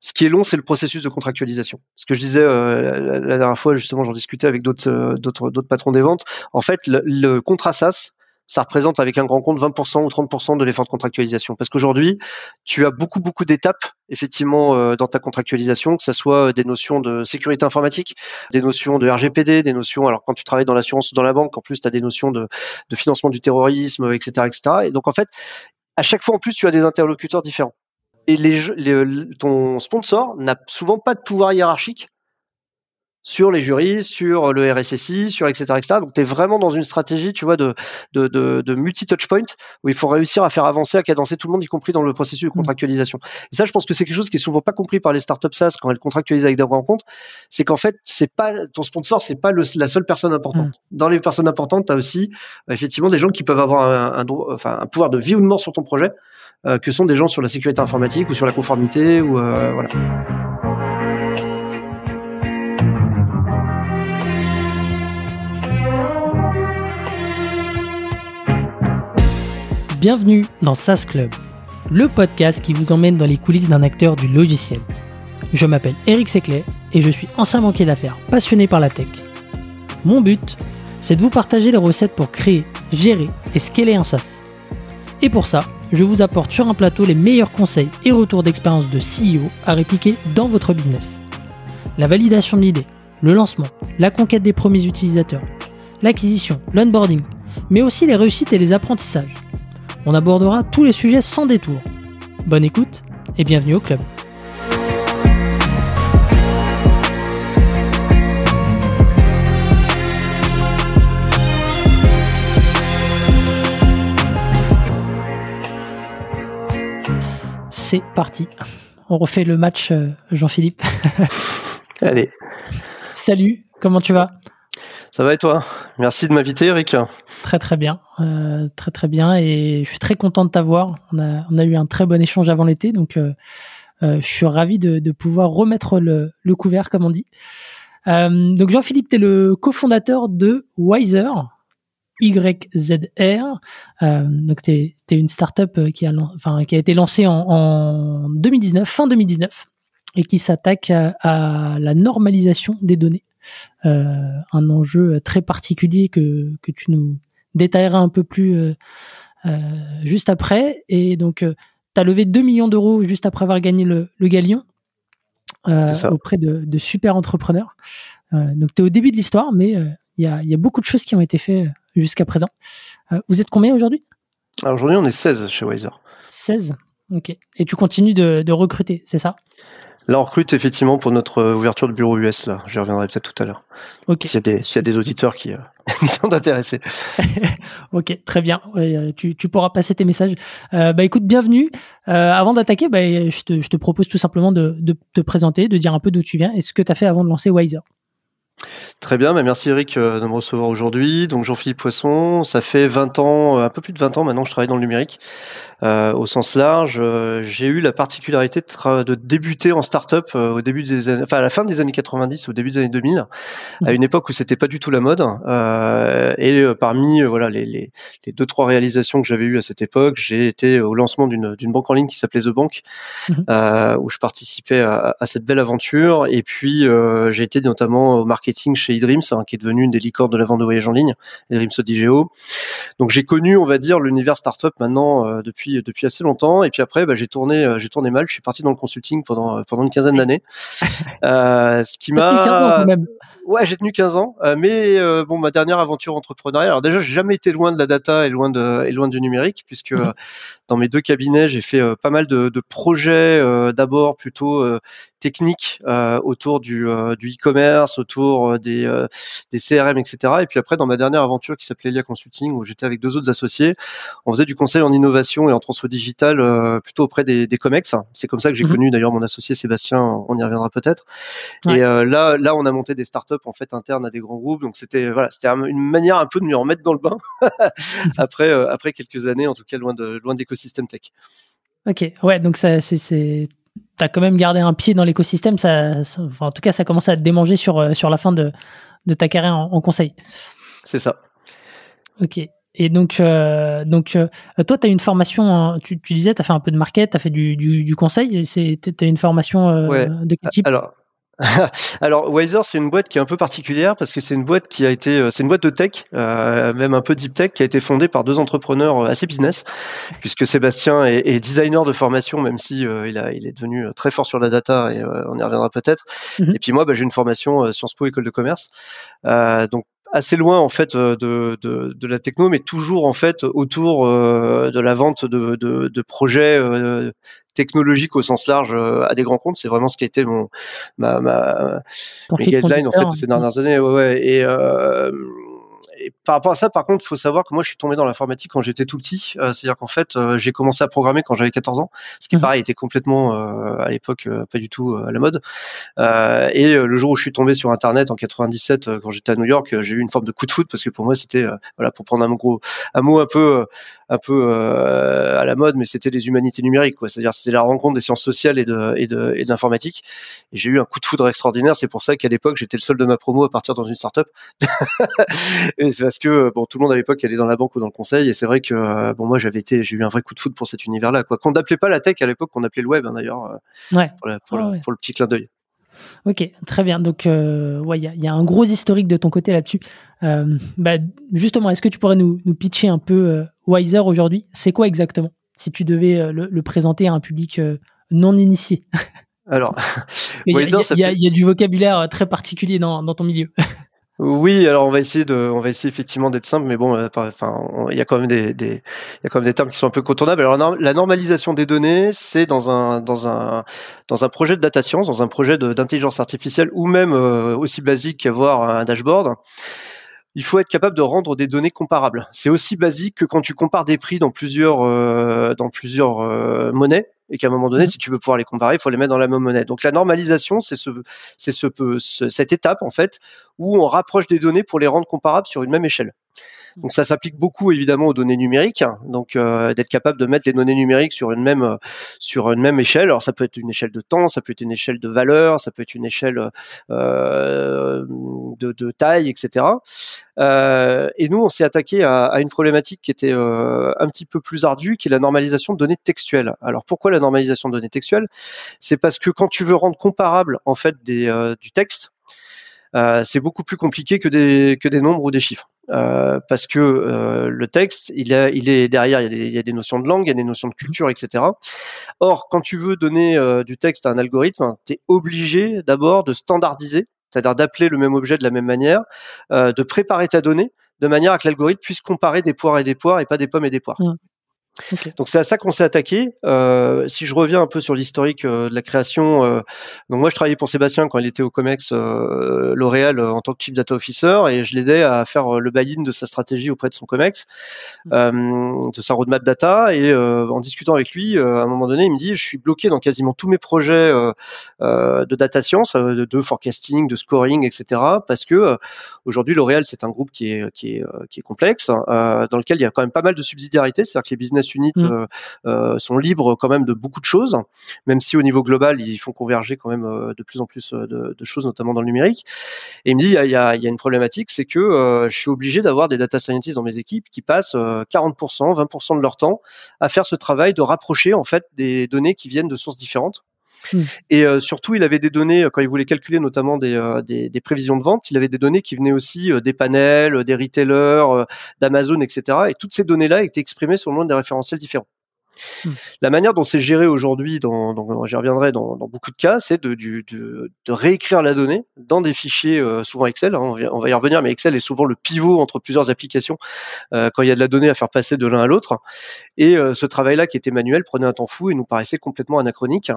Ce qui est long, c'est le processus de contractualisation. Ce que je disais euh, la, dernière fois, justement, j'en discutais avec d'autres euh, d'autres d'autres patrons des ventes. En fait, le, contrat SaaS, ça représente avec un grand compte 20% ou 30% de l'effort de contractualisation. Parce qu'aujourd'hui, tu as beaucoup, beaucoup d'étapes, effectivement, euh, dans ta contractualisation, que ce soit des notions de sécurité informatique, des notions de RGPD, des notions, alors quand tu travailles dans l'assurance ou dans la banque, en plus, tu as des notions de, de financement du terrorisme, etc., etc. Et donc, en fait, à chaque fois, en plus, tu as des interlocuteurs différents. Et les, les, ton sponsor n'a souvent pas de pouvoir hiérarchique sur les jurys, sur le RSSI, sur etc. etc. Donc tu es vraiment dans une stratégie, tu vois, de, de, de, de multi-touchpoint où il faut réussir à faire avancer, à cadencer tout le monde, y compris dans le processus de mmh. contractualisation. Et ça, je pense que c'est quelque chose qui est souvent pas compris par les startups SaaS quand elles contractualisent avec des rencontres, c'est qu'en fait, c'est pas ton sponsor, c'est pas le, la seule personne importante. Mmh. Dans les personnes importantes, tu as aussi effectivement des gens qui peuvent avoir un, un, enfin, un pouvoir de vie ou de mort sur ton projet, que sont des gens sur la sécurité informatique ou sur la conformité ou euh, voilà. Bienvenue dans SaaS Club, le podcast qui vous emmène dans les coulisses d'un acteur du logiciel. Je m'appelle Eric Seclet et je suis ancien banquier d'affaires passionné par la tech. Mon but, c'est de vous partager les recettes pour créer, gérer et scaler un SaaS. Et pour ça, je vous apporte sur un plateau les meilleurs conseils et retours d'expérience de CEO à répliquer dans votre business. La validation de l'idée, le lancement, la conquête des premiers utilisateurs, l'acquisition, l'onboarding, mais aussi les réussites et les apprentissages on abordera tous les sujets sans détour. Bonne écoute et bienvenue au club. C'est parti. On refait le match, euh, Jean-Philippe. Allez. Salut, comment tu vas? Ça va et toi? Merci de m'inviter, Eric. Très très bien, euh, très très bien et je suis très content de t'avoir. On a, on a eu un très bon échange avant l'été, donc euh, euh, je suis ravi de, de pouvoir remettre le, le, couvert, comme on dit. donc Jean-Philippe, tu es le cofondateur de Wiser, YZR. donc tu es, une startup qui a, enfin, qui a été lancée en, en 2019, fin 2019, et qui s'attaque à, à la normalisation des données. Euh, un enjeu très particulier que, que tu nous détaillera un peu plus euh, euh, juste après. Et donc, euh, tu as levé 2 millions d'euros juste après avoir gagné le, le Galion auprès de, de, super entrepreneurs. donc, tu es au début de l'histoire, mais il y a, y, a, beaucoup de choses qui ont été faites jusqu'à présent. vous êtes combien aujourd'hui? Aujourd'hui, on est 16 chez Wiser. 16 Ok. Et tu continues de, de recruter, c'est ça? Là, on recrute effectivement pour notre euh, ouverture de bureau US. Là, j'y reviendrai peut-être tout à l'heure. Ok. S'il y, y, a des auditeurs qui, euh, sont intéressés. ok, très bien. Euh, tu, tu, pourras passer tes messages. Euh, bah écoute, bienvenue. Euh, avant d'attaquer, bah, je, te, je, te, propose tout simplement de, de, te présenter, de dire un peu d'où tu viens et ce que tu as fait avant de lancer Wiser. Très bien, bah, merci Eric de me recevoir aujourd'hui. Donc Jean-Philippe Poisson, ça fait 20 ans, un peu plus de 20 ans maintenant que je travaille dans le numérique. Euh, au sens large. Euh, j'ai eu la particularité de, de débuter en start-up euh, au début des années, enfin à la fin des années 90, au début des années 2000, à mmh. une époque où c'était pas du tout la mode. et parmi voilà les, les, les, deux trois réalisations que j'avais eues à cette époque, j'ai été au lancement d'une d'une banque en ligne qui s'appelait The Bank, mmh. où je participais à, à, cette belle aventure. Et puis j'ai été notamment au marketing chez eDreams, hein, qui est devenu une des licornes de la vente de voyage en ligne, eDreams Odigeo. Donc j'ai connu, on va dire, l'univers startup maintenant depuis depuis assez longtemps. Et puis après, bah, j'ai tourné euh, j'ai tourné mal. Je suis parti dans le consulting pendant euh, pendant une quinzaine d'années. euh, ce qui m'a Ouais, j'ai tenu 15 ans, euh, mais euh, bon, ma dernière aventure entrepreneuriale. Alors déjà, j'ai jamais été loin de la data et loin de et loin du numérique, puisque mmh. dans mes deux cabinets, j'ai fait pas mal de, de projets. D'abord plutôt techniques autour du du e-commerce, autour des des CRM, etc. Et puis après, dans ma dernière aventure qui s'appelait Elia Consulting, où j'étais avec deux autres associés, on faisait du conseil en innovation et en transfert digital plutôt auprès des, des comex. C'est comme ça que j'ai mmh. connu d'ailleurs mon associé Sébastien. On y reviendra peut-être. Et là, là, on a monté des startups en fait interne à des grands groupes. Donc c'était voilà, c'était une manière un peu de me remettre dans le bain après euh, après quelques années, en tout cas loin de loin d'écosystème tech. Ok, ouais, donc ça c'est t'as quand même gardé un pied dans l'écosystème. Ça, en tout cas, ça commence à te démanger sur euh, sur la fin de de ta carrière en, conseil. C'est ça. Ok. Et donc, euh, donc euh, toi, tu as une formation, tu, disais, tu as fait un peu de market, tu as fait du, du, conseil. Tu as une formation euh, de quel type? Alors, Alors, Wiser, c'est une boîte qui est un peu particulière parce que c'est une boîte qui a été, c'est une boîte de tech, même un peu deep tech, qui a été fondée par deux entrepreneurs assez business, puisque Sébastien est, designer de formation, même si il, a, il est devenu très fort sur la data et on y reviendra peut-être. Mm-hmm. Et puis moi, bah, j'ai une formation Sciences Po, école de commerce. donc assez loin en fait euh, de, de, de, la techno, mais toujours en fait autour euh, de la vente de, de, de projets euh, technologiques au sens large à des grands comptes. C'est vraiment ce qui a été mon ma, ma mes guidelines en fait de ces dernières années. Ouais, ouais. Et et par rapport à ça, par contre, il faut savoir que moi, je suis tombé dans l'informatique quand j'étais tout petit. Euh, c'est-à-dire qu'en fait, euh, j'ai commencé à programmer quand j'avais 14 ans, ce qui, mmh. pareil, était complètement, euh, à l'époque, pas du tout à la mode. et le jour où je suis tombé sur Internet en 97, quand j'étais à New York, j'ai eu une forme de coup de foot parce que pour moi, c'était, voilà, pour prendre un gros, un mot un peu, un peu à la mode, mais c'était les humanités numériques, quoi. C'est-à-dire, c'était la rencontre des sciences sociales et de, et de, et d'informatique. Et j'ai eu un coup de foudre extraordinaire. C'est pour ça qu'à l'époque, j'étais le seul de ma promo à partir dans une startup. c'est parce que euh, bon, tout le monde à l'époque allait dans la banque ou dans le conseil, et c'est vrai que euh, bon, moi j'avais été, j'ai eu un vrai coup de foot pour cet univers-là, quoi. Qu'on n'appelait pas la tech à l'époque, qu'on appelait le web hein, d'ailleurs, euh, ouais. pour, le, petit clin d'œil. Ok, très bien. Donc, ouais, il y, a un gros historique de ton côté là-dessus. bah, justement, est-ce que tu pourrais nous, nous pitcher un peu Wiser aujourd'hui? C'est quoi exactement? Si tu devais le, présenter à un public non initié. Alors, il y, y, a du vocabulaire très particulier dans, dans ton milieu. Oui, alors on va essayer de, on va essayer effectivement d'être simple, mais bon, euh, enfin, il y a quand même des, il y a quand même des termes qui sont un peu contournables. Alors la normalisation des données, c'est dans un, dans un, dans un projet de data science, dans un projet d'intelligence artificielle, ou même euh, aussi basique qu'avoir un dashboard il faut être capable de rendre des données comparables. C'est aussi basique que quand tu compares des prix dans plusieurs euh, dans plusieurs monnaies et qu'à un moment donné, mmh. si tu veux pouvoir les comparer, il faut les mettre dans la même monnaie. Donc la normalisation, c'est ce c'est ce, cette étape en fait où on rapproche des données pour les rendre comparables sur une même échelle. Donc ça s'applique beaucoup évidemment aux données numériques. Donc euh, d'être capable de mettre les données numériques sur une même sur une même échelle. Alors ça peut être une échelle de temps, ça peut être une échelle de valeur, ça peut être une échelle euh, de, de, taille, etc. Euh, et nous on s'est attaqué à, à, une problématique qui était euh, un petit peu plus ardue, qui est la normalisation de données textuelles. Alors pourquoi la normalisation de données textuelles? C'est parce que quand tu veux rendre comparable en fait des, euh, du texte, euh, c'est beaucoup plus compliqué que des, que des nombres ou des chiffres. Euh, parce que euh, le texte, il, a, il est derrière, il y, a des, il y, a des, notions de langue, il y a des notions de culture, etc. Or, quand tu veux donner euh, du texte à un algorithme, tu es obligé d'abord de standardiser, c'est-à-dire d'appeler le même objet de la même manière, euh, de préparer ta donnée de manière à que l'algorithme puisse comparer des poires et des poires et pas des pommes et des poires. Mmh. Donc c'est à ça qu'on s'est attaqué. Euh, si je reviens un peu sur l'historique euh, de la création, euh, donc moi je travaillais pour Sébastien quand il était au Comex L'Oréal en tant que Chief Data Officer et je l'aidais à faire le buy-in de sa stratégie auprès de son Comex, mmh. de sa roadmap data. Et en discutant avec lui, à un moment donné, il me dit je suis bloqué dans quasiment tous mes projets de data science, de, de, forecasting, de scoring, etc. Parce que aujourd'hui L'Oréal c'est un groupe qui est qui est qui est complexe, dans lequel il y a quand même pas mal de subsidiarité, c'est-à-dire que les business units mmh. euh, euh, sont libres quand même de beaucoup de choses, même si au niveau global ils font converger quand même euh, de plus en plus de, choses, notamment dans le numérique. Et il me dit il y a, une problématique, c'est que je suis obligé d'avoir des data scientists dans mes équipes qui passent 40%, 20% de leur temps à faire ce travail de rapprocher en fait des données qui viennent de sources différentes Hmm. Et euh, surtout, il avait des données, euh, quand il voulait calculer notamment des, euh, des, des, prévisions de vente, il avait des données qui venaient aussi des panels, des retailers, d'Amazon, etc. Et toutes ces données-là étaient exprimées sur le monde des référentiels différents. Hmm. La manière dont c'est géré aujourd'hui, j'y reviendrai dans, beaucoup de cas, c'est de, réécrire la donnée dans des fichiers euh, souvent Excel. Hein, on, va, y revenir, mais Excel est souvent le pivot entre plusieurs applications euh, quand il y a de la donnée à faire passer de l'un à l'autre. Et euh, ce travail-là, qui était manuel, prenait un temps fou et nous paraissait complètement anachronique.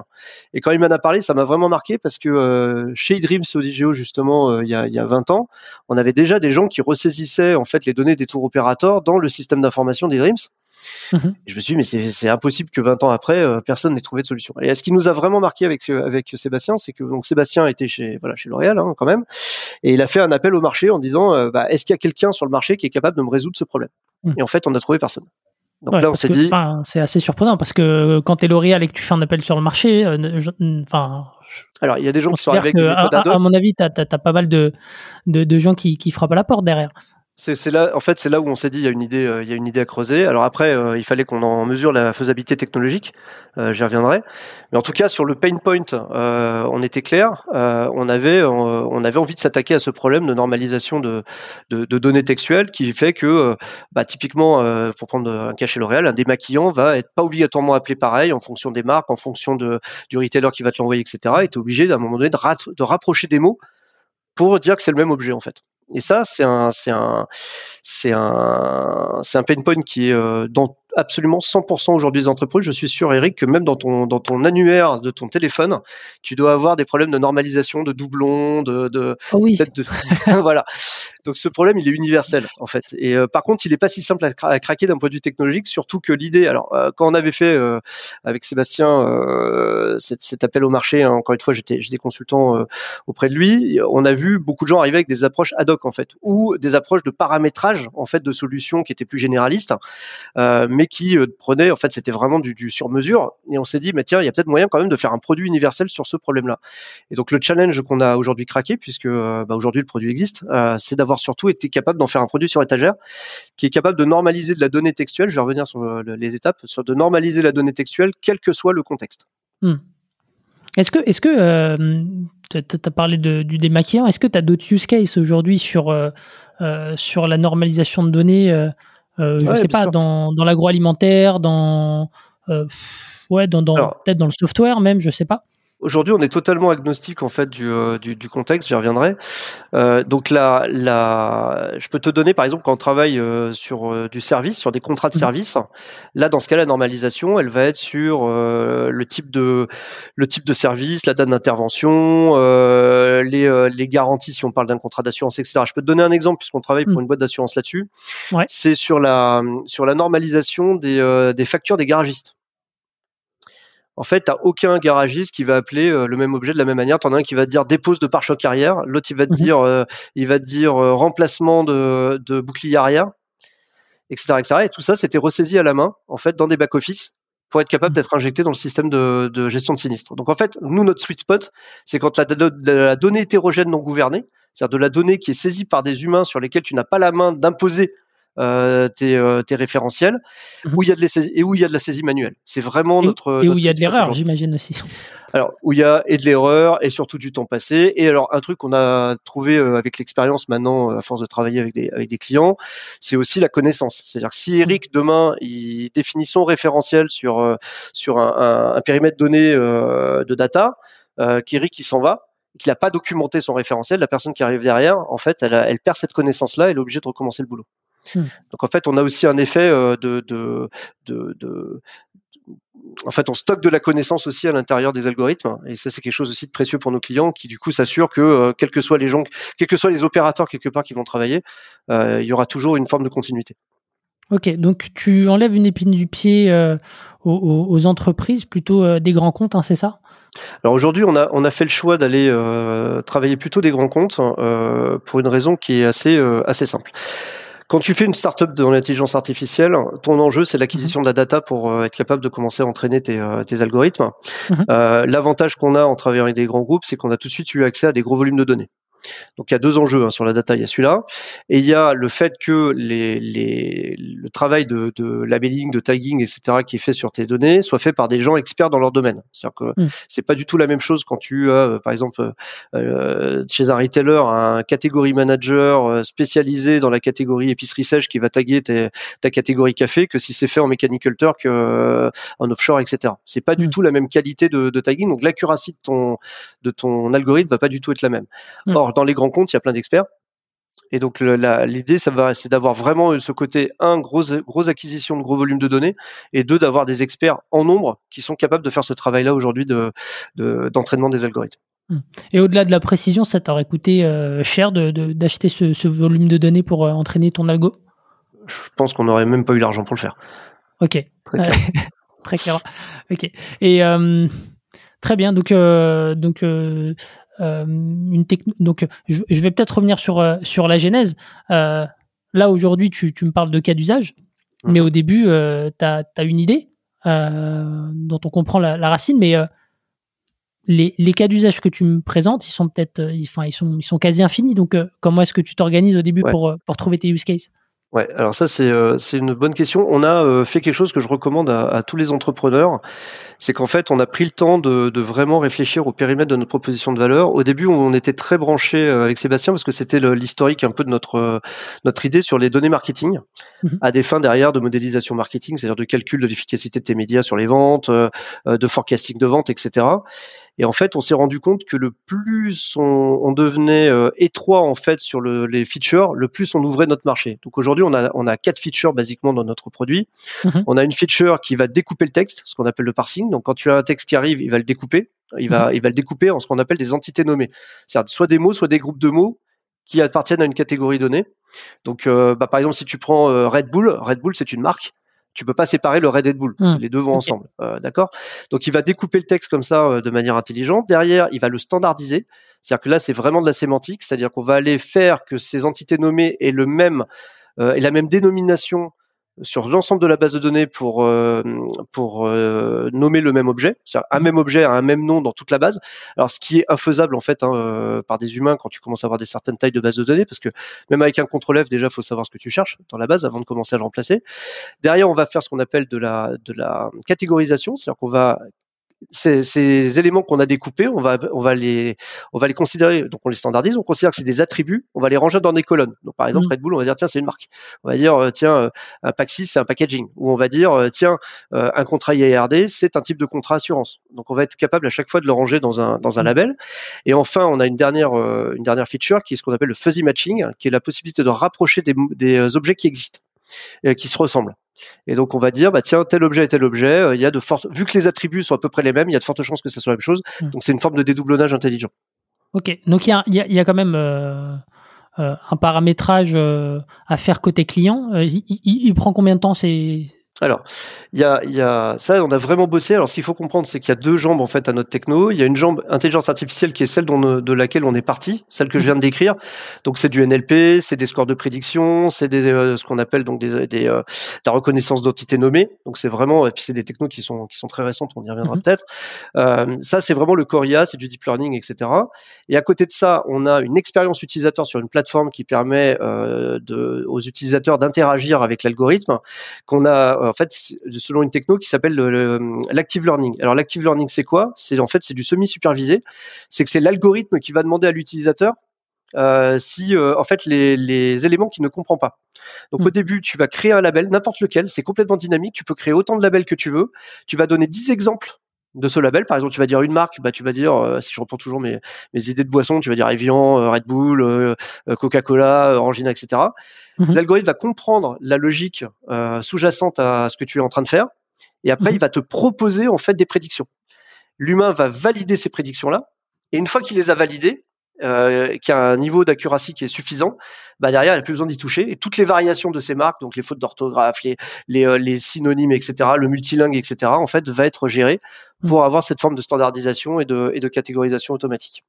Et quand il m'en a parlé, ça m'a vraiment marqué parce que chez eDreams Odigeo, justement, il y, a, il y a 20 ans, on avait déjà des gens qui ressaisissaient en fait les données des tours opérateurs dans le système d'information d'eDreams. Mhm. Je me suis dit, mais c'est impossible que 20 ans après, euh, personne n'ait trouvé de solution. Et ce qui nous a vraiment marqué avec, avec Sébastien, c'est que donc Sébastien était chez, voilà, chez L'Oréal hein, quand même, et il a fait un appel au marché en disant, euh, bah, est-ce qu'il y a quelqu'un sur le marché qui est capable de me résoudre ce problème? Mhm. Et en fait, on n'a trouvé personne. Donc là, on s'est dit. C'est assez surprenant parce que quand tu es L'Oréal et que tu fais un appel sur le marché, euh, enfin. Alors, il y a des gens qui sont avec des à, à, mon avis, tu as, pas mal de, de, de gens qui, qui frappent à la porte derrière. C'est là, en fait, c'est là où on s'est dit il y a une idée, euh, à creuser. Alors après, euh, il fallait qu'on en mesure la faisabilité technologique. Euh, J'y reviendrai. Mais en tout cas, sur le pain point, on était clair. on avait, envie de s'attaquer à ce problème de normalisation de, données textuelles, qui fait que, bah, typiquement, pour prendre un cachet L'Oréal, un démaquillant va être pas obligatoirement appelé pareil en fonction des marques, en fonction du retailer qui va te l'envoyer, etc. Et es obligé, à un moment donné, de rapprocher des mots pour dire que c'est le même objet en fait. Et ça, c'est un, c'est un, c'est un, c'est un pain point qui est euh, dans absolument 100% aujourd'hui des entreprises. Je suis sûr, Eric, que même dans ton, dans ton annuaire de ton téléphone, tu dois avoir des problèmes de normalisation, de doublons, de, de, oh oui. de voilà. Donc ce problème, il est universel en fait. Et euh, par contre, il n'est pas si simple à, craquer d'un point de vue technologique, surtout que l'idée. Alors, euh, quand on avait fait euh, avec Sébastien cet, cet, appel au marché, hein, encore une fois, j'étais j'étais consultant auprès de lui. On a vu beaucoup de gens arriver avec des approches ad hoc en fait, ou des approches de paramétrage en fait de solutions qui étaient plus généralistes, mais qui prenaient en fait, c'était vraiment du, du sur mesure. Et on s'est dit, mais tiens, il y a peut-être moyen quand même de faire un produit universel sur ce problème-là. Et donc le challenge qu'on a aujourd'hui craqué, puisque bah, aujourd'hui le produit existe, c'est d'avoir surtout été capable d'en faire un produit sur étagère qui est capable de normaliser de la donnée textuelle. Je vais revenir sur les étapes, sur de normaliser la donnée textuelle, quel que soit le contexte. Hmm. Est-ce que, est-ce que euh, tu as parlé du démaquillant, est-ce que tu as d'autres use cases aujourd'hui sur, euh, euh, sur la normalisation de données Je ne sais pas, dans, dans l'agroalimentaire, dans, ouais, dans, dans peut-être dans le software même, je sais pas. Aujourd'hui, on est totalement agnostique en fait du, euh, du, du contexte. J'y reviendrai. Euh, donc là, là, je peux te donner par exemple quand on travaille euh, sur euh, du service, sur des contrats de mmh. service. Là, dans ce cas, la normalisation, elle va être sur le type de le type de service, la date d'intervention, les, les garanties si on parle d'un contrat d'assurance, etc. Je peux te donner un exemple puisqu'on travaille pour mmh. une boîte d'assurance là-dessus. Ouais. C'est sur la sur la normalisation des, des factures des garagistes en fait, tu aucun garagiste qui va appeler euh, le même objet de la même manière. Tu en as un qui va te dire dépose de pare-choc arrière, l'autre il va te mhm. dire, euh, il va te dire euh, remplacement de, de, bouclier arrière, etc., etc. Et tout ça, c'était ressaisi à la main, en fait, dans des back-office pour être capable mhm. d'être injecté dans le système de, de, gestion de sinistre. Donc en fait, nous, notre sweet spot, c'est quand la, la donnée hétérogène non gouvernée, c'est-à-dire de la donnée qui est saisie par des humains sur lesquels tu n'as pas la main d'imposer euh, tes, euh, tes, référentiels, mhm. où il y a de la et où il y a de la saisie manuelle. C'est vraiment notre et où il y a de l'erreur, j'imagine aussi. Alors où il y a et de l'erreur et surtout du temps passé. Et alors un truc qu'on a trouvé euh, avec l'expérience maintenant, à force de travailler avec des avec des clients, c'est aussi la connaissance. C'est-à-dire que si mhm. Eric demain il définit son référentiel sur sur un, un, périmètre donné de data, euh, qu'Eric il s'en va, qu'il n'a pas documenté son référentiel, la personne qui arrive derrière, en fait, elle, elle perd cette connaissance-là, elle est obligée de recommencer le boulot. Hmm. Donc en fait, on a aussi un effet euh, de, de, de, de en fait, on stocke de la connaissance aussi à l'intérieur des algorithmes, et ça c'est quelque chose aussi de précieux pour nos clients, qui du coup s'assure que euh, quels que soient les gens, quels que soient les opérateurs quelque part qui vont travailler, euh, il y aura toujours une forme de continuité. Ok, donc tu enlèves une épine du pied aux, aux, entreprises, plutôt des grands comptes, hein, c'est ça? Alors aujourd'hui, on a, on a fait le choix d'aller travailler plutôt des grands comptes pour une raison qui est assez, assez simple. Quand tu fais une startup dans l'intelligence artificielle, ton enjeu c'est l'acquisition de la data pour euh, être capable de commencer à entraîner tes, euh, tes algorithmes. Mhm. Euh, L'avantage qu'on a en travaillant avec des grands groupes, c'est qu'on a tout de suite eu accès à des gros volumes de données. Donc il y a deux enjeux hein, sur la data, il y a celui-là, et il y a le fait que les, les, le travail de, de labeling, de tagging, etc. qui est fait sur tes données soit fait par des gens experts dans leur domaine. C'est-à-dire que mm. c'est pas du tout la même chose quand tu as, euh, par exemple, euh, chez un retailer, un catégorie manager euh, spécialisé dans la catégorie épicerie sèche qui va taguer ta catégorie café que si c'est fait en mechanical turk, euh, en offshore, etc. C'est pas du mm. tout la même qualité de, de tagging, donc l'accuracy de ton de ton algorithme va pas du tout être la même. Mm. Or dans les grands comptes, il y a plein d'experts. Et donc l'idée, ça va, c'est d'avoir vraiment ce côté un grosse grosse acquisition de gros volumes de données, et deux d'avoir des experts en nombre qui sont capables de faire ce travail-là aujourd'hui de, d'entraînement des algorithmes. Hmm. Et au-delà de la précision, ça t'aurait coûté euh, cher de, d'acheter ce, volume de données pour euh, entraîner ton algo? Je pense qu'on n'aurait même pas eu l'argent pour le faire. Ok. Très clair. très clair. Ok. Et euh, très bien. Donc, donc euh, une donc je, vais peut-être revenir sur, euh, sur la genèse. Euh, là, aujourd'hui, tu, tu, me parles de cas d'usage, mais au début, tu as, une idée dont on comprend la, racine, mais les, les cas d'usage que tu me présentes, ils sont peut-être, enfin, ils sont, ils sont quasi infinis. Donc, comment est-ce que tu t'organises au début pour, pour trouver tes use cases? Ouais, alors ça c'est euh, c'est une bonne question. On a euh, fait quelque chose que je recommande à, à tous les entrepreneurs, c'est qu'en fait on a pris le temps de, de, vraiment réfléchir au périmètre de notre proposition de valeur. Au début on était très branché euh, avec Sébastien parce que c'était l'historique un peu de notre notre idée sur les données marketing mhm. à des fins derrière de modélisation marketing, c'est-à-dire de calcul de l'efficacité de tes médias sur les ventes, de forecasting de vente, etc. Et en fait, on s'est rendu compte que le plus on, on devenait euh, étroit en fait sur le, les features, le plus on ouvrait notre marché. Donc aujourd'hui, on a on a quatre features basiquement dans notre produit. Mhm. On a une feature qui va découper le texte, ce qu'on appelle le parsing. Donc quand tu as un texte qui arrive, il va le découper. Il va mhm. il va le découper en ce qu'on appelle des entités nommées, c'est-à-dire soit des mots, soit des groupes de mots qui appartiennent à une catégorie donnée. Donc, euh, bah, par exemple, si tu prends euh, Red Bull, Red Bull c'est une marque tu peux pas séparer le Red Bull. Mmh. Les deux vont ensemble, euh, d'accord? Donc il va découper le texte comme ça euh, de manière intelligente. Derrière, il va le standardiser. C'est-à-dire que là, c'est vraiment de la sémantique. C'est-à-dire qu'on va aller faire que ces entités nommées aient le même euh, la même dénomination sur l'ensemble de la base de données pour euh, pour euh, nommer le même objet, c'est-à-dire un même objet a un même nom dans toute la base. Alors ce qui est infaisable en fait hein, euh, par des humains quand tu commences à avoir des certaines tailles de base de données, parce que même avec un contrôle F déjà faut savoir ce que tu cherches dans la base avant de commencer à le remplacer. Derrière on va faire ce qu'on appelle de la de la catégorisation, c'est-à-dire qu'on va ces, ces, éléments qu'on a découpés, on va, on va les, on va les considérer. Donc on les standardise, on considère que c'est des attributs. On va les ranger dans des colonnes. Donc par exemple, mmh. Red Bull, on va dire tiens c'est une marque. On va dire euh, tiens euh, un pack 6 c'est un packaging. Ou on va dire euh, tiens un contrat IARD c'est un type de contrat assurance. Donc on va être capable à chaque fois de le ranger dans un dans un mmh. label. Et enfin on a une dernière une dernière feature qui est ce qu'on appelle le fuzzy matching, qui est la possibilité de rapprocher des, des objets qui existent, et qui se ressemblent. Et donc on va dire bah tiens tel objet et tel objet, euh, il y a de fortes vu que les attributs sont à peu près les mêmes, il y a de fortes chances que ça soit la même chose. Hmm. Donc c'est une forme de dédoublonnage intelligent. Ok, donc il y a, y, y a, quand même euh, euh, un paramétrage à faire côté client. Il, il, prend combien de temps c'est alors, il y a, y a ça, on a vraiment bossé. Alors, ce qu'il faut comprendre, c'est qu'il y a deux jambes en fait à notre techno. Il y a une jambe intelligence artificielle qui est celle dont, de laquelle on est parti, celle que je viens de décrire. Donc, c'est du NLP, c'est des scores de prédiction, c'est des euh, ce qu'on appelle donc des, des euh, la reconnaissance d'entités nommées. Donc, c'est vraiment et puis c'est des technos qui sont qui sont très récentes. On y reviendra mhm. peut-être. Euh, ça, c'est vraiment le core IA, c'est du deep learning, etc. Et à côté de ça, on a une expérience utilisateur sur une plateforme qui permet de, aux utilisateurs d'interagir avec l'algorithme qu'on a en fait, selon une techno qui s'appelle l'active learning. Alors l'active learning, c'est quoi? C'est en fait c'est du semi supervisé. C'est que c'est l'algorithme qui va demander à l'utilisateur euh, si euh, en fait les, les éléments qu'il ne comprend pas. Donc au hmm. début, tu vas créer un label, n'importe lequel, c'est complètement dynamique, tu peux créer autant de labels que tu veux, tu vas donner 10 exemples de ce label. Par exemple, tu vas dire une marque, bah tu vas dire, euh, si je reprends toujours mes, mes idées de boissons, tu vas dire Evian, euh, Red Bull, euh, Coca-Cola, Orangina, etc. Mhm. L'algorithme va comprendre la logique sous-jacente à ce que tu es en train de faire, et après mhm. il va te proposer en fait des prédictions. L'humain va valider ces prédictions-là, et une fois qu'il les a validées, euh, qui a un niveau d'accuracy qui est suffisant, bah derrière, il n'y a plus besoin d'y toucher. Et toutes les variations de ces marques, donc les fautes d'orthographe, les, les, euh, les, synonymes, etc., le multilingue, etc., en fait, va être géré mmh. pour avoir cette forme de standardisation et de, et de catégorisation automatique.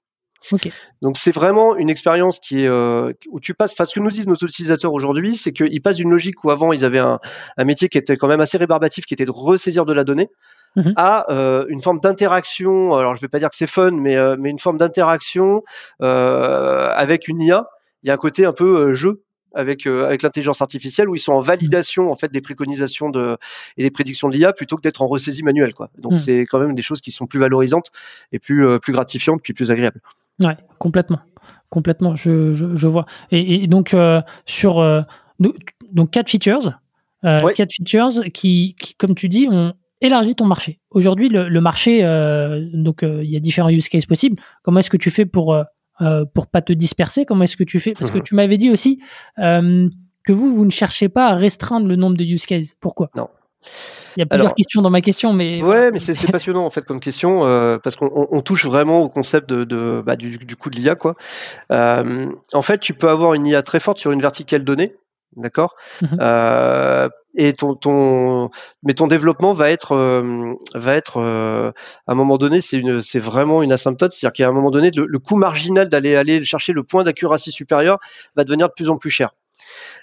Okay. Donc c'est vraiment une expérience qui est euh, où tu passes. Enfin, ce que nous disent nos utilisateurs aujourd'hui, c'est qu'ils passent d'une logique où avant ils avaient un, un, métier qui était quand même assez rébarbatif, qui était de ressaisir de la donnée, Mhm. à euh, une forme d'interaction. Alors je vais pas dire que c'est fun, mais euh, mais une forme d'interaction euh, avec une IA. Il y a un côté un peu jeu avec avec l'intelligence artificielle où ils sont en validation en fait des préconisations de et des prédictions de l'IA plutôt que d'être en ressaisie manuelle quoi. Donc mhm. c'est quand même des choses qui sont plus valorisantes et plus plus gratifiantes puis plus agréables. Ouais, complètement, complètement. Je je, je vois. Et, et donc sur donc quatre features. Quatre features qui, qui, comme tu dis, ont, élargis ton marché. Aujourd'hui, le, marché, euh, donc euh, il y a différents use cases possibles. Comment est-ce que tu fais pour euh, pour pas te disperser? Comment est-ce que tu fais? Parce que mhm. tu m'avais dit aussi que vous vous ne cherchez pas à restreindre le nombre de use cases. Pourquoi? Non. Il y a plusieurs questions dans ma question, mais ouais, mais c'est passionnant en fait comme question parce qu'on touche vraiment au concept de, bah, du, du coup de l'IA quoi. en fait, tu peux avoir une IA très forte sur une verticale donnée, d'accord, mhm et ton, ton mais ton développement va être euh, va être euh, à un moment donné c'est une c'est vraiment une asymptote c'est-à-dire qu'à un moment donné le, coût marginal d'aller aller chercher le point d'accuracy supérieur va devenir de plus en plus cher.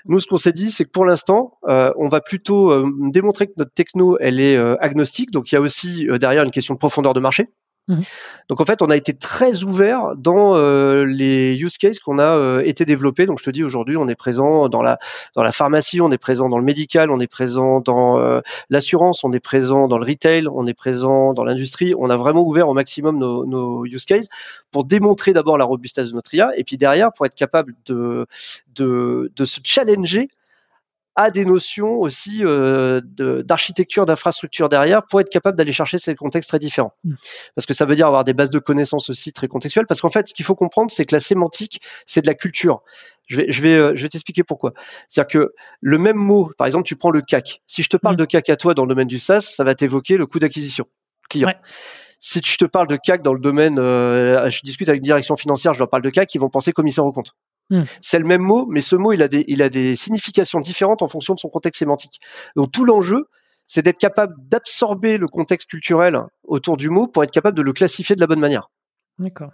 Nous, ce qu'on s'est dit, c'est que pour l'instant, euh, on va plutôt démontrer que notre techno, elle est agnostique. Donc, il y a aussi derrière une question de profondeur de marché. Mhm. Donc en fait, on a été très ouvert dans euh, les use cases qu'on a euh, été développés. Donc je te dis aujourd'hui, on est présent dans la dans la pharmacie, on est présent dans le médical, on est présent dans euh, l'assurance, on est présent dans le retail, on est présent dans l'industrie. On a vraiment ouvert au maximum nos, nos use cases pour démontrer d'abord la robustesse de notre IA et puis derrière pour être capable de de, de se challenger a des notions aussi euh, d'architecture, d'infrastructure derrière pour être capable d'aller chercher ces contextes très différents. Mm. Parce que ça veut dire avoir des bases de connaissances aussi très contextuelles. Parce qu'en fait, ce qu'il faut comprendre, c'est que la sémantique, c'est de la culture. Je vais, je vais, euh, je vais t'expliquer pourquoi. C'est-à-dire que le même mot, par exemple, tu prends le CAC. Si je te parle mm. de CAC à toi dans le domaine du SaaS, ça va t'évoquer le coût d'acquisition client. Si je te parle de CAC dans le domaine, euh, je discute avec une direction financière, je leur parle de CAC, ils vont penser commissaire au compte. Hmm. C'est le même mot, mais ce mot, il a des, il a des significations différentes en fonction de son contexte sémantique. Donc tout l'enjeu, c'est d'être capable d'absorber le contexte culturel autour du mot pour être capable de le classifier de la bonne manière. D'accord.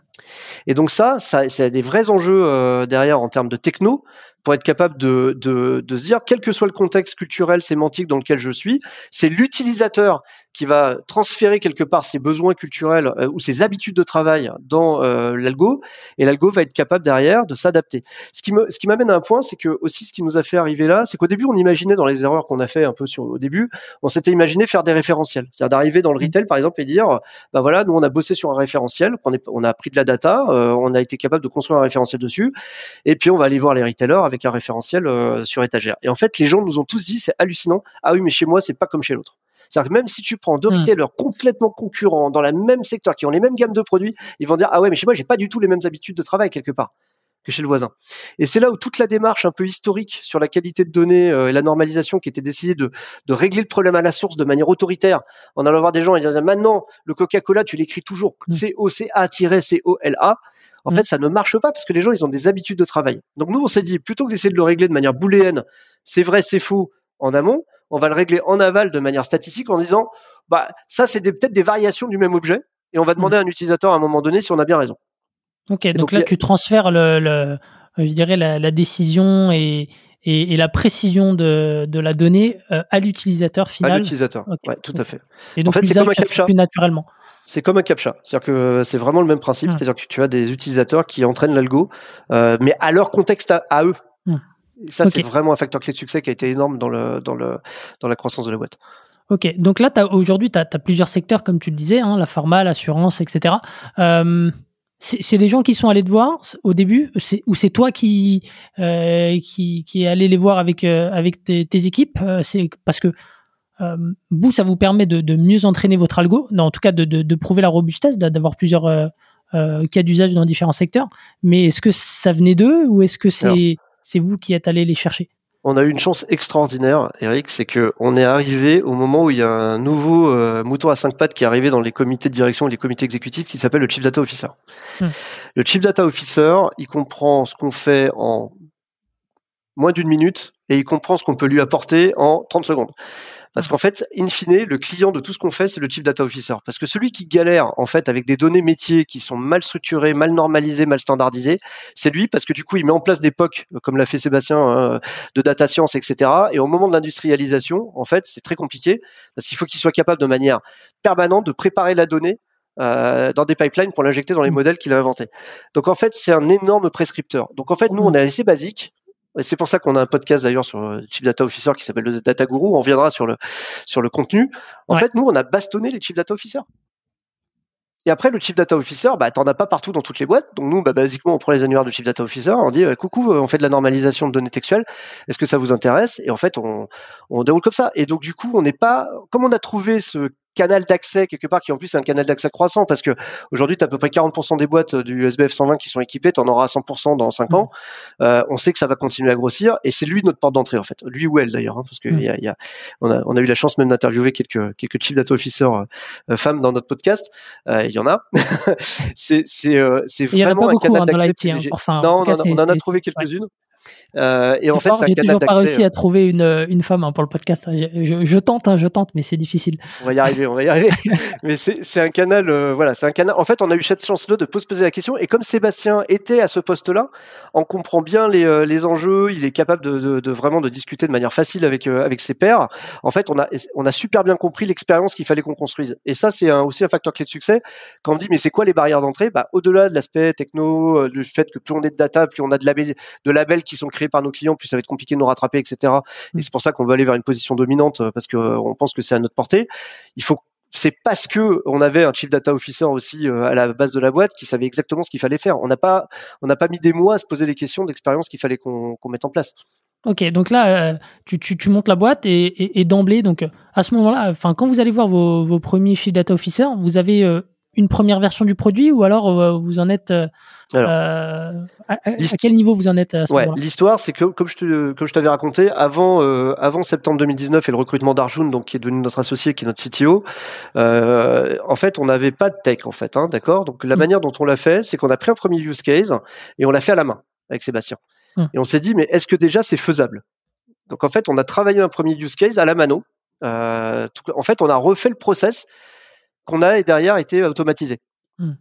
Et donc ça, ça, ça a des vrais enjeux euh, derrière en termes de techno, pour être capable de, de, de, se dire, quel que soit le contexte culturel, sémantique dans lequel je suis, c'est l'utilisateur qui va transférer quelque part ses besoins culturels euh, ou ses habitudes de travail dans euh, l'algo, et l'algo va être capable derrière de s'adapter. Ce qui me, ce qui m'amène à un point, c'est que aussi ce qui nous a fait arriver là, c'est qu'au début on imaginait dans les erreurs qu'on a fait un peu sur au début, on s'était imaginé faire des référentiels, c'est-à-dire d'arriver dans le retail par exemple et dire, bah voilà, nous on a bossé sur un référentiel, on, est, on a pris de la data, euh, on a été capable de construire un référentiel dessus, et puis on va aller voir les retailers un référentiel euh, sur étagère. Et en fait, les gens nous ont tous dit, c'est hallucinant. Ah oui, mais chez moi, c'est pas comme chez l'autre. C'est-à-dire que même si tu prends deux hmm. retailers complètement concurrents dans le même secteur, qui ont les mêmes gammes de produits, ils vont dire ah ouais, mais chez moi, j'ai pas du tout les mêmes habitudes de travail quelque part que chez le voisin. Et c'est là où toute la démarche un peu historique sur la qualité de données euh, et la normalisation qui était décidée de, de régler le problème à la source de manière autoritaire, en allant voir des gens et disant maintenant le Coca-Cola tu l'écris toujours hmm. C O C A C O L A. En fait, ça ne marche pas parce que les gens, ils ont des habitudes de travail. Donc nous, on s'est dit, plutôt que d'essayer de le régler de manière booléenne, c'est vrai, c'est faux, en amont, on va le régler en aval de manière statistique en disant, bah ça, c'est peut-être des variations du même objet, et on va demander mm. à un utilisateur à un moment donné si on a bien raison. Ok, donc, là, tu transfères le, je dirais la, décision et, et, la précision de, de la donnée euh, à l'utilisateur final. À l'utilisateur, ouais, tout à fait. Et donc, en fait, c'est comme un captcha. Plus naturellement. C'est comme un captcha, c'est-à-dire que c'est vraiment le même principe, c'est-à-dire que tu as des utilisateurs qui entraînent l'algo, euh, mais à leur contexte à, eux. Et ça, c'est vraiment un facteur clé de succès qui a été énorme dans, le, dans, le, dans la croissance de la boîte. Ok, donc là, aujourd'hui, tu as, plusieurs secteurs, comme tu le disais, hein, la pharma, l'assurance, etc. Euh, c'est des gens qui sont allés te voir au début, ou c'est toi qui, euh, qui, qui est allé les voir avec, euh, avec tes, tes équipes C'est parce que euh, vous, ça vous permet de, mieux entraîner votre algo, en tout cas de, prouver la robustesse, d'avoir plusieurs euh, euh, cas d'usage dans différents secteurs. Mais est-ce que ça venait d'eux ou est-ce que c'est c'est vous qui êtes allé les chercher? On a eu une chance extraordinaire, Eric, c'est que on est arrivé au moment où il y a un nouveau mouton à cinq pattes qui est arrivé dans les comités de direction et les comités exécutifs qui s'appelle le Chief Data Officer. Hmm. Le Chief Data Officer, il comprend ce qu'on fait en moins d'une minute et il comprend ce qu'on peut lui apporter en 30 secondes. Parce qu'en fait, in fine, le client de tout ce qu'on fait, c'est le Chief Data Officer. Parce que celui qui galère, en fait, avec des données métiers qui sont mal structurées, mal normalisées, mal standardisées, c'est lui, parce que du coup, il met en place des POC, comme l'a fait Sébastien, hein, de data science, etc. Et au moment de l'industrialisation, en fait, c'est très compliqué, parce qu'il faut qu'il soit capable de manière permanente de préparer la donnée euh, dans des pipelines pour l'injecter dans les mmh. modèles qu'il a inventés. Donc en fait, c'est un énorme prescripteur. Donc en fait, nous, on est assez basique c'est pour ça qu'on a un podcast d'ailleurs sur euh, Chief Data Officer qui s'appelle le Data Guru. On viendra sur le sur le contenu. En fait, nous, on a bastonné les Chief Data Officer. Et après, le Chief Data Officer, bah, t'en as pas partout dans toutes les boîtes. Donc nous, bah, basiquement, on prend les annuaires de Chief Data Officer, on dit, euh, coucou, euh, on fait de la normalisation de données textuelles. Est-ce que ça vous intéresse? Et en fait, on, on déroule comme ça. Et donc, du coup, on n'est pas, comme on a trouvé ce canal d'accès quelque part qui en plus est un canal d'accès croissant parce que aujourd'hui tu as à peu près 40% des boîtes du SBF 120 qui sont équipées, tu en auras 100% dans 5 ans. Mmh. Euh, on sait que ça va continuer à grossir et c'est lui notre porte d'entrée en fait, lui ou elle d'ailleurs, hein, parce que mmh. y a, y a, on, a, on a eu la chance même d'interviewer quelques quelques chief data officers euh, femmes dans notre podcast. Euh, il y en a. c'est c'est euh, vraiment un canal d'accès. Hein. non, on, en a trouvé quelques-unes. Euh, et en fait, j'ai toujours pas réussi à trouver une, une femme hein, pour le podcast. Hein. Je, je, tente, hein, je tente, mais c'est difficile. On va y arriver, on va y arriver. mais c'est un canal, euh, voilà, c'est un canal. En fait, on a eu cette chance-là de se poser la question. Et comme Sébastien était à ce poste-là, on comprend bien les, euh, les, enjeux. Il est capable de, de, de, vraiment de discuter de manière facile avec avec ses pairs. En fait, on a on a super bien compris l'expérience qu'il fallait qu'on construise. Et ça, c'est aussi un facteur clé de succès. Quand on dit mais c'est quoi les barrières d'entrée? Bah, au-delà de l'aspect techno, du fait que plus on est de data, plus on a de labels, de labels qui sont créés par nos clients, plus ça va être compliqué de nous rattraper, etc. Et mm. c'est pour ça qu'on veut aller vers une position dominante euh, parce que euh, on pense que c'est à notre portée. Il faut c'est parce que on avait un chief data officer aussi euh, à la base de la boîte qui savait exactement ce qu'il fallait faire. On n'a pas, on n'a pas mis des mois à se poser les questions d'expérience qu'il fallait qu'on mette en place. Ok, donc là, tu, tu, montes la boîte et, et, d'emblée, donc à ce moment-là, enfin, quand vous allez voir vos, vos premiers chief data officer, vous avez une première version du produit ou alors vous en êtes euh, à, quel niveau vous en êtes à ce ouais, L'histoire, c'est que comme je te, comme je t'avais raconté, avant euh, avant septembre 2019 et le recrutement d'Arjun, donc qui est devenu notre associé, qui est notre CTO, euh, en fait, on n'avait pas de tech en fait, hein, d'accord? Donc la mm. manière dont on l'a fait, c'est qu'on a pris un premier use case et on l'a fait à la main avec Sébastien. Mm. Et on s'est dit, mais est-ce que déjà c'est faisable? Donc en fait, on a travaillé un premier use case à la mano. Euh, en fait, on a refait le process qu'on a et derrière été automatisé. Mm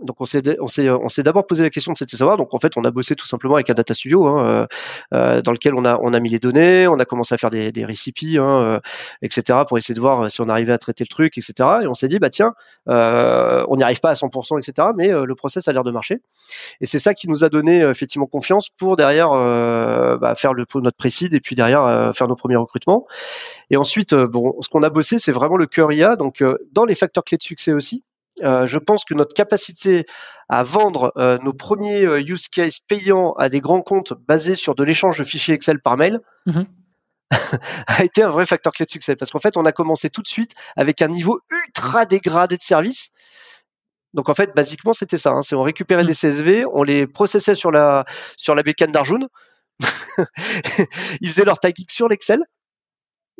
donc on s'est on s'est on s'est d'abord posé la question de cette savoir. Donc en fait, on a bossé tout simplement avec un data studio hein, euh, euh, dans lequel on a on a mis les données, on a commencé à faire des des récipients, hein, euh, etc. pour essayer de voir si on arrivait à traiter le truc, etc. Et on s'est dit bah tiens, on n'y arrive pas à 100%, etc. Mais le process a l'air de marcher. Et c'est ça qui nous a donné effectivement confiance pour derrière bah, faire le notre précide et puis derrière faire nos premiers recrutements. Et ensuite, bon, ce qu'on a bossé, c'est vraiment le cœur IA. Donc dans les facteurs clés de succès aussi. Euh, je pense que notre capacité à vendre euh, nos premiers euh, use cases payants à des grands comptes basés sur de l'échange de fichiers Excel par mail mmh a été un vrai facteur clé de succès parce qu'en fait on a commencé tout de suite avec un niveau ultra dégradé de service. Donc en fait basiquement c'était ça, hein, c'est on récupérait mmh. des CSV, on les processait sur la sur la bécane d'Arjun, ils faisaient leur tagging sur l'Excel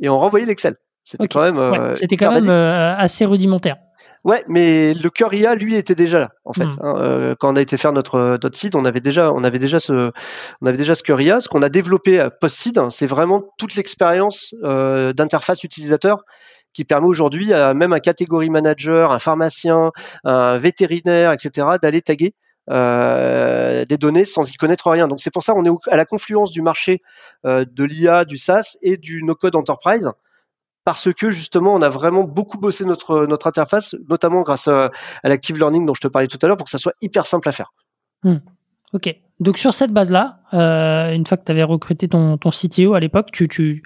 et on renvoyait l'Excel. C'était quand même, c'était quand même assez rudimentaire. Ouais, mais le cœur IA, lui, était déjà là, en fait. Hmm. Hein, euh, quand on a été faire notre notre site, on avait déjà, on avait déjà ce, on avait déjà ce cœur IA. Ce qu'on a développé post-seed, hein, c'est vraiment toute l'expérience euh, d'interface utilisateur qui permet aujourd'hui à même un catégorie manager, un pharmacien, un vétérinaire, etc., d'aller taguer euh, des données sans y connaître rien. Donc c'est pour ça on est à la confluence du marché euh, de l'IA, du SaaS et du no-code enterprise parce que justement on a vraiment beaucoup bossé notre interface, notamment grâce à, l'active learning dont je te parlais tout à l'heure, pour que ça soit hyper simple à faire. Hmm. Ok. Donc sur cette base-là, euh, une fois que tu avais recruté ton, CTO à l'époque, tu,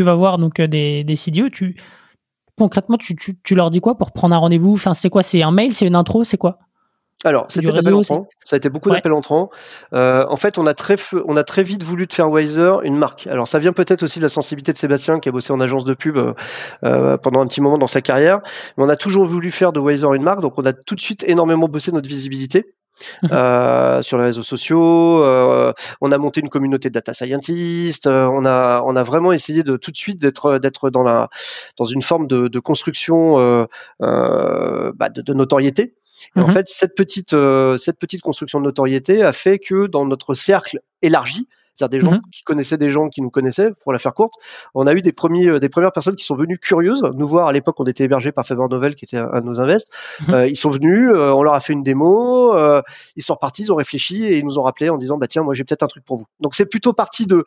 vas voir donc euh, des, des CDO, tu, concrètement, tu leur dis quoi pour prendre un rendez-vous? Enfin, c'est quoi? C'est un mail? C'est une intro? C'est quoi? Alors, c'était l'appel entrant. Ça a été beaucoup d'appels entrants. Euh, en fait, on a très, on a très vite voulu de faire Wiser une marque. Alors, ça vient peut-être aussi de la sensibilité de Sébastien qui a bossé en agence de pub euh, euh, pendant un petit moment dans sa carrière. Mais on a toujours voulu faire de Wiser une marque, donc on a tout de suite énormément bossé notre visibilité. Mhm. Euh, sur les réseaux sociaux, euh, on a monté une communauté de data scientists, euh, on a on a vraiment essayé de tout de suite d'être d'être dans la dans une forme de, de construction bah de, de, notoriété en mmh fait, cette petite, euh, cette petite construction de notoriété a fait que dans notre cercle élargi, c'est-à-dire des gens mmh qui connaissaient des gens qui nous connaissaient, pour la faire courte, on a eu des premiers, euh, des premières personnes qui sont venues curieuses nous voir. À l'époque, on était hébergé par Faber Novel, qui était un, de nos invests. Mmh euh, ils sont venus, on leur a fait une démo, ils sont repartis, ils ont réfléchi et ils nous ont rappelé en disant bah tiens, moi j'ai peut-être un truc pour vous. Donc c'est plutôt parti de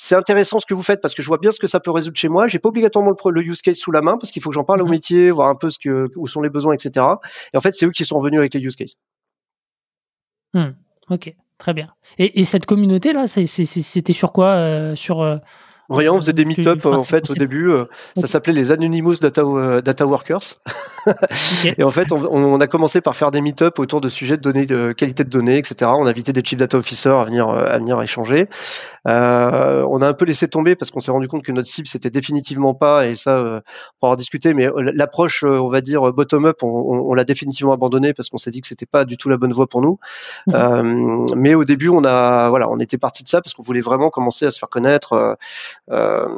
c'est intéressant ce que vous faites parce que je vois bien ce que ça peut résoudre chez moi. J'ai pas obligatoirement le, use case sous la main parce qu'il faut que j'en parle au mhm. métier, voir un peu ce que où sont les besoins, etc. Et en fait, c'est eux qui sont revenus avec les use cases. Hmm. ok, très bien. Et, cette communauté là, c'était sur quoi euh, Sur euh, Rien, on faisait des meet-up en fait au début. Euh, ça s'appelait les Anonymous Data, euh, Data Workers. Et en fait, on, a commencé par faire des meet-up autour de sujets de données, de qualité de données, etc. On a invité des chief data officers à venir euh, à venir échanger. Euh, on a un peu laissé tomber parce qu'on s'est rendu compte que notre cible c'était définitivement pas et ça euh, on pourra discuter. Mais l'approche, on va dire bottom-up, on, on, l'a définitivement abandonné parce qu'on s'est dit que c'était pas du tout la bonne voie pour nous. Mhm. mais au début, on a voilà, on était parti de ça parce qu'on voulait vraiment commencer à se faire connaître. Euh,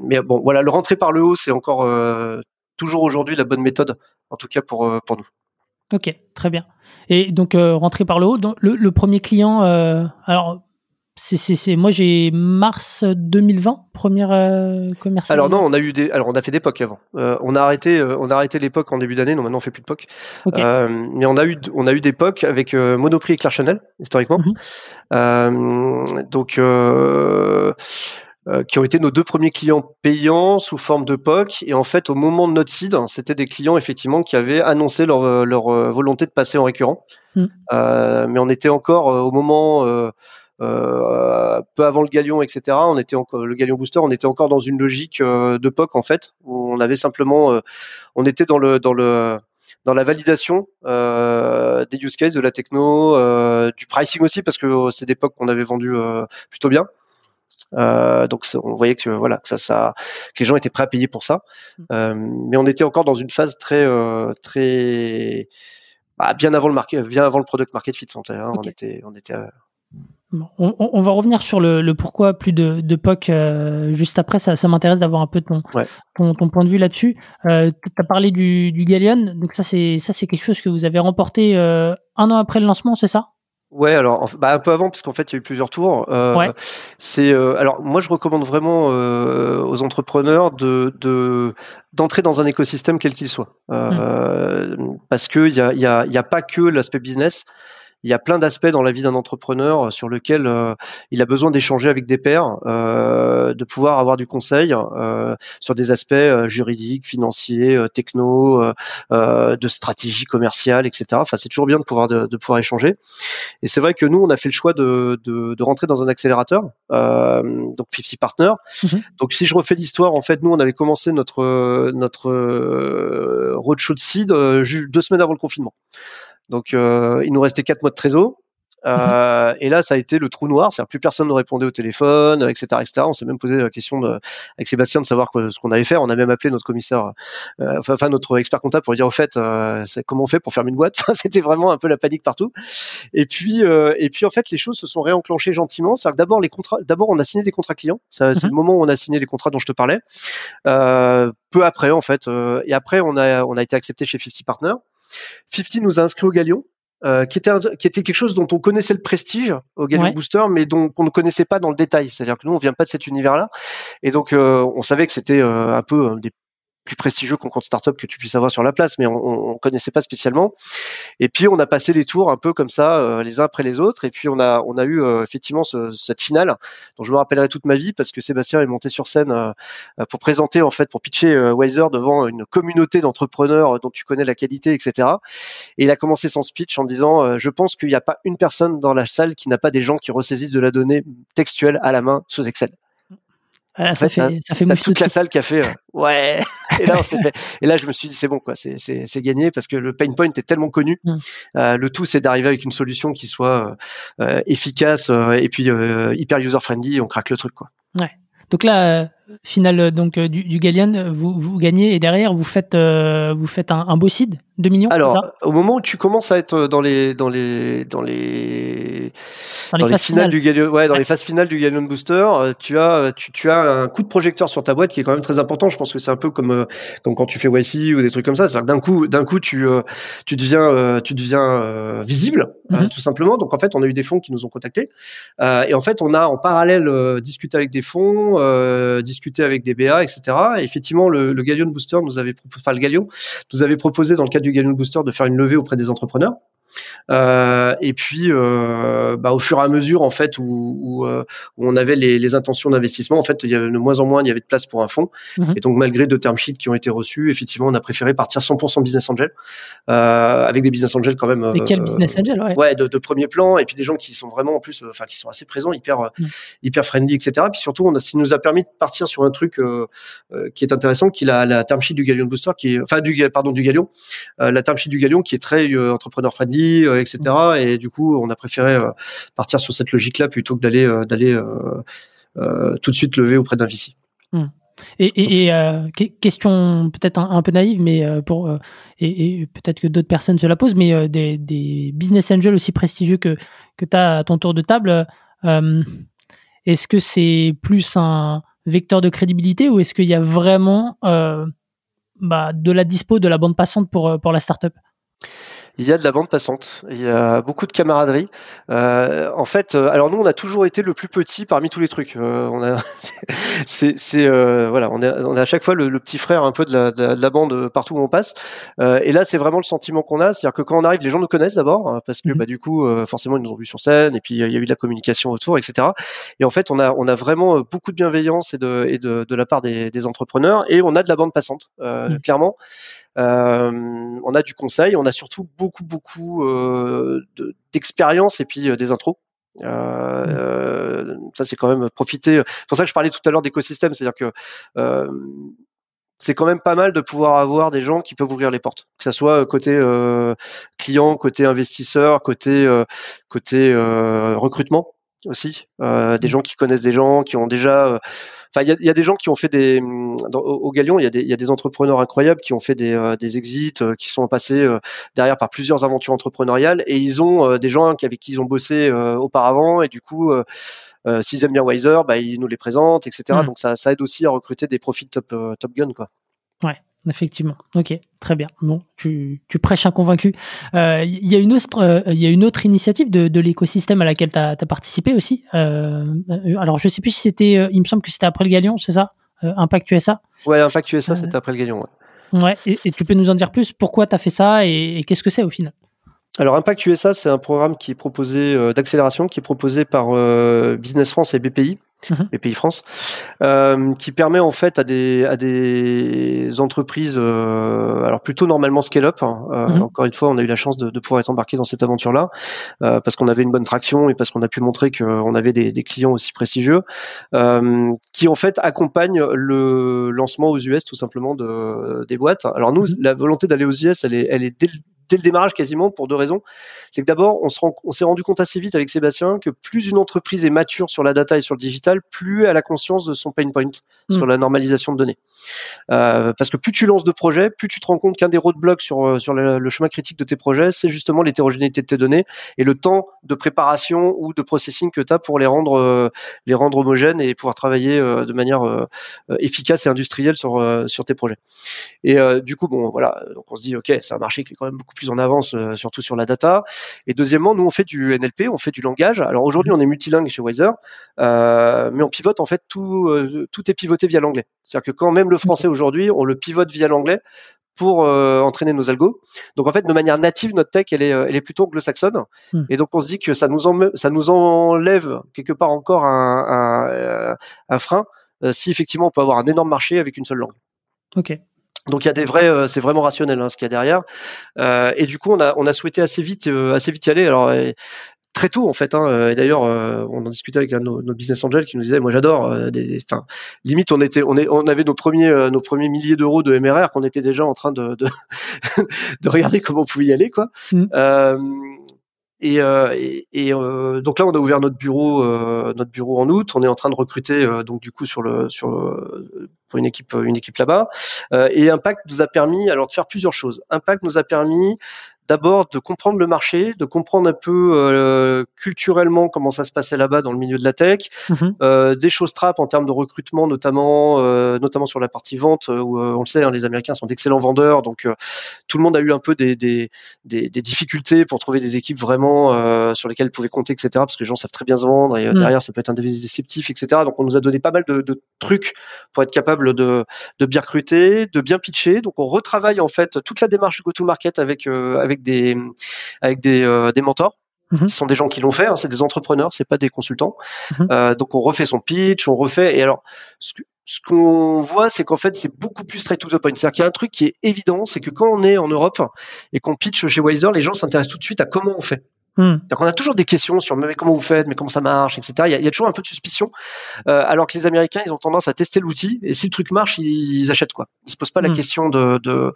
mais bon, voilà, le rentrer par le haut, c'est encore euh, toujours aujourd'hui la bonne méthode, en tout cas pour, euh, pour nous. Ok, très bien. Et donc rentrer par le haut, le, le premier client, alors c'est, moi j'ai mars 2020 première euh, Alors non, on a eu des, alors on a fait des POC avant. Euh, on a arrêté, euh, on a arrêté l'époque en début d'année. Non, maintenant on fait plus de POC. mais on a eu, on a eu des POC avec Monoprix et Claire Chanel historiquement. Mhm. donc qui ont été nos deux premiers clients payants sous forme de POC. Et en fait, au moment de notre seed, c'était des clients effectivement qui avaient annoncé leur, leur volonté de passer en récurrent. Mm. mais on était encore au moment euh, peu avant le Galion, etc. On était encore le Galion Booster, on était encore dans une logique euh, de POC en fait, où on avait simplement, euh, on était dans le dans le dans la validation euh, des use cases, de la techno, euh, du pricing aussi, parce que c'est des POC qu'on avait vendu plutôt bien. Donc on voyait que voilà que ça, ça que les gens étaient prêts à payer pour ça, mm. mais on était encore dans une phase très très bah, bien avant le market, bien avant le product market fit. Hein, On était on était on, va revenir sur le, pourquoi plus de, de POC euh, juste après. Ça, m'intéresse d'avoir un peu ton, ton, point de vue là-dessus. Euh, tu as parlé du, du Galleon, donc ça c'est ça c'est quelque chose que vous avez remporté euh, un an après le lancement, c'est ça? Ouais, alors bah, un peu avant, parce qu'en fait, il y a eu plusieurs tours. C'est alors moi, je recommande vraiment aux entrepreneurs de d'entrer dans un écosystème quel qu'il soit, mmh. parce que il y a y a, y a pas que l'aspect business il y a plein d'aspects dans la vie d'un entrepreneur euh, sur lequel euh, il a besoin d'échanger avec des pairs, euh, de pouvoir avoir du conseil sur des aspects juridiques, financiers, techno, de stratégie commerciale, etc. Enfin, c'est toujours bien de pouvoir de, pouvoir échanger. Et c'est vrai que nous, on a fait le choix de, de, rentrer dans un accélérateur, donc 50 Partner. Mhm. Donc, si je refais l'histoire, en fait, nous, on avait commencé notre notre roadshow de seed deux semaines avant le confinement. Donc, euh, il nous restait quatre mois de trésor. Euh, mhm. Et là, ça a été le trou noir. C'est-à-dire plus personne ne répondait au téléphone, etc., etc. On s'est même posé la question de, avec Sébastien de savoir ce qu'on allait faire. On a même appelé notre commissaire, euh, enfin notre expert comptable pour lui dire au fait, euh, comment on fait pour fermer une boîte? C'était vraiment un peu la panique partout. Et puis, euh, et puis en fait, les choses se sont réenclenchées gentiment. C'est-à-dire que d'abord les contrats, d'abord on a signé des contrats clients. Ça, c'est mhm. le moment où on a signé les contrats dont je te parlais. peu après, en fait, et après on a on a été accepté chez 50 Partners. 50 nous a inscrit au Galion. Euh, qui était qui était quelque chose dont on connaissait le prestige au Galion Booster, mais dont on ne connaissait pas dans le détail. C'est-à-dire que nous, on vient pas de cet univers-là, et donc euh, on savait que c'était euh, un peu des plus prestigieux qu'on compte startup que tu puisses avoir sur la place, mais on, on connaissait pas spécialement. Et puis on a passé les tours un peu comme ça, euh, les uns après les autres. Et puis on a on a eu euh, effectivement ce, cette finale dont je me rappellerai toute ma vie parce que Sébastien est monté sur scène euh, pour présenter en fait pour pitcher Wiser devant une communauté d'entrepreneurs dont tu connais la qualité, etc. Et il a commencé son speech en disant je pense qu'il n'y a pas une personne dans la salle qui n'a pas des gens qui ressaisissent de la donnée textuelle à la main sous Excel. Ça, fait, ça fait toute la salle qui a fait euh, ouais. et là, fait, et là, je me suis dit c'est bon quoi, c'est c'est gagné parce que le pain point est tellement connu. Mmh. Euh, le tout, c'est d'arriver avec une solution qui soit euh, efficace et puis hyper user friendly. On craque le truc quoi. Ouais. Donc là, finale donc du, du Gallian, vous, vous gagnez et derrière vous faites vous faites un, un beau seed 2 millions Alors, au moment où tu commences à être dans les dans les dans les dans, les, finales, du ouais, dans les phases finales du Gallion Booster, euh, tu as tu, tu, as un coup de projecteur sur ta boîte qui est quand même très important. Je pense que c'est un peu comme euh, comme quand tu fais YC ou des trucs comme ça. C'est d'un coup d'un coup tu euh, tu deviens tu deviens visible mhm. tout simplement. Donc en fait, on a eu des fonds qui nous ont contactés et en fait, on a en parallèle discuté avec des fonds, discuté avec des BA, etc. Et effectivement, le, le Gallion Booster nous avait enfin le Gallion nous avait proposé dans le cadre du Galion Booster de faire une levée auprès des entrepreneurs. Euh, et puis, euh, bah, au fur et à mesure, en fait, où, où, euh, où on avait les, les intentions d'investissement, en fait, il y avait de moins en moins, il y avait de place pour un fonds. Mhm. Et donc, malgré deux term sheets qui ont été reçus, effectivement, on a préféré partir 100% business angel, avec des business angels quand même. Et quel business angel, ouais. ouais de, de, premier plan, et puis des gens qui sont vraiment en plus, enfin, qui sont assez présents, hyper, mhm. hyper friendly, etc. Puis surtout, on a, ça nous a permis de partir sur un truc qui est intéressant, qui est la, la term sheet du Galion Booster, qui est, enfin, du, pardon, du Galion, la term sheet du Galion, qui est très entrepreneur friendly, etc. Et du coup, on a préféré euh, partir sur cette logique-là plutôt que d'aller euh, d'aller euh, tout de suite lever auprès d'un VC. Hmm. Et, question peut-être un, peu naïve, mais pour et, peut-être que d'autres personnes se la posent, mais des, business angels aussi prestigieux que que tu as à ton tour de table, est-ce que c'est plus un vecteur de crédibilité ou est-ce qu'il y a vraiment bah, de la dispo, de la bande passante pour pour la startup? Il y a de la bande passante, il y a beaucoup de camaraderie. Euh, en fait, euh, alors nous, on a toujours été le plus petit parmi tous les trucs. Euh, on a, c'est, c'est euh, voilà, on est, on a à chaque fois le, le, petit frère un peu de la, de la, bande partout où on passe. et là, c'est vraiment le sentiment qu'on a, c'est-à-dire que quand on arrive, les gens nous connaissent d'abord hein, parce que mmh bah du coup, forcément, ils nous ont vus sur scène et puis il y a eu de la communication autour, etc. Et en fait, on a, on a vraiment beaucoup de bienveillance et de, et de, de la part des, des entrepreneurs et on a de la bande passante, mmh. clairement. Euh, on a du conseil, on a surtout beaucoup beaucoup euh, d'expérience et puis euh, des intros. Euh, ça c'est quand même profiter. C'est pour ça que je parlais tout à l'heure d'écosystème, c'est-à-dire que euh, c'est quand même pas mal de pouvoir avoir des gens qui peuvent ouvrir les portes, que ça soit côté euh, client, côté investisseur, côté côté recrutement aussi, des mmh. gens qui connaissent des gens, qui ont déjà il y a, des gens qui ont fait des au Galion, il y a des, il y a des entrepreneurs incroyables qui ont fait des, euh, des exits, euh, qui sont passés euh, derrière par plusieurs aventures entrepreneuriales et ils ont des gens avec qui ils ont bossé auparavant et du coup. S'ils aiment bien Wiser, bah, ils nous les présentent, etc. Mmh. Donc ça, ça aide aussi à recruter des profils top, top gun. Quoi. Ouais, effectivement. Ok, très bien. Bon, tu, tu prêches un convaincu. Il euh, y, a une autre, euh, y a une autre initiative de, de l'écosystème à laquelle tu as, participé aussi. Euh, alors, je sais plus si c'était, il me semble que c'était après le Galion, c'est ça Impact USA Ouais, Impact USA, c'était après le Galion. Ouais, ouais et, tu peux nous en dire plus? Pourquoi tu as fait ça et qu'est-ce que c'est au final? Alors Impact USA, c'est un programme qui est proposé d'accélération, qui est proposé par Business France et BPI, mhm. BPI France, euh, qui permet en fait à des à des entreprises, alors plutôt normalement scale-up. Hein, mhm. Encore une fois, on a eu la chance de, pouvoir être embarqué dans cette aventure-là parce qu'on avait une bonne traction et parce qu'on a pu montrer qu'on avait des, des, clients aussi prestigieux, qui en fait accompagnent le lancement aux US tout simplement de des boîtes. Alors nous, mhm. la volonté d'aller aux US, elle est elle est dès, dès le démarrage quasiment pour deux raisons. C'est que d'abord, on, s'est rendu compte assez vite avec Sébastien que plus une entreprise est mature sur la data et sur le digital, plus elle a conscience de son pain point sur mm. la normalisation de données. Euh, parce que plus tu lances de projets, plus tu te rends compte qu'un des roadblocks sur, euh, sur le, chemin critique de tes projets, c'est justement l'hétérogénéité de tes données et le temps de préparation ou de processing que tu as pour les rendre, euh, les rendre homogènes et pouvoir travailler de manière efficace et industrielle sur, sur tes projets. Et du coup, bon, voilà, donc on se dit, ok, c'est un marché qui est quand même beaucoup plus en avance, surtout sur la data. Et deuxièmement, nous, on fait du NLP, on fait du langage. Alors aujourd'hui, on est multilingue chez Wiser, mais on pivote, en fait, tout, tout est pivoté via l'anglais. C'est-à-dire que quand même le français aujourd'hui, on le pivote via l'anglais pour euh, entraîner nos algos. Donc en fait, de manière native, notre tech, elle est, euh, elle est plutôt anglo-saxonne. Hmm. Et donc on se dit que ça nous, ça nous enlève quelque part encore un, un, euh, un frein si effectivement on peut avoir un énorme marché avec une seule langue. Ok. Donc il y a des vrais, c'est vraiment rationnel hein, ce qu'il y a derrière. Euh, et du coup, on a, on a souhaité assez vite, assez vite y aller. Alors très tôt en fait. Hein. Et d'ailleurs, euh, on en discutait avec un de nos, business angels qui nous disait, moi j'adore. Euh, des, enfin, limite, on était, on, est, on avait nos premiers, euh, nos premiers milliers d'euros de MRR qu'on était déjà en train de de, de, regarder comment on pouvait y aller, quoi. Mm. et, et, donc là, on a ouvert notre bureau, notre bureau en août. On est en train de recruter donc du coup sur le sur pour une équipe une équipe là-bas. et Impact nous a permis alors de faire plusieurs choses. Impact nous a permis d'abord de comprendre le marché, de comprendre un peu euh, culturellement comment ça se passait là-bas dans le milieu de la tech, mhm. euh, des choses trappes en termes de recrutement, notamment euh, notamment sur la partie vente où on le sait, hein, les Américains sont d'excellents vendeurs, donc tout le monde a eu un peu des, des, des, des difficultés pour trouver des équipes vraiment sur lesquelles ils pouvaient compter, etc. Parce que les gens savent très bien se vendre et mhm. derrière ça peut être un déceptif, etc. Donc on nous a donné pas mal de, de trucs pour être capable de, de bien recruter, de bien pitcher. Donc on retravaille en fait toute la démarche go-to-market avec avec avec des avec des, euh, des mentors. Mhm. qui sont des gens qui l'ont fait, hein, c'est des entrepreneurs, c'est pas des consultants. Mhm. Euh, donc on refait son pitch, on refait. Et alors, ce ce qu'on voit, c'est qu'en fait, c'est beaucoup plus straight to the point. C'est-à-dire qu'il y a un truc qui est évident, c'est que quand on est en Europe et qu'on pitch chez Wiser, les gens s'intéressent tout de suite à comment on fait. Hmm. Donc on a toujours des questions sur mais comment vous faites, mais comment ça marche, etc. Il y a, il y a toujours un peu de suspicion, euh, alors que les Américains ils ont tendance à tester l'outil et si le truc marche ils, achètent quoi. Ils se posent pas la hmm. question de de,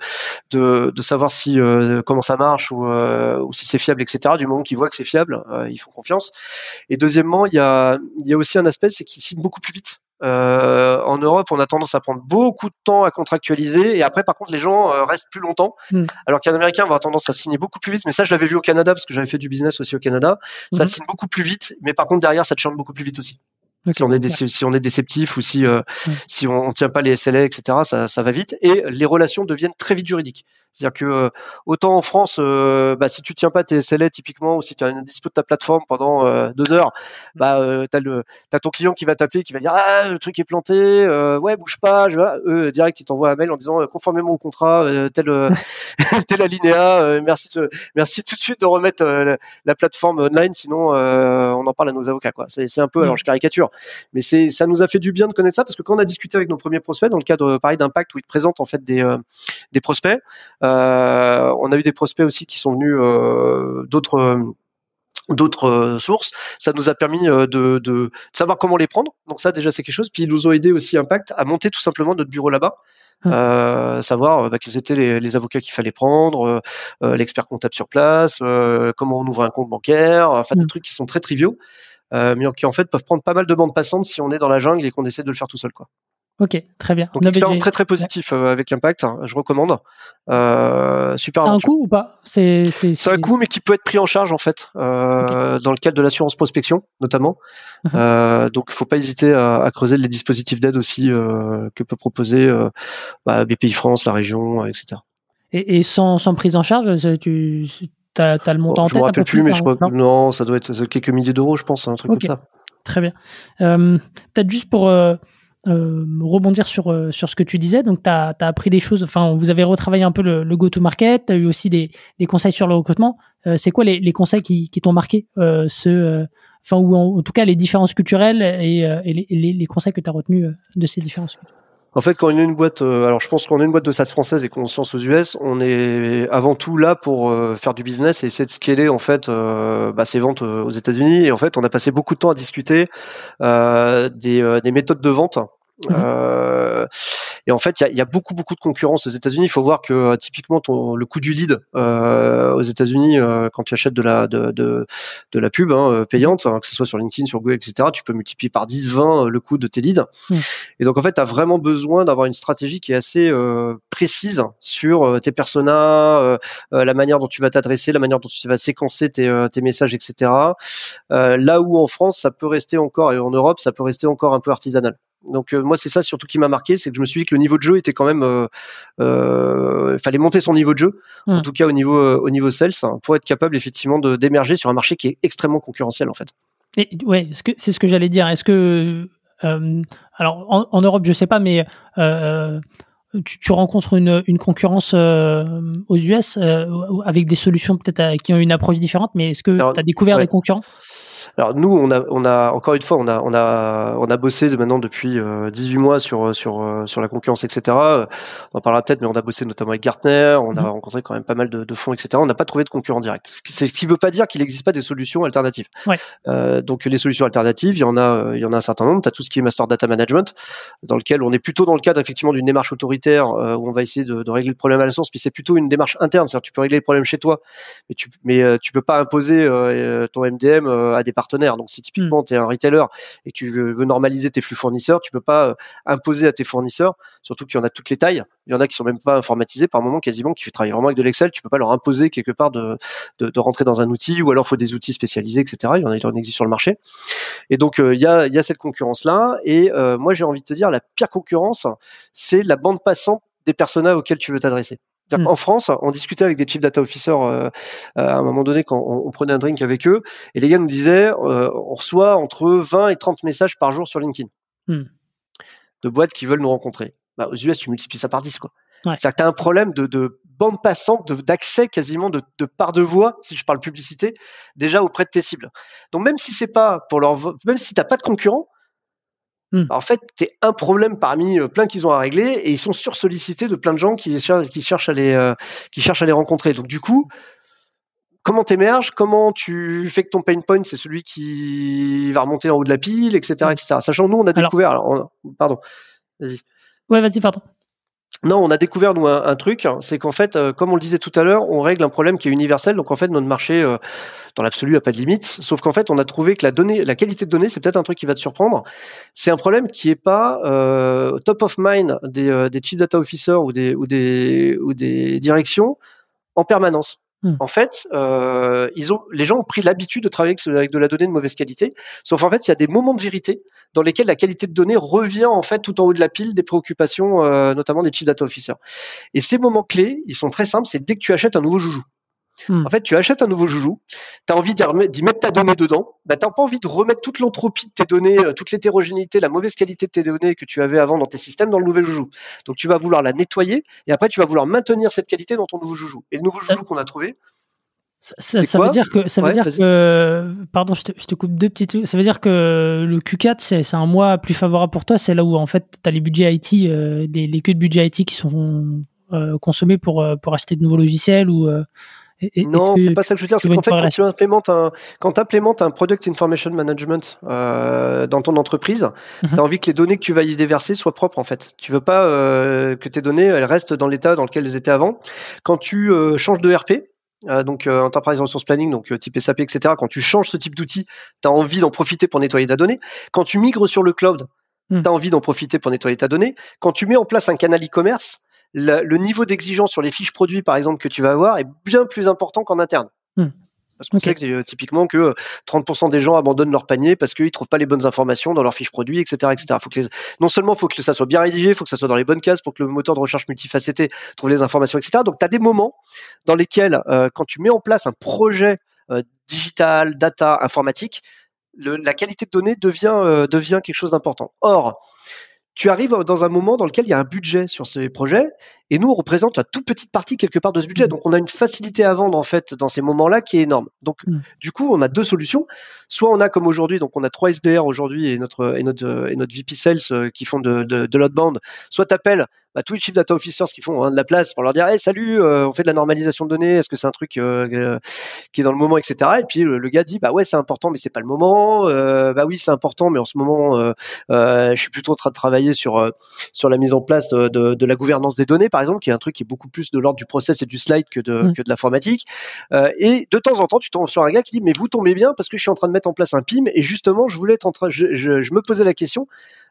de, de savoir si euh, comment ça marche ou, euh, ou si c'est fiable, etc. Du moment qu'ils voient que c'est fiable, euh, ils font confiance. Et deuxièmement il y a il y a aussi un aspect c'est qu'ils signent beaucoup plus vite. Euh, en Europe, on a tendance à prendre beaucoup de temps à contractualiser et après, par contre, les gens euh, restent plus longtemps. Hmm. Alors qu'un Américain va avoir tendance à signer beaucoup plus vite. Mais ça, je l'avais vu au Canada parce que j'avais fait du business aussi au Canada. Ça hmm. signe beaucoup plus vite, mais par contre derrière, ça churn beaucoup plus vite aussi. Si on est si on est déceptif ou si euh, si on, on, tient pas les SLA, etc. Ça, ça va vite et les relations deviennent très vite juridiques. C'est-à-dire que euh, autant en France, euh, bah, si tu tiens pas tes SLA typiquement, ou si tu as une dispo de ta plateforme pendant euh, deux heures, bah euh, t'as le t'as ton client qui va t'appeler, qui va dire ah le truc est planté, ouais bouge pas, je eux direct ils t'envoient un mail en disant conformément au contrat tel tel alinéa, merci merci tout de suite de remettre la, plateforme online, sinon on en parle à nos avocats quoi. C'est c'est un peu alors je caricature, mais c'est ça nous a fait du bien de connaître ça parce que quand on a discuté avec nos premiers prospects dans le cadre pareil d'impact où ils te présentent en fait des des prospects euh, on a eu des prospects aussi qui sont venus euh, d'autres d'autres sources. Ça nous a permis de, de, savoir comment les prendre. Donc ça déjà c'est quelque chose. Puis ils nous ont aidé aussi Impact à monter tout simplement notre bureau là-bas. Hum. Euh, savoir bah, quels étaient les, les avocats qu'il fallait prendre, euh, l'expert comptable sur place, euh, comment on ouvre un compte bancaire, enfin des hum. trucs qui sont très triviaux, mais qui en fait peuvent prendre pas mal de bandes passantes si on est dans la jungle et qu'on essaie de le faire tout seul quoi. Ok, très bien. Donc expérience très très positif euh, avec Impact, hein, je recommande. Euh, super. C'est un coût ou pas? C'est un coût, mais qui peut être pris en charge en fait euh, dans le cadre de l'assurance prospection notamment. Uh-huh. euh, donc, faut pas hésiter à, à creuser les dispositifs d'aide aussi que peut proposer bah, BPI France, la région, etc. Et, et sans, sans prise en charge, tu as, as, le montant en tête Je me rappelle plus, mais je crois que non, ça doit être quelques milliers d'euros, je pense, un truc comme ça. Très bien. Peut-être juste pour euh, rebondir sur, euh, sur ce que tu disais. Donc, tu as, appris des choses. Enfin, vous avez retravaillé un peu le, le go-to-market. Tu as eu aussi des, des, conseils sur le recrutement. Euh, c'est quoi les, les, conseils qui, qui t'ont marqué ce, enfin, ou en, tout cas les différences culturelles et, et les, les, conseils que tu as retenus de ces différences en fait, quand on est une boîte, alors je pense qu'on est une boîte de SaaS française et qu'on se lance aux US, on est avant tout là pour faire du business et essayer de scaler en fait bah, ses ventes aux États-Unis. Et en fait, on a passé beaucoup de temps à discuter des, des méthodes de vente Mmh euh, et en fait, il y a, y a, beaucoup beaucoup de concurrence aux États-Unis. Il faut voir que euh, typiquement ton, le coût du lead euh, aux États-Unis, euh, quand tu achètes de la de, de, de la pub hein, euh, payante, hein, que ce soit sur LinkedIn, sur Google, etc., tu peux multiplier par 10, 20 le coût de tes leads. Mmh. Et donc en fait, tu as vraiment besoin d'avoir une stratégie qui est assez précise sur tes personas, la manière dont tu vas t'adresser, la manière dont tu vas séquencer tes, tes messages, etc. là où en France, ça peut rester encore et en Europe, ça peut rester encore un peu artisanal. Donc euh, moi c'est ça surtout qui m'a marqué, c'est que je me suis dit que le niveau de jeu était quand même, euh, euh, fallait monter son niveau de jeu, en mmh. tout cas au niveau euh, au niveau sales, hein, pour être capable effectivement de d'émerger sur un marché qui est extrêmement concurrentiel en fait. Et ouais, c'est ce que j'allais dire. Est-ce que alors en, en, Europe je sais pas, mais tu, tu, rencontres une, une concurrence aux US avec des solutions peut-être qui ont une approche différente, mais est-ce que tu as découvert des concurrents? Alors nous, on a, on a encore une fois, on a, on a, on a bossé de maintenant depuis 18 euh, mois sur sur euh, sur la concurrence, etc. On en parlera peut-être, mais on a bossé notamment avec Gartner, on a mhm. rencontré quand même pas mal de, de fonds, etc. On n'a pas trouvé de concurrent direct. Ce qui ne veut pas dire qu'il n'existe pas des solutions alternatives. Ouais. Euh, donc les solutions alternatives, il y en a, il y en a un certain nombre. Tu as tout ce qui est master data management, dans lequel on est plutôt dans le cadre effectivement d'une démarche autoritaire où on va essayer de, de, régler le problème à la source. Puis c'est plutôt une démarche interne, c'est-à-dire tu peux régler le problème chez toi, mais tu, mais tu peux pas imposer ton MDM à des partenaires. Donc si typiquement mmh. tu es un retailer et que tu veux, normaliser tes flux fournisseurs, tu peux pas euh, imposer à tes fournisseurs, surtout qu'il y en a toutes les tailles. Il y en a qui sont même pas informatisés par moment quasiment, qui travaillent vraiment avec de l'Excel. Tu peux pas leur imposer quelque part de, de, de, rentrer dans un outil ou alors faut des outils spécialisés, etc. Il y en a, il en existe sur le marché. Et donc euh, il y, a, y a cette concurrence là. Et euh, moi j'ai envie de te dire la pire concurrence, c'est la bande passante des personas auxquels tu veux t'adresser. Mm. En France, on discutait avec des chief data officers euh, euh, à un moment donné quand on, prenait un drink avec eux, et les gars nous disaient, euh, on reçoit entre 20 et 30 messages par jour sur LinkedIn mm. de boîtes qui veulent nous rencontrer. Bah, aux US, tu multiplies ça par 10 quoi. C'est-à-dire que tu as un problème de, de bande passante, d'accès quasiment de, de part de voix, si je parle publicité, déjà auprès de tes cibles. Donc même si c'est pas pour leur, même si t'as pas de concurrent, Mmh. En fait, tu es un problème parmi euh, plein qu'ils ont à régler et ils sont sursollicités de plein de gens qui, qui, cherchent, à les, euh, qui cherchent à les rencontrer. Donc, du coup, comment t'émerges? Comment tu fais que ton pain point, c'est celui qui va remonter en haut de la pile, etc. Etc. Sachant, nous, on a découvert. Alors, pardon, vas-y. Ouais, vas-y, pardon. Non, on a découvert nous un, truc, c'est qu'en fait, euh, comme on le disait tout à l'heure, on règle un problème qui est universel. Donc en fait, notre marché, euh, dans l'absolu, a pas de limite. Sauf qu'en fait, on a trouvé que la donnée, la qualité de données, c'est peut-être un truc qui va te surprendre. C'est un problème qui est pas euh, top of mind des, des chief data officers ou des ou des ou des directions en permanence. Hmm. En fait, euh, ils ont, les gens ont pris l'habitude de travailler avec, de la donnée de mauvaise qualité. Sauf en fait, il y a des moments de vérité dans lesquels la qualité de données revient en fait tout en haut de la pile des préoccupations, euh, notamment des chief data officers. Et ces moments clés, ils sont très simples. C'est dès que tu achètes un nouveau joujou. Hmm. En fait, tu achètes un nouveau joujou, tu as envie d'y mettre ta donnée dedans, bah, tu n'as pas envie de remettre toute l'entropie de tes données, euh, toute l'hétérogénéité, la mauvaise qualité de tes données que tu avais avant dans tes systèmes dans le nouvel joujou. Donc tu vas vouloir la nettoyer et après tu vas vouloir maintenir cette qualité dans ton nouveau joujou. Et le nouveau joujou qu'on a trouvé, ça, ça, veut dire que ça veut dire que pardon je te, je te, coupe deux petites ça veut dire que le Q4 c'est un mois plus favorable pour toi c'est là où en fait tu as les budgets IT euh, les queues de budget IT qui sont euh, consommés pour pour acheter de nouveaux logiciels ou non, c'est pas ça que je veux dire. C'est qu'en fait, quand tu implémentes un, quand implémentes un product information management euh, dans ton entreprise, mhm. tu as envie que les données que tu vas y déverser soient propres en fait. Tu veux pas euh, que tes données elles restent dans l'état dans lequel elles étaient avant. Quand tu euh, changes de RP, euh, donc euh, Enterprise Resource Planning, donc euh, type SAP, etc. Quand tu changes ce type d'outil, tu as envie d'en profiter pour nettoyer ta donnée. Quand tu migres sur le cloud, hmm. tu as envie d'en profiter pour nettoyer ta donnée. Quand tu mets en place un canal e-commerce, le, niveau d'exigence sur les fiches produits, par exemple, que tu vas avoir est bien plus important qu'en interne. Hmm. Parce qu'on sait que, euh, typiquement que 30% des gens abandonnent leur panier parce qu'ils trouvent pas les bonnes informations dans leurs fiches produits, etc., etc. Faut que les... non seulement faut que ça soit bien rédigé, faut que ça soit dans les bonnes cases pour que le moteur de recherche multifacetté trouve les informations, etc. Donc tu as des moments dans lesquels, euh, quand tu mets en place un projet euh, digital, data, informatique, le, la qualité de données devient devient quelque chose d'important. Or, tu arrives dans un moment dans lequel il y a un budget sur ces projets et nous on représente la toute petite partie quelque part de ce budget. Mmh. Donc on a une facilité à vendre en fait dans ces moments-là qui est énorme. Donc mmh. du coup on a deux solutions. Soit on a comme aujourd'hui, donc on a trois SDR aujourd'hui et notre et notre et notre VP Sales euh, qui font de de, de l'outbound. Soit t'appelles bah, tous les chief data officers qui font hein, de la place pour leur dire hey, salut euh, on fait de la normalisation de données est-ce que c'est un truc euh, euh, qui est dans le moment etc et puis le, gars dit bah ouais c'est important mais c'est pas le moment bah oui c'est important mais en ce moment je suis plutôt en train de travailler sur sur la mise en place de, de, de, la gouvernance des données par exemple qui est un truc qui est beaucoup plus de l'ordre du process et du slide que de mmh. que de l'informatique et de temps en temps tu tombes sur un gars qui dit mais vous tombez bien parce que je suis en train de mettre en place un PIM et justement je voulais être en train je, je, je me posais la question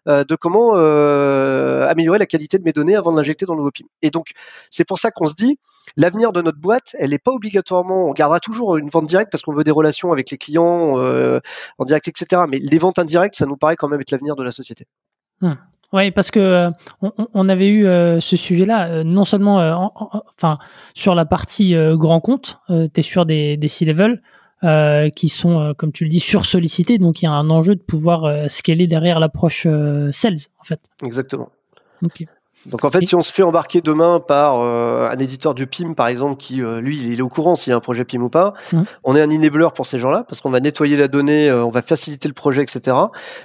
de comment améliorer la qualité de mes données avant de l'injecter dans le nouveau PIM. Et donc, c'est pour ça qu'on se dit, l'avenir de notre boîte, elle n'est pas obligatoirement, on gardera toujours une vente directe parce qu'on veut des relations avec les clients euh, en direct, etc. Mais les ventes indirectes, ça nous paraît quand même être l'avenir de la société. Hmm. Oui, parce que euh, on, avait eu euh, ce sujet-là, non seulement enfin sur la partie grand compte, tu es sur des, des C-level, qui sont, comme tu le dis, sursollicités. Donc, il y a un enjeu de pouvoir scaler derrière l'approche sales, en fait. Exactement. Ok. Donc en fait, si on se fait embarquer demain par euh, un éditeur du PIM, par exemple, qui euh, lui, il est au courant s'il y a un projet PIM ou pas, mmh. on est un enabler pour ces gens-là parce qu'on va nettoyer la donnée, euh, on va faciliter le projet, etc.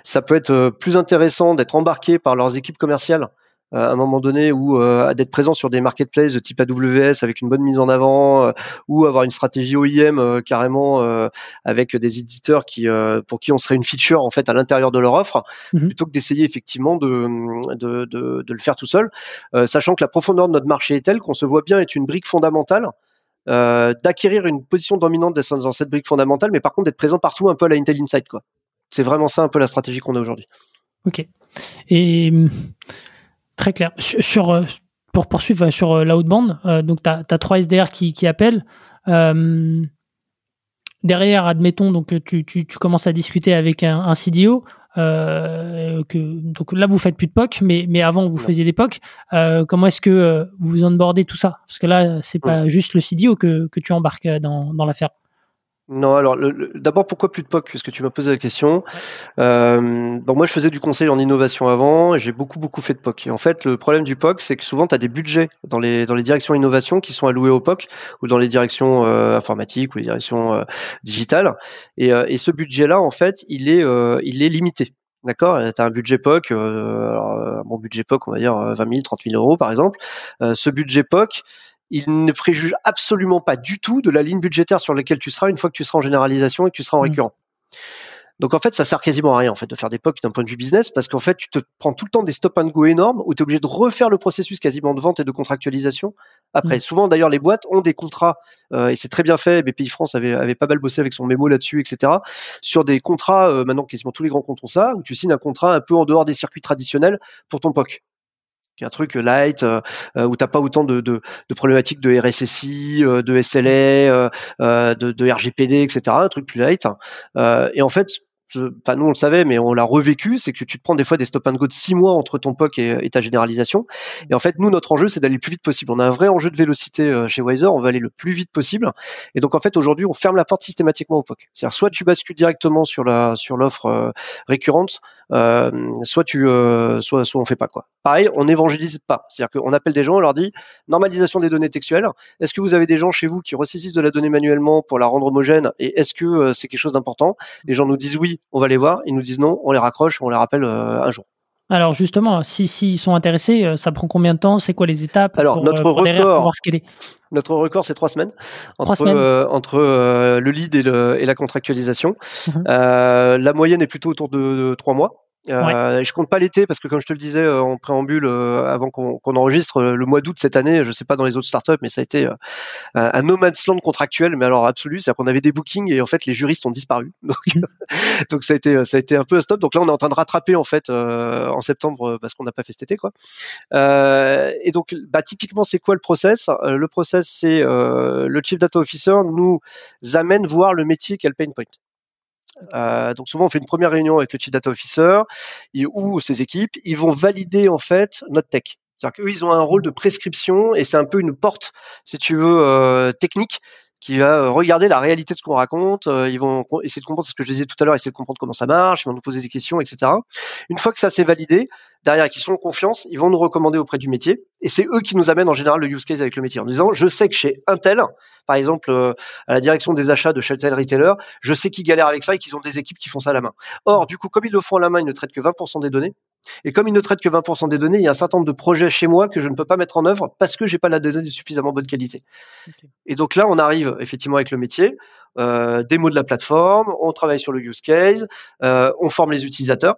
Ça peut être plus intéressant d'être embarqué par leurs équipes commerciales à un moment donné ou euh, d'être présent sur des marketplaces de type AWS avec une bonne mise en avant euh, ou avoir une stratégie OIM euh, carrément avec des éditeurs qui pour qui on serait une feature en fait à l'intérieur de leur offre mhm. plutôt que d'essayer effectivement de, de, de, de, le faire tout seul sachant que la profondeur de notre marché est telle qu'on se voit bien être une brique fondamentale d'acquérir une position dominante dans cette brique fondamentale mais par contre d'être présent partout un peu à la Intel Inside quoi. C'est vraiment ça un peu la stratégie qu'on a aujourd'hui. Ok. Et Très clair. Sur, euh, pour poursuivre sur euh, l'outbound, euh, donc tu as, trois SDR qui, qui appellent. derrière, admettons, donc tu, tu, tu, commences à discuter avec un, un CDO. que, donc là, vous faites plus de POC, mais, mais avant, vous faisiez des POC. comment est-ce que vous onboardez tout ça? Parce que là, c'est pas juste le CDO que, que tu embarques dans, dans l'affaire. Non, alors d'abord pourquoi plus de POC? Puisque tu m'as posé la question. Euh, moi je faisais du conseil en innovation avant et j'ai beaucoup beaucoup fait de POC. En fait le problème du POC c'est que souvent tu as des budgets dans les dans les directions innovation qui sont alloués au POC ou dans les directions euh, informatiques ou les directions euh, digitales. Et, et ce budget là en fait il est il est limité. D'accord? Tu un budget POC, alors, bon budget POC on va dire 20 000, 30 000 euros par exemple. ce budget POC il ne préjuge absolument pas du tout de la ligne budgétaire sur laquelle tu seras une fois que tu seras en généralisation et que tu seras en mmh. récurrent. Donc en fait, ça sert quasiment à rien en fait de faire des POC d'un point de vue business parce qu'en fait, tu te prends tout le temps des stop and go énormes où tu es obligé de refaire le processus quasiment de vente et de contractualisation. Après, mmh. souvent d'ailleurs, les boîtes ont des contrats euh, et c'est très bien fait. BPI France avait, avait pas mal bossé avec son mémo là-dessus, etc. Sur des contrats, euh, maintenant quasiment tous les grands comptes ont ça, où tu signes un contrat un peu en dehors des circuits traditionnels pour ton POC. Qui un truc light euh, euh, où t'as pas autant de, de, de, problématiques de RSSI, euh, de SLA, de, de, RGPD, etc. Un truc plus light. et en fait, enfin nous on le savait, mais on l'a revécu, c'est que tu te prends des fois des stop and go de six mois entre ton POC et, ta généralisation. Et en fait, nous notre enjeu c'est d'aller le plus vite possible. On a un vrai enjeu de vélocité euh, chez Wiser, on va aller le plus vite possible. Et donc en fait aujourd'hui, on ferme la porte systématiquement au POC. C'est-à-dire soit tu bascules directement sur la sur l'offre euh, récurrente, euh, soit tu soit soit on fait pas quoi. Pareil, on évangélise pas. C'est-à-dire qu'on appelle des gens, on leur dit normalisation des données textuelles. Est-ce que vous avez des gens chez vous qui ressaisissent de la donnée manuellement pour la rendre homogène et est-ce que c'est quelque chose d'important? Les gens nous disent oui on va les voir. Ils nous disent non, on les raccroche, on les rappelle euh, un jour. Alors justement, s'ils si, sont intéressés, euh, ça prend combien de temps? C'est quoi les étapes Alors pour, notre euh, record, est? notre record c'est trois semaines entre, entre le lead et, la contractualisation. Mhm. la moyenne est plutôt autour de trois mois. Euh, Je compte pas l'été parce que comme je te le disais euh, en préambule euh, avant qu'on enregistre euh, le mois d'août cette année, je sais pas dans les autres startups, mais ça a été un no man's land contractuel, mais alors absolu, c'est-à-dire qu'on avait des bookings et en fait les juristes ont disparu, donc, donc ça a été ça a été un peu un stop. Donc là on est en train de rattraper en fait en septembre parce qu'on n'a pas fait cet été quoi. et donc bah typiquement c'est quoi le process? Le process c'est le chief data officer nous amène voir le métier qu'elle pain point. Euh, donc souvent on fait une première réunion avec le chief data officer ou ses équipes, ils vont valider en fait notre tech. C'est-à-dire qu'eux ils ont un rôle de prescription et c'est un peu une porte, si tu veux, euh, technique qui va euh, regarder la réalité de ce qu'on raconte. Euh, ils vont essayer de comprendre ce que je disais tout à l'heure, essayer de comprendre comment ça marche. Ils vont nous poser des questions, etc. Une fois que ça s'est validé, derrière, qu'ils sont en confiance, ils vont nous recommander auprès du métier. Et c'est eux qui nous amènent en général le use case avec le métier en disant, je sais que chez Intel, par exemple, euh, à la direction des achats de chez tel retailer, je sais qu'ils galèrent avec ça et qu'ils ont des équipes qui font ça à la main. Or, du coup, comme ils le font à la main, ils ne traitent que 20% des données. Et comme ils ne traitent que 20% des données, il y a un certain nombre de projets chez moi que je ne peux pas mettre en œuvre parce que j'ai pas la donnée de suffisamment bonne qualité. Et donc là, on arrive effectivement avec le métier, euh, démo de la plateforme, on travaille sur le use case, euh, on forme les utilisateurs.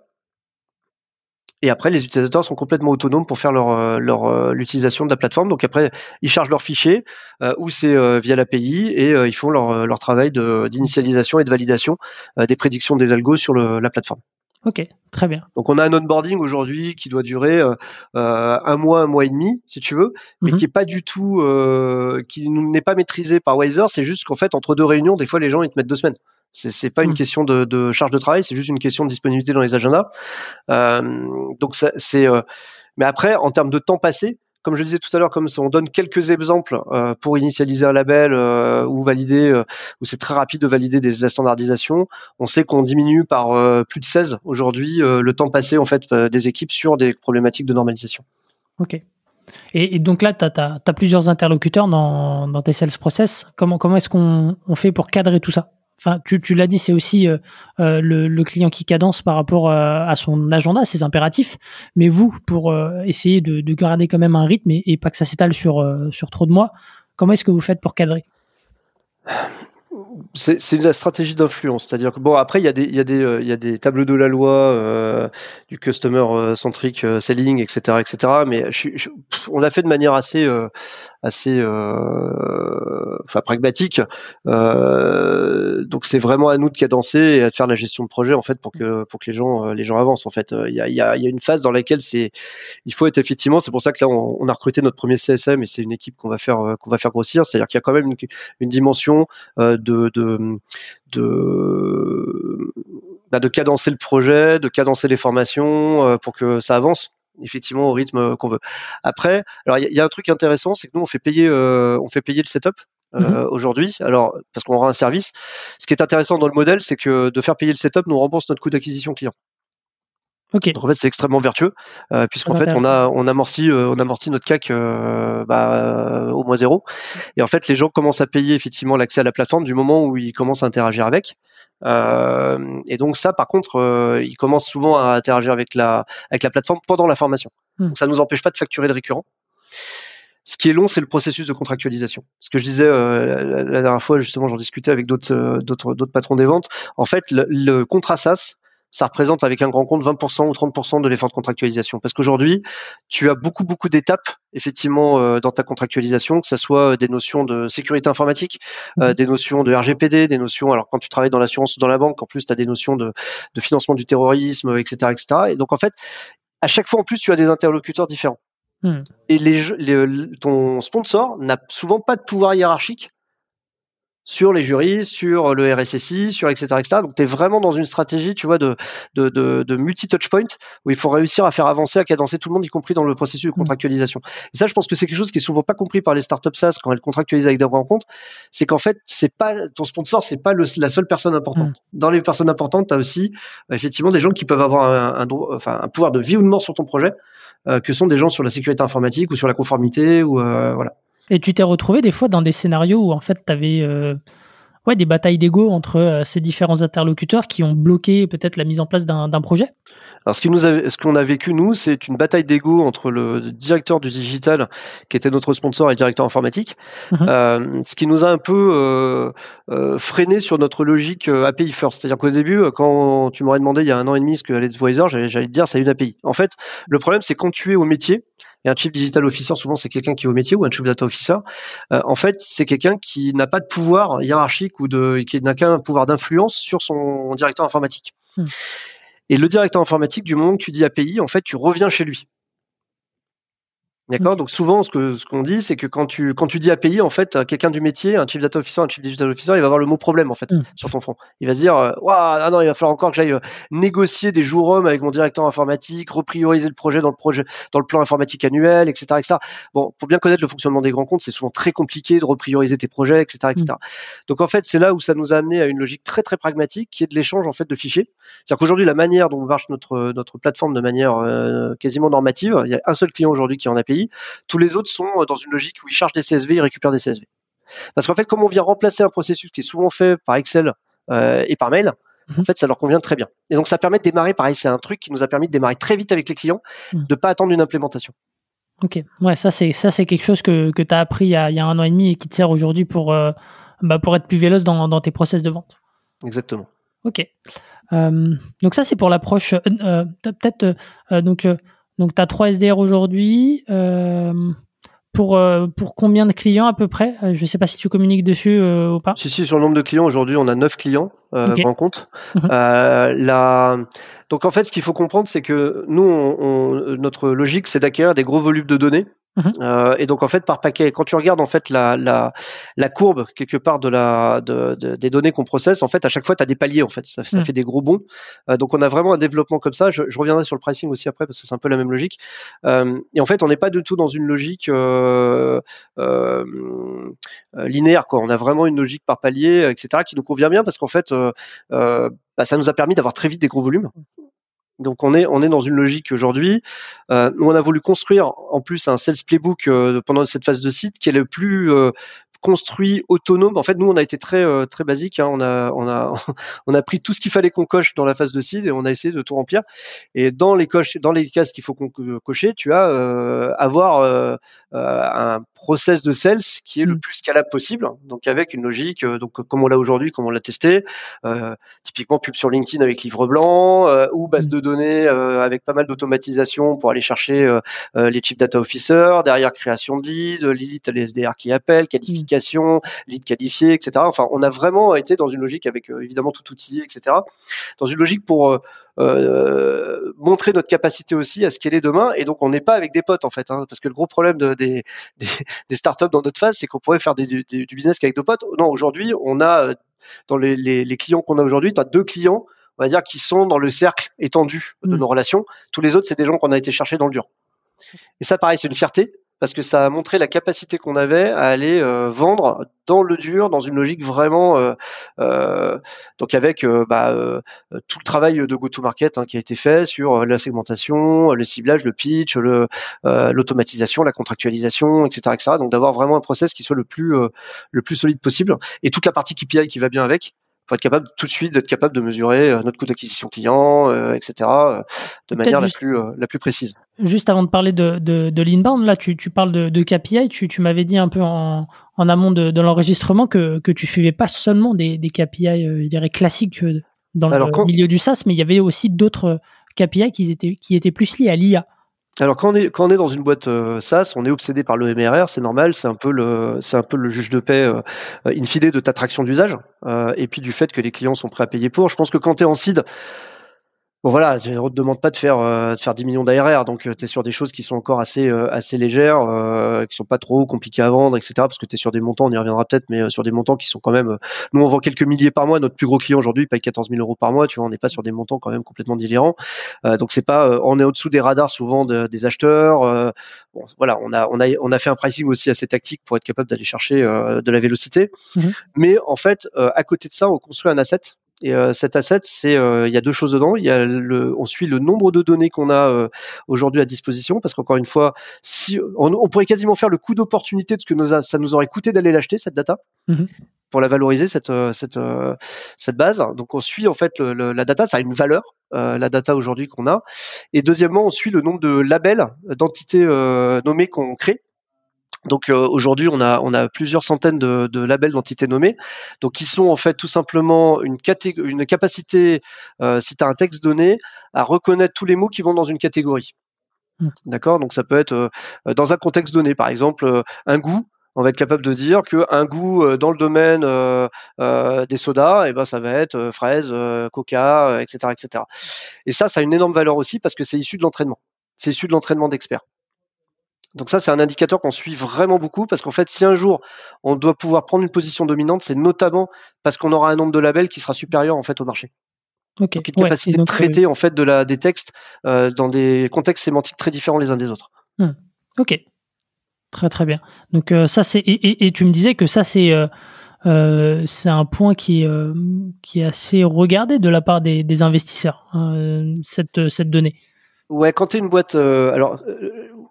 Et après, les utilisateurs sont complètement autonomes pour faire leur, euh, leur euh, l'utilisation de la plateforme. Donc après, ils chargent leurs fichiers euh, ou c'est via l'API et ils font leur, leur travail d'initialisation et de validation des prédictions des algos sur le, la plateforme. Ok, très bien. Donc on a un onboarding aujourd'hui qui doit durer euh, euh, un mois, un mois et demi, si tu veux, mais mhm. qui est pas du tout, euh, qui n'est pas maîtrisé par Wiser. C'est juste qu'en fait entre deux réunions, des fois les gens ils te mettent deux semaines. C'est, pas une mhm. question de, de, charge de travail, c'est juste une question de disponibilité dans les agendas. donc ça, c'est, mais après en termes de temps passé, comme je disais tout à l'heure, comme on donne quelques exemples euh, pour initialiser un label euh, ou valider, euh, où c'est très rapide de valider des, la standardisation. On sait qu'on diminue par plus de 16 aujourd'hui le temps passé en fait des équipes sur des problématiques de normalisation. Ok. Et, donc là, tu as, plusieurs interlocuteurs dans, tes sales process. Comment, comment est-ce qu'on on fait pour cadrer tout ça? Enfin, tu, tu l'as dit, c'est aussi euh, euh, le, le, client qui cadence par rapport euh, à son agenda, ses impératifs. Mais vous, pour essayer de, de, garder quand même un rythme et, pas que ça s'étale sur, sur trop de mois, comment est-ce que vous faites pour cadrer? C'est la stratégie d'influence, c'est-à-dire que bon après il y a des il y a des il y a des tableaux de la loi du customer centric selling etc etc mais on l'a fait de manière assez assez euh, enfin pragmatique. Euh, donc c'est vraiment à nous de cadencer et de faire la gestion de projet en fait pour que pour que les gens euh, les gens avancent en fait. Il y a, il y a, il y a une phase dans laquelle c'est il faut être effectivement. C'est pour ça que là on, a recruté notre premier CSM et c'est une équipe qu'on va faire qu'on va faire grossir. C'est-à-dire qu'il y a quand même une, une dimension de de, de bah, de cadencer le projet, de cadencer les formations pour que ça avance effectivement au rythme qu'on veut. Après, alors il y, a un truc intéressant, c'est que nous on fait payer, euh, on fait payer le setup. Euh, mhm. aujourd'hui, alors parce qu'on rend un service. Ce qui est intéressant dans le modèle, c'est que de faire payer le setup nous rembourse notre coût d'acquisition client. Okay. Donc en fait c'est extrêmement vertueux euh, puisqu'en fait on a on amortit euh, on amortit notre CAC euh, bah, au moins zéro et en fait les gens commencent à payer effectivement l'accès à la plateforme du moment où ils commencent à interagir avec euh, et donc ça, par contre, euh, ils commencent souvent à interagir avec la avec la plateforme pendant la formation. Hmm. Donc ça nous empêche pas de facturer le récurrent. Ce qui est long, c'est le processus de contractualisation. Ce que je disais euh, la, dernière fois, justement, j'en discutais avec d'autres d'autres d'autres patrons des ventes. En fait, le, le contrat SaaS, ça représente avec un grand compte 20% ou 30% de l'effort de contractualisation. Parce qu'aujourd'hui, tu as beaucoup, beaucoup d'étapes, effectivement, euh, dans ta contractualisation, que ce soit euh, des notions de sécurité informatique, euh, mhm. des notions de RGPD, des notions, alors quand tu travailles dans l'assurance ou dans la banque, en plus, tu as des notions de, financement du terrorisme, etc., etc. Et donc, en fait, à chaque fois, en plus, tu as des interlocuteurs différents. Hmm. Et les, ton sponsor n'a souvent pas de pouvoir hiérarchique sur les jurys, sur le RSSI, sur etc. etc. Donc tu es vraiment dans une stratégie, tu vois, de, de, de, de multi-touch point où il faut réussir à faire avancer, à cadencer tout le monde, y compris dans le processus de mmh. contractualisation. Et ça, je pense que c'est quelque chose qui est souvent pas compris par les startups SaaS quand elles contractualisent avec des rencontres, c'est qu'en fait, c'est pas ton sponsor, c'est pas le, la seule personne importante. Mmh. Dans les personnes importantes, tu as aussi effectivement des gens qui peuvent avoir un, un, enfin, un pouvoir de vie ou de mort sur ton projet, euh, que sont des gens sur la sécurité informatique ou sur la conformité ou euh, voilà. Et tu t'es retrouvé des fois dans des scénarios où en fait tu avais euh, ouais, des batailles d'ego entre euh, ces différents interlocuteurs qui ont bloqué peut-être la mise en place d'un projet alors, ce, qui nous a, ce qu'on a vécu, nous, c'est une bataille d'ego entre le directeur du digital, qui était notre sponsor, et le directeur informatique. Mhm. Euh, ce qui nous a un peu euh, euh, freiné sur notre logique API first. C'est-à-dire qu'au début, quand tu m'aurais demandé il y a un an et demi ce que allait Advisor, j'allais, j'allais te dire, c'est une API. En fait, le problème, c'est quand tu es au métier, et un chief digital officer, souvent, c'est quelqu'un qui est au métier ou un chief data officer. Euh, en fait, c'est quelqu'un qui n'a pas de pouvoir hiérarchique ou de, qui n'a qu'un pouvoir d'influence sur son directeur informatique. Hmm. Et le directeur informatique, du moment que tu dis API, en fait, tu reviens chez lui. D'accord? Donc souvent, ce que ce qu'on dit, c'est que quand tu quand tu dis API, en fait, quelqu'un du métier, un chief data officer, un chief digital officer, il va avoir le mot problème en fait mm. sur ton front. Il va se dire, euh, waouh, ah non, il va falloir encore que j'aille euh, négocier des jours hommes avec mon directeur informatique, reprioriser le projet dans le projet, dans le plan informatique annuel, etc., etc. Bon, pour bien connaître le fonctionnement des grands comptes, c'est souvent très compliqué de reprioriser tes projets, etc., etc. Mm. Donc en fait, c'est là où ça nous a amené à une logique très très pragmatique, qui est de l'échange en fait de fichiers. C'est-à-dire qu'aujourd'hui, la manière dont marche notre notre plateforme de manière euh, quasiment normative, il y a un seul client aujourd'hui qui est en API tous les autres sont euh, dans une logique où ils chargent des CSV, ils récupèrent des CSV. Parce qu'en fait, comme on vient remplacer un processus qui est souvent fait par Excel euh, et par mail, en mhm. fait, ça leur convient très bien. Et donc, ça permet de démarrer, pareil, c'est un truc qui nous a permis de démarrer très vite avec les clients, mhm. de pas attendre une implémentation. Ok, ouais, ça c'est ça c'est quelque chose que, que tu as appris il y, a, un an et demi et qui te sert aujourd'hui pour, euh, bah, pour être plus véloce dans, dans, tes process de vente. Exactement. Ok. donc ça c'est pour l'approche. Peut-être donc donc, tu as 3 SDR aujourd'hui. Euh, pour, euh, pour combien de clients à peu près? Euh, Je ne sais pas si tu communiques dessus ou pas. Si, si, sur le nombre de clients, aujourd'hui, on a 9 clients euh, okay. compte. Mhm. la... Donc, en fait, ce qu'il faut comprendre, c'est que nous, on, notre logique, c'est d'acquérir des gros volumes de données Mhm. Euh, et donc en fait par paquet, quand tu regardes en fait la, la, la courbe quelque part de la de, de, des données qu'on processe, en fait à chaque fois tu as des paliers en fait, ça, ça mhm. fait des gros bons. Euh, donc on a vraiment un développement comme ça. Je, je, reviendrai sur le pricing aussi après parce que c'est un peu la même logique. Euh, et en fait on n'est pas du tout dans une logique linéaire quoi. On a vraiment une logique par palier, etc. qui nous convient bien parce qu'en fait bah, ça nous a permis d'avoir très vite des gros volumes. Donc on est on est dans une logique aujourd'hui. Euh, on a voulu construire en plus un sales playbook euh, pendant cette phase de site qui est le plus euh, construit autonome. En fait, nous, on a été très très basique. Hein. On a on a on a pris tout ce qu'il fallait qu'on coche dans la phase de seed et on a essayé de tout remplir. Et dans les coches, dans les cases qu'il faut cocher, tu as avoir un process de sales qui est le mm. plus scalable possible. Donc avec une logique, donc comme on l'a aujourd'hui, comme on l'a testé, typiquement pub sur LinkedIn avec livre blanc ou base mm. de données avec pas mal d'automatisation pour aller chercher les chief data officers, derrière création de lead, Lilith les SDR qui appellent, qualification lead qualifié, etc. Enfin, on a vraiment été dans une logique avec euh, évidemment tout outillé, etc. Dans une logique pour euh, euh, montrer notre capacité aussi à ce qu'elle est demain. Et donc, on n'est pas avec des potes en fait, hein, parce que le gros problème de, des, des, startups dans notre phase, c'est qu'on pourrait faire du business qu'avec nos potes. Non, aujourd'hui, on a dans les, les, clients qu'on a aujourd'hui, tu as deux clients, on va dire, qui sont dans le cercle étendu de mmh. nos relations. Tous les autres, c'est des gens qu'on a été chercher dans le dur. Et ça, pareil, c'est une fierté parce que ça a montré la capacité qu'on avait à aller euh, vendre dans le dur, dans une logique vraiment euh, euh donc avec euh, bah, tout le travail de go-to-market hein, qui a été fait sur la segmentation, le ciblage, le pitch, le l'automatisation, la contractualisation, etc., etc. Donc d'avoir vraiment un process qui soit le plus le plus solide possible et toute la partie KPI qui va bien avec pour être capable tout de suite d'être capable de mesurer euh, notre coût d'acquisition client, euh, etc. Euh, de manière la plus la plus précise. Juste avant de parler de, de, de l'inbound, là tu, tu parles de, de KPI, tu, tu m'avais dit un peu en, en amont de, de l'enregistrement que, que tu suivais pas seulement des, des KPI, je dirais classiques dans le milieu du SaaS, mais il y avait aussi d'autres KPI qui étaient qui étaient plus liés à l'IA. Alors quand on est quand on est dans une boîte euh, SaaS, on est obsédé par le MRR, c'est normal, c'est un peu le c'est un peu le juge de paix euh, in fine de ta traction d'usage euh, et puis du fait que les clients sont prêts à payer pour. Je pense que quand tu es en seed, Bon voilà, on te demande pas de faire euh, de faire 10 millions d'ARR, donc euh, tu es sur des choses qui sont encore assez euh, assez légères, euh, qui sont pas trop compliquées à vendre, etc. Parce que tu es sur des montants, on y reviendra peut-être, mais sur des montants qui sont quand même. nous on vend quelques milliers par mois, notre plus gros client aujourd'hui paye 14 000 euros par mois, tu vois, on n'est pas sur des montants quand même complètement délirants. donc c'est pas, on est au-dessous des radars souvent des acheteurs. bon voilà, on a on a on a fait un pricing aussi assez tactique pour être capable d'aller chercher de la vélocité. Mmh mais en fait, à côté de ça, on construit un asset et euh, cet asset, c'est euh, il y a deux choses dedans. Il y a le, on suit le nombre de données qu'on a euh, aujourd'hui à disposition, parce qu'encore une fois, si on, pourrait quasiment faire le coût d'opportunité de ce que nous ça nous aurait coûté d'aller l'acheter cette data. Mmh pour la valoriser cette cette cette base. Donc on suit en fait le, la data, ça a une valeur, la data aujourd'hui qu'on a. Et deuxièmement, on suit le nombre de labels, d'entités nommées qu'on crée. Donc euh, aujourd'hui, on a, on a plusieurs centaines de, de labels d'entités nommées, donc qui sont en fait tout simplement une, une capacité, euh, si tu as un texte donné, à reconnaître tous les mots qui vont dans une catégorie. Mmh. D'accord? Donc ça peut être euh, dans un contexte donné, par exemple un goût. On va être capable de dire que un goût dans le domaine des sodas, et eh ben ça va être fraise, coca, etc., etc. Et ça, ça a une énorme valeur aussi parce que c'est issu de l'entraînement. C'est issu de l'entraînement d'experts. Donc ça, c'est un indicateur qu'on suit vraiment beaucoup parce qu'en fait, si un jour on doit pouvoir prendre une position dominante, c'est notamment parce qu'on aura un nombre de labels qui sera supérieur en fait au marché. Donc une capacité de traiter en fait de la des textes euh, dans des contextes sémantiques très différents les uns des autres. Mmh. Ok, très très bien. Donc euh, ça c'est et, tu me disais que ça c'est euh, c'est un point qui est qui est assez regardé de la part des, investisseurs hein, cette cette donnée. Ouais, quand tu es une boîte, alors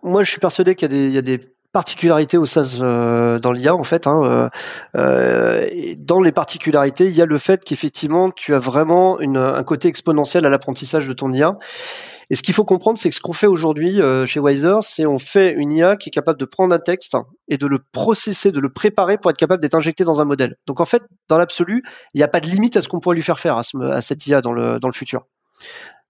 moi, je suis persuadé qu'il y, a des particularités au SaaS euh, dans l'IA en fait. Hein, euh, euh, dans les particularités, il y a le fait qu'effectivement tu as vraiment un côté exponentiel à l'apprentissage de ton IA. Et ce qu'il faut comprendre, c'est que ce qu'on fait aujourd'hui chez Wiser, c'est on fait une IA qui est capable de prendre un texte et de le processer, de le préparer pour être capable d'être injecté dans un modèle. Donc en fait, dans l'absolu, il n'y a pas de limite à ce qu'on pourrait lui faire faire à, à cette IA dans le, dans le futur.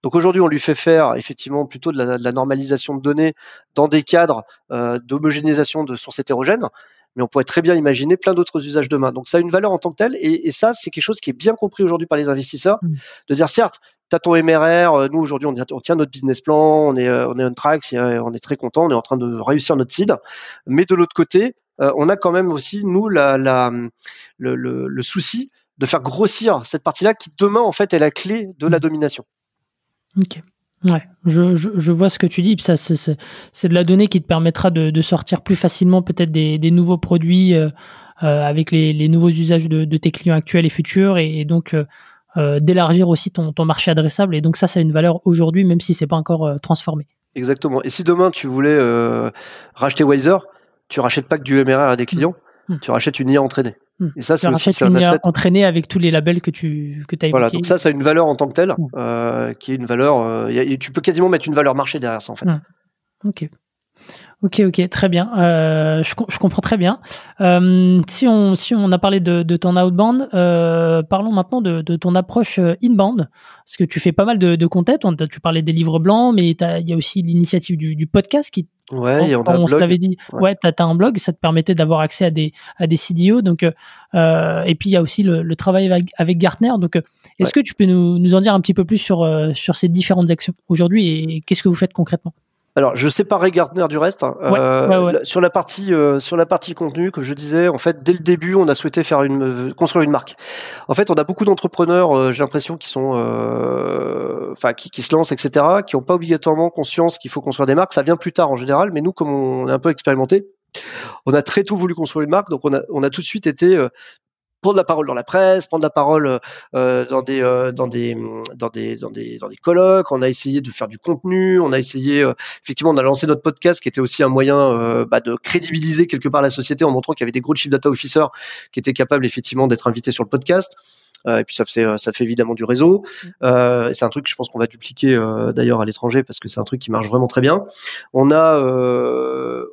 Donc aujourd'hui, on lui fait faire effectivement plutôt de la, normalisation de données dans des cadres euh, d'homogénéisation de sources hétérogènes, mais on pourrait très bien imaginer plein d'autres usages demain. Donc ça a une valeur en tant que telle, et, ça, c'est quelque chose qui est bien compris aujourd'hui par les investisseurs, mmh. de dire certes, tu as ton MRR, euh, nous aujourd'hui on, tient notre business plan, on est, euh, on est on track, on est très content, on est en train de réussir notre seed, mais de l'autre côté, on a quand même aussi, nous, la, la le, le, souci de faire grossir cette partie-là qui demain en fait est la clé de la mmh. domination. Ok. Ouais, je, je, vois ce que tu dis. Ça, c'est de la donnée qui te permettra de, sortir plus facilement peut-être des, nouveaux produits euh, euh, avec les, nouveaux usages de, tes clients actuels et futurs, et, donc euh, d'élargir aussi ton, ton, marché adressable. Et donc ça, ça a une valeur aujourd'hui, même si c'est pas encore transformé. Exactement. Et si demain tu voulais racheter Wiser, tu rachètes pas que du MRR à des clients, mmh. tu rachètes une IA entraînée. Hmm. Et ça, c'est aussi un asset. entraîné avec tous les labels que tu que as Voilà, donc ça, ça a une valeur en tant que telle, hmm. euh, qui est une valeur. Euh, tu peux quasiment mettre une valeur marché derrière ça, en fait. Hmm. Ok. Ok, ok, très bien. Euh, je, je, comprends très bien. Euh, si, on, si on a parlé de, de ton outbound, euh, parlons maintenant de, de, ton approche inbound. Parce que tu fais pas mal de, de content. Tu parlais des livres blancs, mais il y a aussi l'initiative du, du, podcast qui. Ouais, on, on se l'avait dit. Ouais, tu as, un blog, ça te permettait d'avoir accès à des, à des CDO. Donc, et puis, il y a aussi le, le travail avec, avec, Gartner. Donc, est-ce que tu peux nous, nous en dire un petit peu plus sur, sur ces différentes actions aujourd'hui et qu'est-ce que vous faites concrètement? Alors, je séparais Gardner du reste. Hein. Euh, sur la partie euh, sur la partie contenu, que je disais, en fait, dès le début, on a souhaité faire une euh, construire une marque. En fait, on a beaucoup d'entrepreneurs, j'ai l'impression, qui sont, enfin, qui, qui, se lancent, etc., qui n'ont pas obligatoirement conscience qu'il faut construire des marques. Ça vient plus tard en général, mais nous, comme on est un peu expérimenté, on a très tôt voulu construire une marque, donc on a, on a tout de suite été prendre la parole dans la presse, prendre la parole euh, dans des euh, dans des dans des dans des dans des colloques. On a essayé de faire du contenu. On a essayé euh, effectivement, on a lancé notre podcast qui était aussi un moyen euh, bah, de crédibiliser quelque part la société en montrant qu'il y avait des gros chief data officers qui étaient capables effectivement d'être invités sur le podcast. et puis ça fait ça fait évidemment du réseau. Euh, c'est un truc que je pense qu'on va dupliquer d'ailleurs à l'étranger parce que c'est un truc qui marche vraiment très bien. On a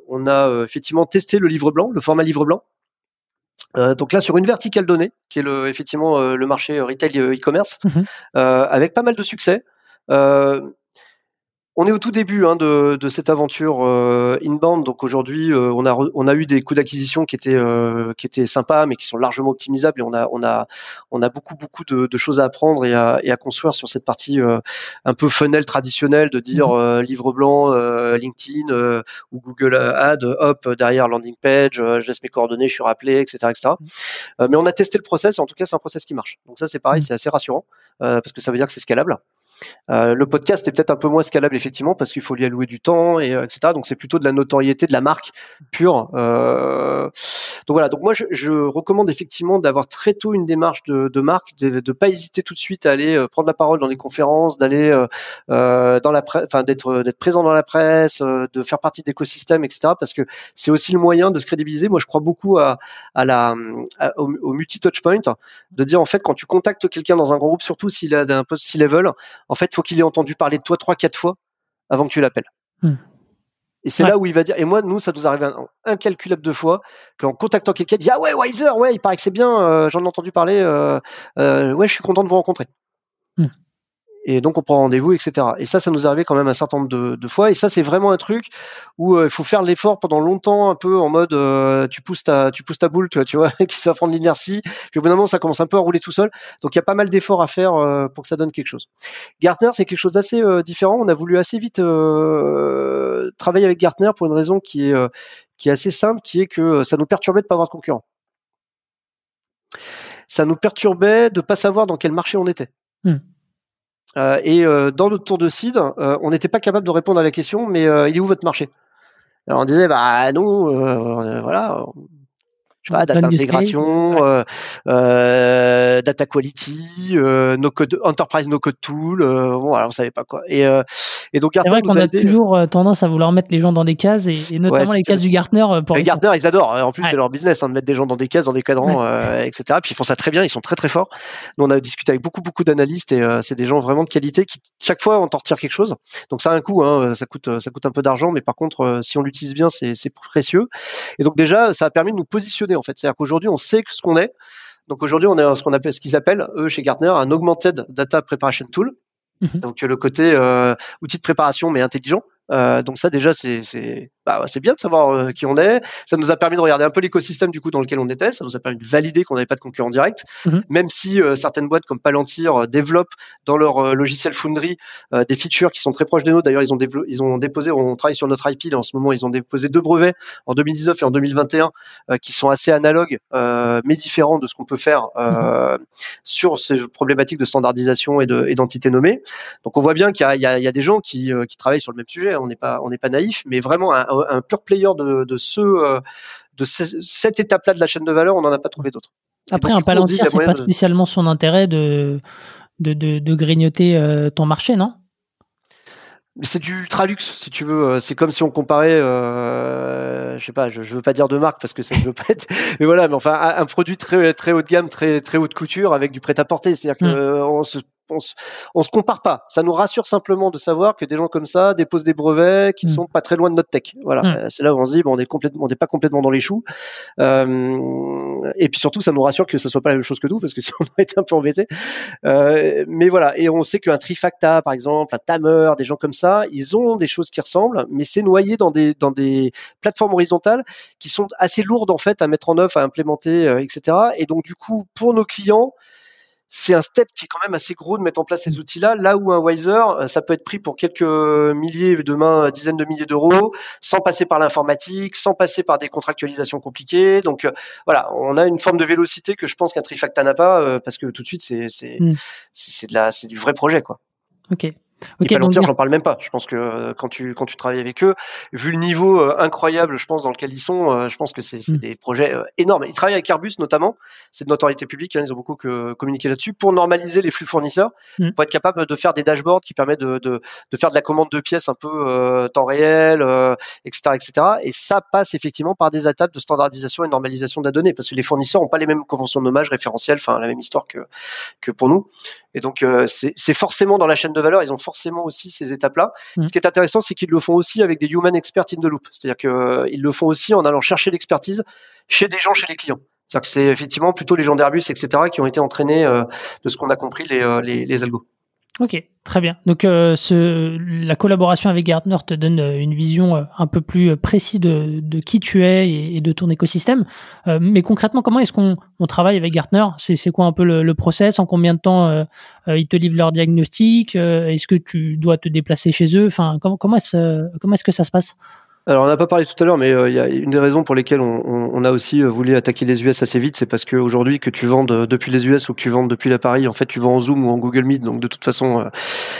on a effectivement testé le livre blanc, le format livre blanc. Euh, donc là sur une verticale donnée, qui est le, effectivement euh, le marché retail e-commerce, mhm. euh, avec pas mal de succès. On est au tout début hein, de, de, cette aventure euh, inbound. Donc aujourd'hui, euh, on a on a eu des coûts d'acquisition qui étaient euh, qui étaient sympas, mais qui sont largement optimisables. Et on a on a on a beaucoup beaucoup de, de choses à apprendre et à, et à, construire sur cette partie un peu funnel traditionnelle de dire mmh. livre blanc, LinkedIn ou Google Ad, hop derrière landing page, je laisse mes coordonnées, je suis rappelé, etc., etc. Mmh. mais on a testé le process. Et en tout cas, c'est un process qui marche. Donc ça, c'est pareil, mmh. c'est assez rassurant parce que ça veut dire que c'est scalable. Euh, le podcast est peut-être un peu moins scalable effectivement parce qu'il faut lui allouer du temps et euh, etc. Donc c'est plutôt de la notoriété de la marque pure. Euh, donc voilà. Donc moi je, je recommande effectivement d'avoir très tôt une démarche de, de marque, de, de pas hésiter tout de suite à aller euh, prendre la parole dans les conférences, d'aller euh, dans la presse, enfin d'être d'être présent dans la presse, de faire partie d'écosystèmes etc. Parce que c'est aussi le moyen de se crédibiliser. Moi je crois beaucoup à, à la au, multi touchpoint, de dire en fait quand tu contactes quelqu'un dans un groupe, surtout s'il a un post C-level en fait, il faut qu'il ait entendu parler de toi trois, quatre fois avant que tu l'appelles. Hmm. Et c'est là où il va dire. Et moi, nous, ça nous arrive un, incalculable de fois qu'en contactant quelqu'un, il dit ah ouais Wiser, ouais, il paraît que c'est bien, euh, j'en ai entendu parler, euh, euh, ouais, je suis content de vous rencontrer. Hmm et donc on prend rendez-vous, etc. Et ça, ça nous arrivait quand même un certain nombre de, de fois. Et ça, c'est vraiment un truc où euh, il faut faire l'effort pendant longtemps, un peu en mode euh, tu pousses ta, tu pousses ta boule, tu vois, tu vois qui va prendre l'inertie. Puis au bout d'un moment, ça commence un peu à rouler tout seul. Donc il y a pas mal d'efforts à faire euh, pour que ça donne quelque chose. Gartner, c'est quelque chose d'assez différent. On a voulu assez vite travailler avec Gartner pour une raison qui est qui est assez simple, qui est que ça nous perturbait de pas avoir de concurrents. Ça nous perturbait de pas savoir dans quel marché on était. Hmm. Euh, et euh, dans notre tour de seed, euh, on n'était pas capable de répondre à la question, mais il est où votre marché? Alors on disait, bah nous, voilà, je sais pas, data intégration, euh, euh, data quality, euh, no code, enterprise no code tool. Euh, bon, alors on savait pas quoi. Et, euh, et donc Gartner. C'est vrai qu'on a, toujours tendance à vouloir mettre les gens dans des cases et, notamment les cases du Gartner. Pour les Gartner, ils adorent. En plus, c'est leur business hein, de mettre des gens dans des cases, dans des cadrans, etc. Puis ils font ça très bien. Ils sont très très forts. Nous, on a discuté avec beaucoup beaucoup d'analystes et c'est des gens vraiment de qualité qui chaque fois on t'en retire quelque chose. Donc ça a un coût. Hein, ça coûte ça coûte un peu d'argent, mais par contre, si on l'utilise bien, c'est précieux. Et donc déjà, ça a permis de nous positionner en fait. C'est-à-dire qu'aujourd'hui, on sait ce qu'on est. Donc aujourd'hui, on est ce qu'on appelle, ce qu'ils appellent eux chez Gartner, un augmented data preparation tool. Mhm. Donc le côté euh, outil de préparation mais intelligent. Euh, donc ça déjà c'est bah, c'est bien de savoir euh, qui on est. Ça nous a permis de regarder un peu l'écosystème du coup dans lequel on était. Ça nous a permis de valider qu'on n'avait pas de concurrent direct, mhm. même si euh, certaines boîtes comme Palantir euh, développent dans leur logiciel Foundry des features qui sont très proches des nôtres. D'ailleurs, ils ont ils ont déposé, on travaille sur notre IP là, en ce moment, ils ont déposé deux brevets en 2019 et en 2021 qui sont assez analogues, mais différents de ce qu'on peut faire mhm. sur ces problématiques de standardisation et d'entité nommée. Donc on voit bien qu'il y, y, y a, des gens qui, qui travaillent sur le même sujet. On n'est pas on n'est pas naïf, mais vraiment un, un pur player de, de ce euh, de cette étape-là de la chaîne de valeur, on n'en a pas trouvé d'autres. Après, un Palantir, c'est pas spécialement son intérêt de, de, de, grignoter euh, ton marché, non? C'est du ultra luxe, si tu veux. Euh, c'est comme si on comparait, euh, je sais pas, je, je veux pas dire de marque parce que ça ne veut pas être, mais voilà, mais enfin un, produit très très haut de gamme, très très haute couture avec du prêt à porter. C'est-à-dire qu'on que mm. se on se, se compare pas. Ça nous rassure simplement de savoir que des gens comme ça déposent des brevets qui mm. sont pas très loin de notre tech. Voilà, mm. euh, c'est là où on se dit bon, on est complètement, on n'est pas complètement dans les choux. Euh, et puis surtout, ça nous rassure que ce soit pas la même chose que nous parce que sinon on aurait été un peu embêté. Euh, mais voilà, et on sait qu'un Trifacta, par exemple, un Tamer, des gens comme ça, ils ont des choses qui ressemblent, mais c'est noyé dans des dans des plateformes horizontales qui sont assez lourdes en fait à mettre en œuvre, à implémenter, euh, etc. Et donc du coup, pour nos clients c'est un step qui est quand même assez gros de mettre en place ces outils-là. Là où un Wiser, euh, ça peut être pris pour quelques milliers, demain dizaines de milliers d'euros, sans passer par l'informatique, sans passer par des contractualisations compliquées. Donc euh, voilà, on a une forme de vélocité que je pense qu'un Trifacta n'a pas, euh, parce que tout de suite c'est c'est mm. de la c'est du vrai projet quoi. Ok. Okay, Palantir, j'en parle même pas. Je pense que euh, quand tu quand tu travailles avec eux, vu le niveau euh, incroyable, je pense dans lequel ils sont, euh, je pense que c'est mm. des projets énormes. Ils travaillent avec Airbus notamment, c'est de notoriété publique. Hein, ils ont beaucoup que, communiqué là-dessus pour normaliser les flux fournisseurs, mm. pour être capable de faire des dashboards qui permettent de, de, de faire de la commande de pièces un peu temps réel, etc., etc. Et ça passe effectivement par des étapes de standardisation et de normalisation de la donnée, parce que les fournisseurs ont pas les mêmes conventions de nommage référentielles, enfin la même histoire que que pour nous. Et donc c'est forcément dans la chaîne de valeur, ils ont forcément aussi ces étapes-là. Mmh. Ce qui est intéressant, c'est qu'ils le font aussi avec des human experts in the loop. C'est-à-dire qu'ils euh, le font aussi en allant chercher l'expertise chez des gens, chez les clients. C'est-à-dire que c'est effectivement plutôt les gens d'Airbus, etc., qui ont été entraînés euh, de ce qu'on a compris les, euh, les, les algos. Ok, très bien. Donc euh, ce, la collaboration avec Gartner te donne euh, une vision euh, un peu plus précise de, de qui tu es et, de ton écosystème. mais concrètement, comment est-ce qu'on on travaille avec Gartner? C'est quoi un peu le, le, process? En combien de temps ils te livrent leur diagnostic Est-ce que tu dois te déplacer chez eux? Enfin, comment, comment est-ce comment est-ce que ça se passe? Alors on n'a pas parlé tout à l'heure, mais euh, il y a une des raisons pour lesquelles on, a aussi euh, voulu attaquer les US assez vite, c'est parce qu'aujourd'hui que tu vends depuis les US ou que tu vends depuis la Paris, en fait tu vends en Zoom ou en Google Meet, donc de toute façon euh,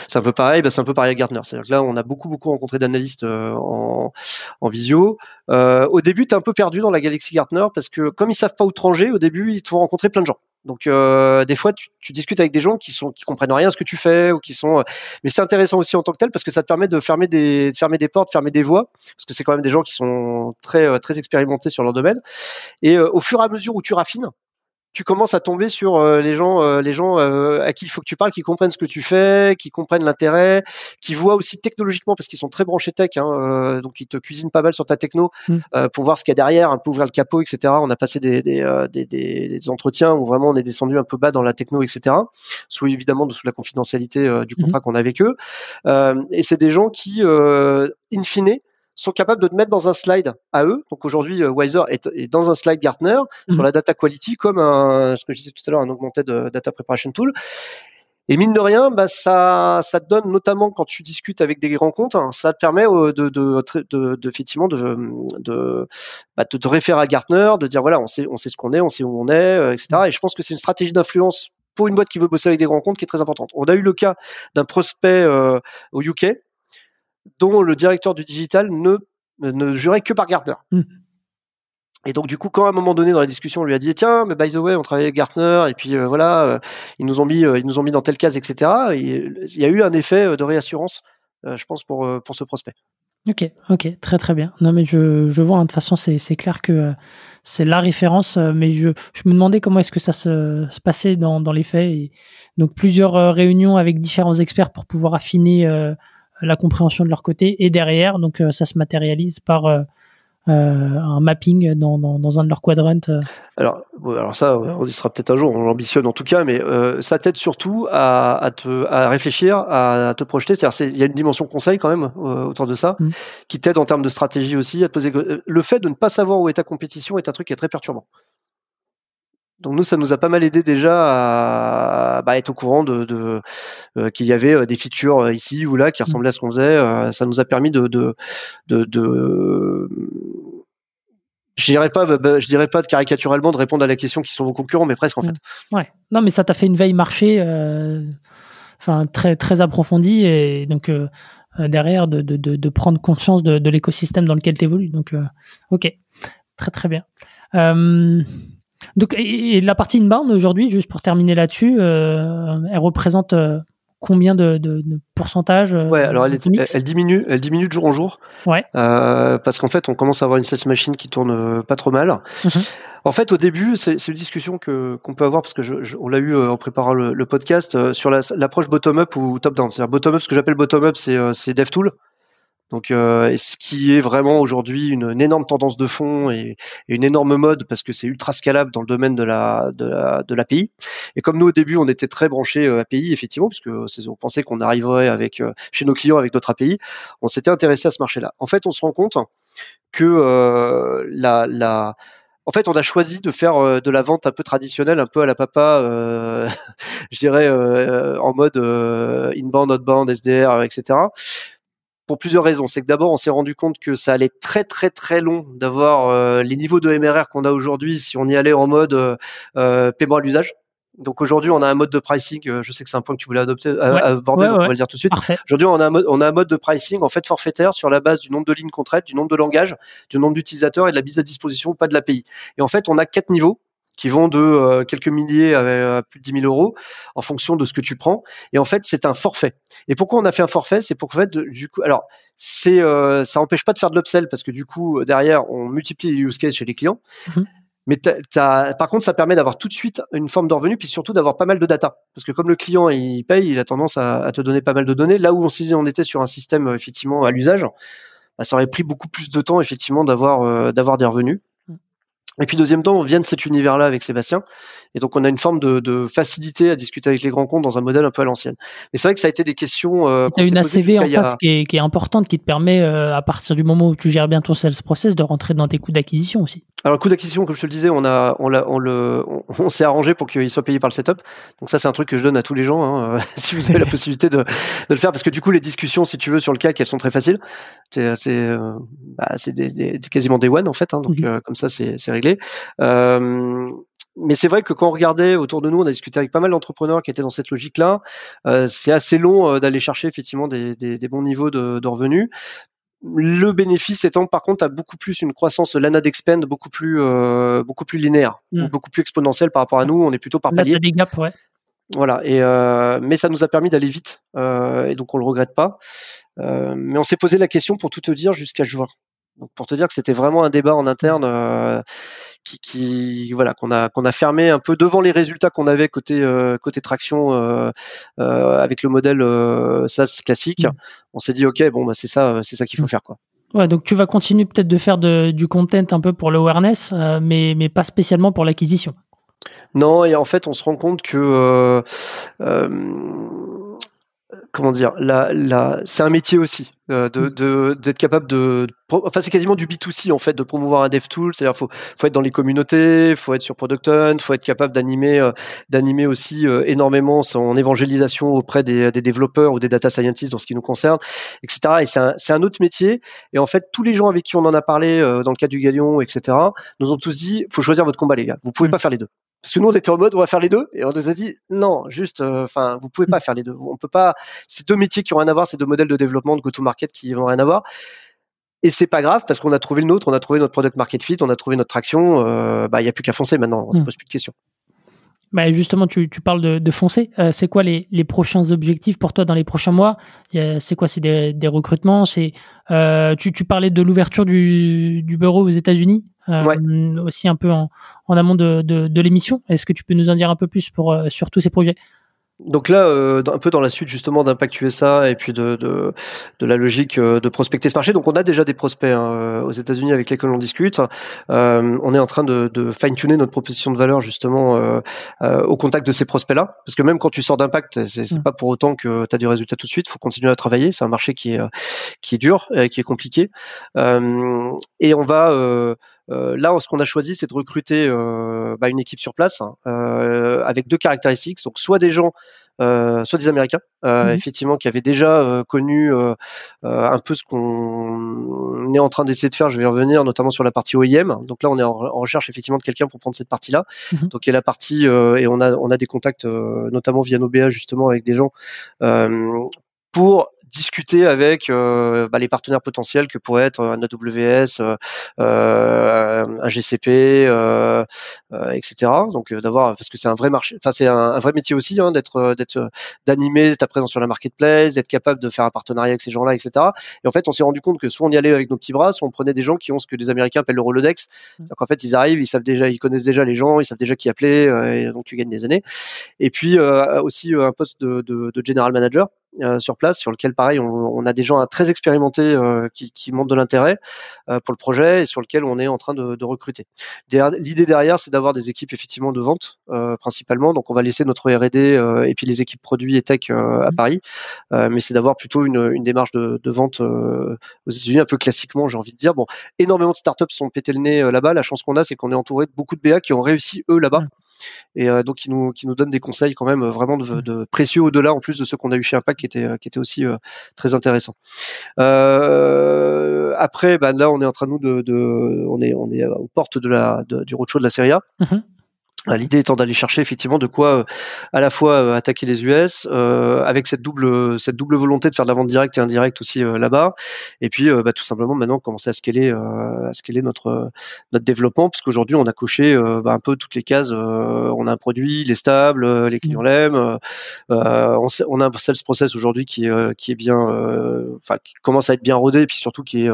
c'est un peu pareil. Bah, c'est un peu pareil à Gartner. C'est-à-dire que là on a beaucoup beaucoup rencontré d'analystes en, en visio. au début tu es un peu perdu dans la galaxie Gartner parce que comme ils savent pas où te ranger, au début ils te font rencontrer plein de gens. Donc euh, des fois, tu, tu, discutes avec des gens qui sont qui comprennent rien à ce que tu fais ou qui sont. Euh, mais c'est intéressant aussi en tant que tel parce que ça te permet de fermer des de fermer des portes, fermer des voies parce que c'est quand même des gens qui sont très euh, très expérimentés sur leur domaine. Et au fur et à mesure où tu raffines, tu commences à tomber sur euh, les gens, euh, les gens euh, à qui il faut que tu parles, qui comprennent ce que tu fais, qui comprennent l'intérêt, qui voient aussi technologiquement parce qu'ils sont très branchés tech, hein, donc ils te cuisinent pas mal sur ta techno mm. pour voir ce qu'il y a derrière, un peu ouvrir le capot, etc. On a passé des, des, des, des, entretiens où vraiment on est descendu un peu bas dans la techno, etc. Sous évidemment sous la confidentialité du mm-hmm. contrat qu'on a avec eux. et c'est des gens qui, in fine, sont capables de te mettre dans un slide à eux. Donc aujourd'hui, euh, Wiser est, est, dans un slide Gartner sur mhm. la data quality comme un, ce que je disais tout à l'heure, un augmented euh, data preparation tool. Et mine de rien, bah ça, ça te donne notamment quand tu discutes avec des rencontres, hein, ça te permet euh, de, de, de, de effectivement de, de, bah, de te référer à Gartner, de dire voilà, on sait, on sait ce qu'on est, on sait où on est, etc. Et je pense que c'est une stratégie d'influence pour une boîte qui veut bosser avec des rencontres qui est très importante. On a eu le cas d'un prospect au UK dont le directeur du digital ne, ne jurait que par Gartner. Hmm. Et donc du coup, quand à un moment donné dans la discussion, on lui a dit tiens, mais by the way, on travaille avec Gartner et puis euh, voilà, euh, ils nous ont mis, euh, ils nous ont mis dans telle case, etc. il y a eu un effet de réassurance, je pense pour pour ce prospect. Ok, ok, très très bien. Non mais je, je vois, hein, de toute façon c'est, clair que c'est la référence, mais je, je me demandais comment est-ce que ça se, se passait dans, dans les faits. Et donc plusieurs réunions avec différents experts pour pouvoir affiner la compréhension de leur côté et derrière, donc euh, ça se matérialise par euh, euh, un mapping dans, dans, un de leurs quadrants. Alors, alors ça, on y sera peut-être un jour, on l'ambitionne en tout cas, mais ça t'aide surtout à, à, te, à réfléchir, à, te projeter. C'est-à-dire, il y a une dimension conseil quand même autour de ça, mm. qui t'aide en termes de stratégie aussi à te poser. Le fait de ne pas savoir où est ta compétition est un truc qui est très perturbant. Donc nous, ça nous a pas mal aidé déjà à bah, être au courant de, de euh, qu'il y avait euh, des features euh, ici ou là qui mmh. ressemblaient à ce qu'on faisait. ça nous a permis de, de, de, de je dirais pas, bah, bah, je dirais pas caricaturalement de répondre à la question qui sont vos concurrents, mais presque en mmh. fait. Ouais. Non, mais ça t'a fait une veille marché, enfin très très approfondie et donc derrière de, de, de, prendre conscience de, de l'écosystème dans lequel tu évolues. Donc, ok, très très bien. Donc, et, la partie inbound aujourd'hui, juste pour terminer là-dessus, euh, elle représente euh, combien de, de, de pourcentage euh, Ouais, alors elle, elle, diminue, elle diminue de jour en jour. Ouais. parce qu'en fait, on commence à avoir une sales machine qui tourne pas trop mal. Mhm. En fait, au début, c'est une discussion que qu'on peut avoir parce que je, on l'a eu en préparant le, le podcast sur l'approche bottom-up ou top-down. C'est-à-dire bottom-up, ce que j'appelle bottom-up, c'est DevTool. Donc, euh, ce qui est vraiment aujourd'hui une, énorme tendance de fond et, une énorme mode parce que c'est ultra scalable dans le domaine de la de la de. Et comme nous au début on était très branchés euh, API effectivement puisque on pensait qu'on arriverait avec euh, chez nos clients avec d'autres API, on s'était intéressé à ce marché-là. En fait, on se rend compte que euh, la la en fait, on a choisi de faire euh, de la vente un peu traditionnelle, un peu à la papa, euh, je dirais en mode inbound, outbound, SDR, etc pour plusieurs raisons. C'est que d'abord, on s'est rendu compte que ça allait très très très long d'avoir euh, les niveaux de MRR qu'on a aujourd'hui si on y allait en mode euh, euh, paiement à l'usage. Donc aujourd'hui, on a un mode de pricing. Euh, je sais que c'est un point que tu voulais adopter, aborder, on va le dire tout de suite. Aujourd'hui, on a un mode, on a un mode de pricing en fait forfaitaire sur la base du nombre de lignes qu'on traite, du nombre de langages, du nombre d'utilisateurs et de la mise à disposition pas de l'API. Et en fait, on a quatre niveaux qui vont de euh, quelques milliers à, plus de 10 000 euros en fonction de ce que tu prends. Et en fait, c'est un forfait. Et pourquoi on a fait un forfait? C'est pour fait, du coup, alors c'est euh, ça empêche pas de faire de l'upsell parce que du coup derrière on multiplie les use cases chez les clients. Mhm. Mais par contre, ça permet d'avoir tout de suite une forme de revenu, puis surtout d'avoir pas mal de data. Parce que comme le client il paye, il a tendance à, te donner pas mal de données. Là où on, on était sur un système effectivement à l'usage, bah, ça aurait pris beaucoup plus de temps effectivement d'avoir euh, d'avoir des revenus. Et puis deuxième temps, on vient de cet univers-là avec Sébastien, et donc on a une forme de, de, facilité à discuter avec les grands comptes dans un modèle un peu à l'ancienne. Mais c'est vrai que ça a été des questions. Euh, tu as une ACV en fait qui, est, qui, est, importante, qui te permet euh, à partir du moment où tu gères bien ton sales process de rentrer dans tes coûts d'acquisition aussi. Alors le coût d'acquisition, comme je te le disais, on a, on, on le, on, s'est arrangé pour qu'il soit payé par le setup. Donc ça, c'est un truc que je donne à tous les gens, hein, si vous avez la possibilité de, de, le faire, parce que du coup, les discussions, si tu veux, sur le CAC, elles sont très faciles. C'est, c'est, euh, bah, c'est des, des, quasiment des one en fait, hein, donc mmh comme ça, c'est, c'est réglé. Euh, mais c'est vrai que quand on regardait autour de nous, on a discuté avec pas mal d'entrepreneurs qui étaient dans cette logique-là. Euh, c'est assez long euh, d'aller chercher effectivement des, des, des, bons niveaux de, de, revenus. Le bénéfice étant par contre à beaucoup plus une croissance de l'ANA d'expend beaucoup plus euh, beaucoup plus linéaire, mmh. beaucoup plus exponentielle par rapport à nous. On est plutôt par palier. des gaps, ouais. Voilà. Et mais ça nous a permis d'aller vite et donc on le regrette pas. mais on s'est posé la question pour tout te dire jusqu'à juin. Donc pour te dire que c'était vraiment un débat en interne euh, qui, qui, voilà qu'on a qu'on a fermé un peu devant les résultats qu'on avait côté euh, côté traction euh, avec le modèle SaaS classique. Mmh. On s'est dit ok bon bah c'est ça c'est ça qu'il faut mmh. faire quoi. Ouais, donc tu vas continuer peut-être de faire de, du content un peu pour l'awareness, mais mais pas spécialement pour l'acquisition. Non, et en fait, on se rend compte que comment dire, la, la, c'est un métier aussi euh, de, mm. de, d'être capable de, enfin c'est quasiment du B2C en fait, de promouvoir un dev tool, c'est-à-dire faut, faut être dans les communautés, faut être sur Product Hunt, faut être capable d'animer, euh, d'animer aussi euh, énormément son évangélisation auprès des, des, développeurs ou des data scientists dans ce qui nous concerne, etc. Et c'est un, c'est un autre métier. Et en fait, tous les gens avec qui on en a parlé dans le cas du Galion, etc., nous ont tous dit, faut choisir votre combat les gars, vous pouvez mm. pas faire les deux. Parce que nous, on était en mode, on va faire les deux, et on nous a dit, non, juste, euh, enfin, vous pouvez pas faire les deux. On peut pas. C'est deux métiers qui ont rien à voir, c'est deux modèles de développement de go-to-market qui ont rien à voir. Et c'est pas grave parce qu'on a trouvé le nôtre, on a trouvé notre product market fit, on a trouvé notre traction. Euh, bah, il y a plus qu'à foncer maintenant. On ne hmm. pose plus de questions. Bah justement, tu, tu parles de, de foncer. Euh, c'est quoi les, les, prochains objectifs pour toi dans les prochains mois? C'est quoi C'est des, des, recrutements? C'est euh, tu, tu, parlais de l'ouverture du, du, bureau aux États-Unis, euh, aussi un peu en, en amont de, de, de l'émission. Est-ce que tu peux nous en dire un peu plus pour, euh, sur tous ces projets? Donc là, euh, un peu dans la suite justement d'Impact USA et puis de, de, de, la logique de prospecter ce marché. Donc on a déjà des prospects hein, aux États-Unis avec lesquels on discute. Euh, on est en train de, de fine-tuner notre proposition de valeur justement euh, au contact de ces prospects-là, parce que même quand tu sors d'Impact, c'est mmh. pas pour autant que tu as du résultat tout de suite. Il faut continuer à travailler. C'est un marché qui est qui est dur, qui est compliqué, et on va euh, là, ce qu'on a choisi, c'est de recruter euh, bah, une équipe sur place hein, euh, avec deux caractéristiques. Donc, soit des gens, soit des Américains, mmh effectivement, qui avaient déjà connu un peu ce qu'on est en train d'essayer de faire. Je vais revenir notamment sur la partie OIM. Donc là, on est en, recherche effectivement de quelqu'un pour prendre cette partie-là. Mmh Donc, il y a la partie et on a on a des contacts notamment via nos BA justement avec des gens pour discuter avec euh, bah, les partenaires potentiels que pourrait être un AWS, euh, euh, un GCP, euh, euh, etc. Donc d'avoir parce que c'est un vrai marché, enfin c'est un, vrai métier aussi hein, d'être d'être d'animer ta présence sur la marketplace, d'être capable de faire un partenariat avec ces gens-là, etc. Et en fait, on s'est rendu compte que soit on y allait avec nos petits bras, soit on prenait des gens qui ont ce que les Américains appellent le Rolodex. Mmh. Donc en fait, ils arrivent, ils savent déjà, ils connaissent déjà les gens, ils savent déjà qui appeler, et donc tu gagnes des années. Et puis aussi un poste de, de, de general manager euh, sur place, sur lequel pareil, on, on, a des gens très expérimentés euh, qui, qui montrent de l'intérêt euh, pour le projet et sur lequel on est en train de, de recruter. L'idée derrière, c'est d'avoir des équipes effectivement de vente principalement. Donc on va laisser notre R&D et puis les équipes produits et tech à mmh. Paris, mais c'est d'avoir plutôt une, une, démarche de, de vente aux États-Unis un peu classiquement, j'ai envie de dire. Bon, énormément de startups sont pété le nez là-bas. La chance qu'on a, c'est qu'on est entouré de beaucoup de BA qui ont réussi eux là-bas. Et euh, donc qui nous qui nous donne des conseils quand même euh, vraiment de, précieux au-delà en plus de ceux qu'on a eu chez Impact qui étaient euh, qui aussi très intéressants. après, bah, là on est en train nous de, de on est on est aux portes de la du roadshow de la Serie A. Mmh euh, l'idée étant d'aller chercher effectivement de quoi euh, à la fois euh, attaquer les US avec cette double cette double volonté de faire de la vente directe et indirecte aussi là-bas et puis bah, tout simplement maintenant commencer à scaler à scaler notre notre développement parce qu'aujourd'hui on a coché bah, un peu toutes les cases on a un produit il est stable les clients mmh. l'aiment on, on, a un sales process aujourd'hui qui est qui est bien enfin qui commence à être bien rodé et puis surtout qui est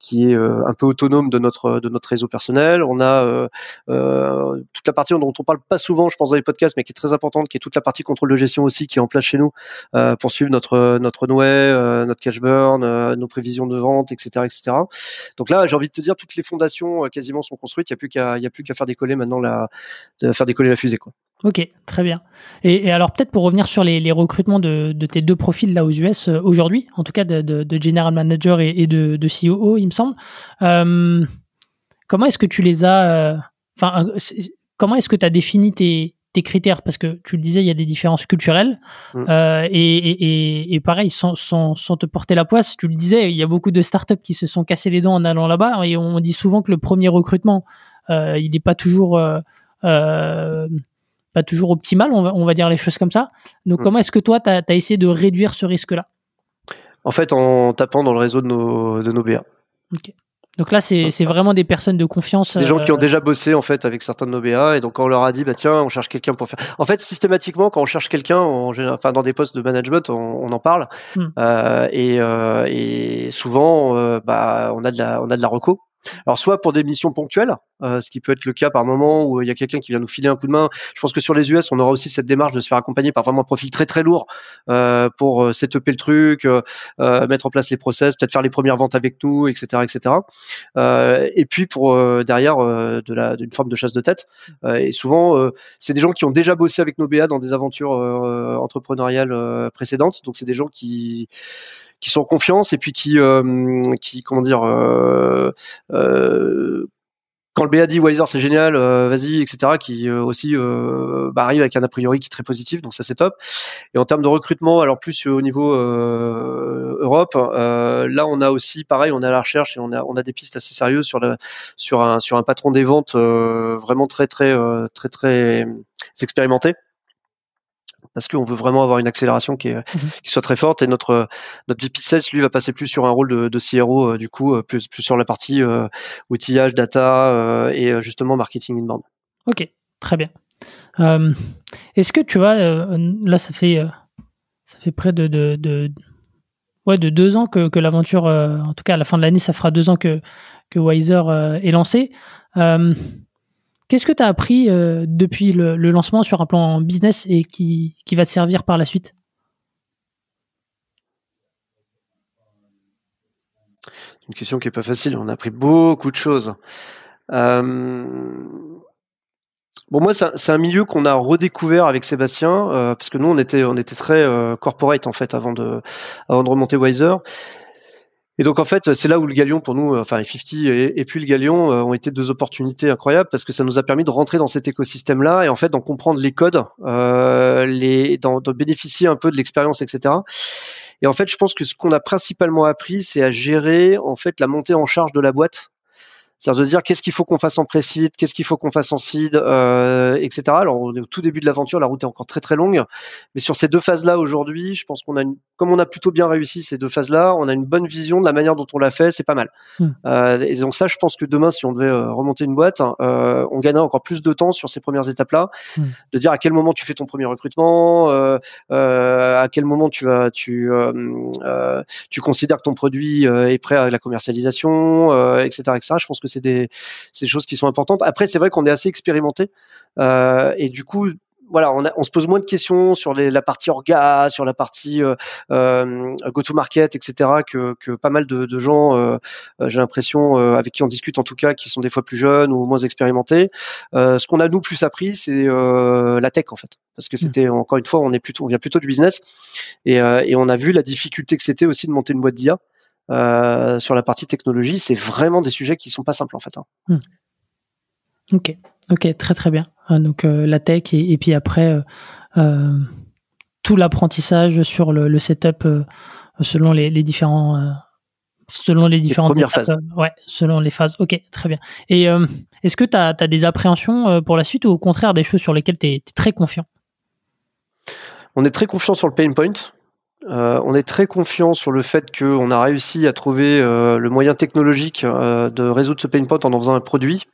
qui est un peu autonome de notre de notre réseau personnel. On a toute la partie dont on parle pas souvent, je pense dans les podcasts, mais qui est très importante, qui est toute la partie contrôle de gestion aussi, qui est en place chez nous pour suivre notre notre Noé, notre cash burn, nos prévisions de vente, etc., etc. Donc là, j'ai envie de te dire, toutes les fondations quasiment sont construites. Il y a plus qu'à il y a plus qu'à faire décoller maintenant la de faire décoller la fusée quoi. Ok, très bien. Et, alors peut-être pour revenir sur les, recrutements de, tes deux profils là aux US euh, aujourd'hui, en tout cas de, General Manager et, de, de, COO, il me semble. Euh, comment est-ce que tu les as... Euh, enfin, comment est-ce que tu as défini tes, critères? Parce que tu le disais, il y a des différences culturelles. Mm. et, pareil, sans, sans, te porter la poisse, tu le disais, il y a beaucoup de startups qui se sont cassés les dents en allant là-bas. Et on dit souvent que le premier recrutement, il n'est pas toujours pas toujours optimal, on va, dire les choses comme ça. Donc, mm. comment est-ce que toi, tu as, essayé de réduire ce risque-là? En fait, en tapant dans le réseau de nos, de nos BA. Donc là, c'est vraiment des personnes de confiance. Des gens qui ont euh, déjà bossé en fait avec certains de nos BA et donc on leur a dit bah tiens, on cherche quelqu'un pour faire. En fait, systématiquement, quand on cherche quelqu'un, enfin dans des postes de management, on, en parle mm. euh, et, euh, et, souvent, bah on a de la on a de la reco. Alors soit pour des missions ponctuelles, euh, ce qui peut être le cas par moment où il y a quelqu'un qui vient nous filer un coup de main. Je pense que sur les US, on aura aussi cette démarche de se faire accompagner par vraiment un profil très très lourd euh, pour euh, setuper le truc, euh, euh, mettre en place les process, peut-être faire les premières ventes avec nous, etc., etc. et puis pour derrière de la d'une forme de chasse de tête. et souvent, c'est des gens qui ont déjà bossé avec nos BA dans des aventures entrepreneuriales précédentes. Donc c'est des gens qui qui sont en confiance et puis qui, euh, qui comment dire, euh, euh, quand le BA dit Wiser c'est génial, vas-y, etc., qui aussi bah, arrive avec un a priori qui est très positif, donc ça c'est top. Et en termes de recrutement, alors plus au niveau Europe, là on a aussi pareil, on à la recherche et on a on a des pistes assez sérieuses sur sur un sur un patron des ventes vraiment très très très, très expérimenté parce qu'on veut vraiment avoir une accélération qui, est, qui soit très forte. Et notre notre VP Sales, lui, va passer plus sur un rôle de, de CRO, euh, du coup, euh, plus, plus sur la partie euh, outillage, data et justement marketing inbound. Ok, très bien. Est-ce que tu vois, là, ça fait ça fait près de, de, de ouais de deux ans que, que l'aventure, en tout cas à la fin de l'année, ça fera deux ans que que Wiser est lancé. Qu'est-ce que tu as appris euh, depuis le, lancement sur un plan business et qui, va te servir par la suite? Une question qui n'est pas facile. On a appris beaucoup de choses. Euh, bon, moi, c'est un milieu qu'on a redécouvert avec Sébastien, euh, parce que nous, on était, on était très corporate en fait avant de, avant de remonter Wiser. Et donc en fait, c'est là où le Galion pour nous, enfin 50 et, puis le Galion euh, ont été deux opportunités incroyables parce que ça nous a permis de rentrer dans cet écosystème-là et en fait d'en comprendre les codes, euh, d'en, de bénéficier un peu de l'expérience, etc. Et en fait, je pense que ce qu'on a principalement appris, c'est à gérer en fait la montée en charge de la boîte c'est-à-dire de se dire qu'est-ce qu'il faut qu'on fasse en pré-seed, qu'est-ce qu'il faut qu'on fasse en seed, euh, etc. Alors on est au tout début de l'aventure, la route est encore très très longue, mais sur ces deux phases-là aujourd'hui, je pense qu'on a, une, comme on a plutôt bien réussi ces deux phases-là, on a une bonne vision de la manière dont on l'a fait, c'est pas mal. Hmm. Euh, et donc ça, je pense que demain, si on devait euh, remonter une boîte, euh, on gagnerait encore plus de temps sur ces premières étapes-là, hmm. de dire à quel moment tu fais ton premier recrutement, euh, à quel moment tu vas, tu, tu considères que ton produit est prêt à la commercialisation, etc., etc. Je pense que c'est des, des, choses qui sont importantes. Après, c'est vrai qu'on est assez expérimenté euh, et du coup, voilà, on, on, se pose moins de questions sur les, la partie orga, sur la partie euh, euh, go-to-market, etc. Que, que, pas mal de, de gens, euh, j'ai l'impression, avec qui on discute en tout cas, qui sont des fois plus jeunes ou moins expérimentés. ce qu'on a nous plus appris, c'est la tech en fait, parce que mmh. c'était encore une fois, on est plutôt, on vient plutôt du business et, et on a vu la difficulté que c'était aussi de monter une boîte d'IA. Euh, sur la partie technologie, c'est vraiment des sujets qui sont pas simples en fait. Hein. Hmm. Ok, ok, très très bien. Ah, donc euh, la tech et, puis après euh, tout l'apprentissage sur le, setup selon les, différents selon les différentes phases. ouais, selon les phases. Ok, très bien. Et est-ce que tu as, des appréhensions pour la suite ou au contraire des choses sur lesquelles tu es, très confiant? On est très confiant sur le pain point. Euh, on est très confiant sur le fait qu'on a réussi à trouver euh, le moyen technologique euh, de résoudre ce pain point en en faisant un produit.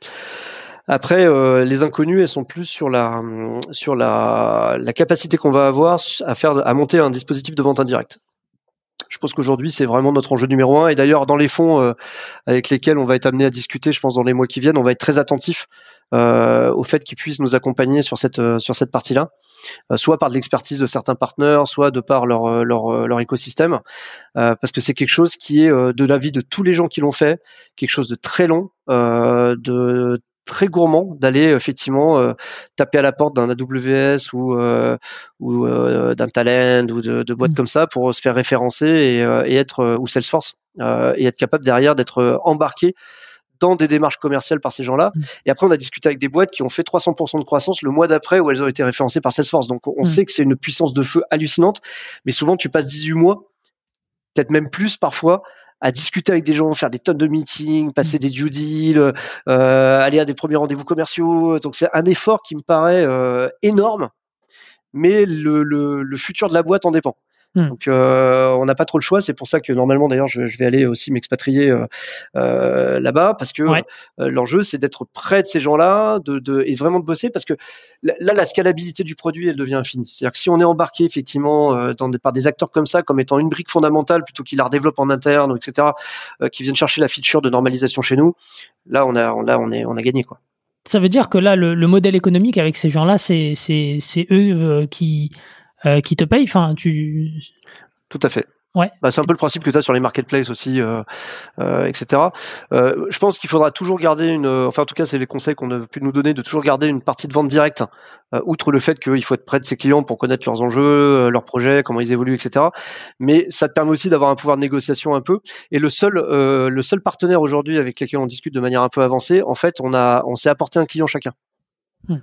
Après, les inconnus, elles sont plus sur la sur la, capacité qu'on va avoir à faire à monter un dispositif de vente indirecte. Je pense qu'aujourd'hui, c'est vraiment notre enjeu numéro un. Et d'ailleurs, dans les fonds euh, avec lesquels on va être amené à discuter, je pense dans les mois qui viennent, on va être très attentif euh, au fait qu'ils puissent nous accompagner sur cette euh, sur cette partie-là, soit par de l'expertise de certains partenaires, soit de par leur leur, leur écosystème, parce que c'est quelque chose qui est de l'avis de tous les gens qui l'ont fait, quelque chose de très long, de très gourmand d'aller effectivement euh, taper à la porte d'un AWS ou euh, ou euh, d'un Talent ou de, de boîtes mmh. comme ça pour se faire référencer et, et être ou Salesforce et être capable derrière d'être embarqué dans des démarches commerciales par ces gens-là. Mmh. Et après, on a discuté avec des boîtes qui ont fait 300% de croissance le mois d'après où elles ont été référencées par Salesforce. Donc, on mmh. sait que c'est une puissance de feu hallucinante. Mais souvent, tu passes 18 mois, peut-être même plus parfois, à discuter avec des gens, faire des tonnes de meetings, passer mmh. des due deals, euh, aller à des premiers rendez-vous commerciaux. Donc c'est un effort qui me paraît euh, énorme, mais le, le, le, futur de la boîte en dépend. Hmm. Donc euh, on n'a pas trop le choix. C'est pour ça que normalement d'ailleurs je, je, vais aller aussi m'expatrier euh, euh là-bas parce que l'enjeu c'est d'être près de ces gens-là, de, de, et vraiment de bosser parce que là la scalabilité du produit elle devient infinie. C'est-à-dire que si on est embarqué effectivement dans des, par des acteurs comme ça comme étant une brique fondamentale plutôt qu'ils la redéveloppent en interne, etc., qui viennent chercher la feature de normalisation chez nous, là on a là on est on a gagné quoi. Ça veut dire que là le, le modèle économique avec ces gens-là c'est eux qui euh, qui te paye. Enfin, tu. Tout à fait. Ouais. Bah, c'est un peu le principe que tu as sur les marketplaces aussi, euh, euh, etc. Euh, je pense qu'il faudra toujours garder une, enfin en tout cas c'est les conseils qu'on a pu nous donner de toujours garder une partie de vente directe, outre le fait qu'il faut être près de ses clients pour connaître leurs enjeux, leurs projets, comment ils évoluent, etc. Mais ça te permet aussi d'avoir un pouvoir de négociation un peu. Et le seul, le seul partenaire aujourd'hui avec lequel on discute de manière un peu avancée, en fait, on a, on s'est apporté un client chacun. Hmm.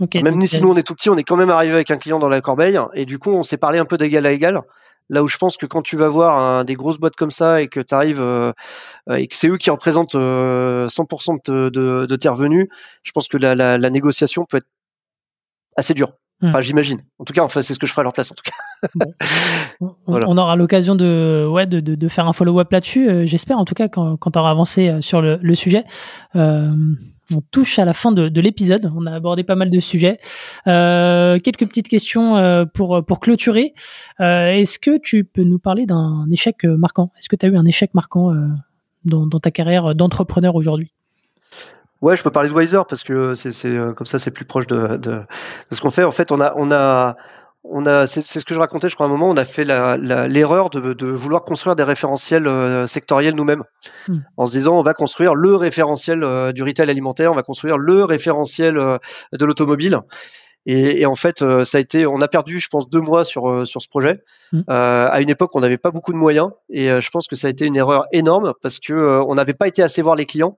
Même si nous on est tout petit, on est quand même arrivé avec un client dans la corbeille et du coup on s'est parlé un peu d'égal à égal. Là où je pense que quand tu vas voir des grosses boîtes comme ça et que tu arrives euh, et que c'est eux qui représentent 100% euh, de, de, de, tes revenus, je pense que la, la, la négociation peut être assez dure. Hmm. Enfin, j'imagine. En tout cas, enfin, c'est ce que je ferai à leur place, en tout cas. on, aura l'occasion de, ouais, de, de, de, faire un follow-up là-dessus, euh, j'espère, en tout cas, quand, quand tu auras avancé sur le, le sujet. Euh, on touche à la fin de, l'épisode. On a abordé pas mal de sujets. Euh, quelques petites questions euh, pour, clôturer. Euh, est-ce que tu peux nous parler d'un échec marquant? Est-ce que tu as eu un échec marquant dans, ta carrière d'entrepreneur aujourd'hui? Ouais, je peux parler de Wiser parce que c'est comme ça, c'est plus proche de, ce qu'on fait. En fait, on a, on a, c'est ce que je racontais, je crois, à un moment, on a fait l'erreur de, de, vouloir construire des référentiels euh, sectoriels nous-mêmes, hmm. en se disant on va construire le référentiel euh, du retail alimentaire, on va construire le référentiel euh, de l'automobile. Et, et, en fait, ça a été, on a perdu, je pense, deux mois sur sur ce projet. Hmm. à une époque, on n'avait pas beaucoup de moyens, et je pense que ça a été une erreur énorme parce que on n'avait pas été assez voir les clients.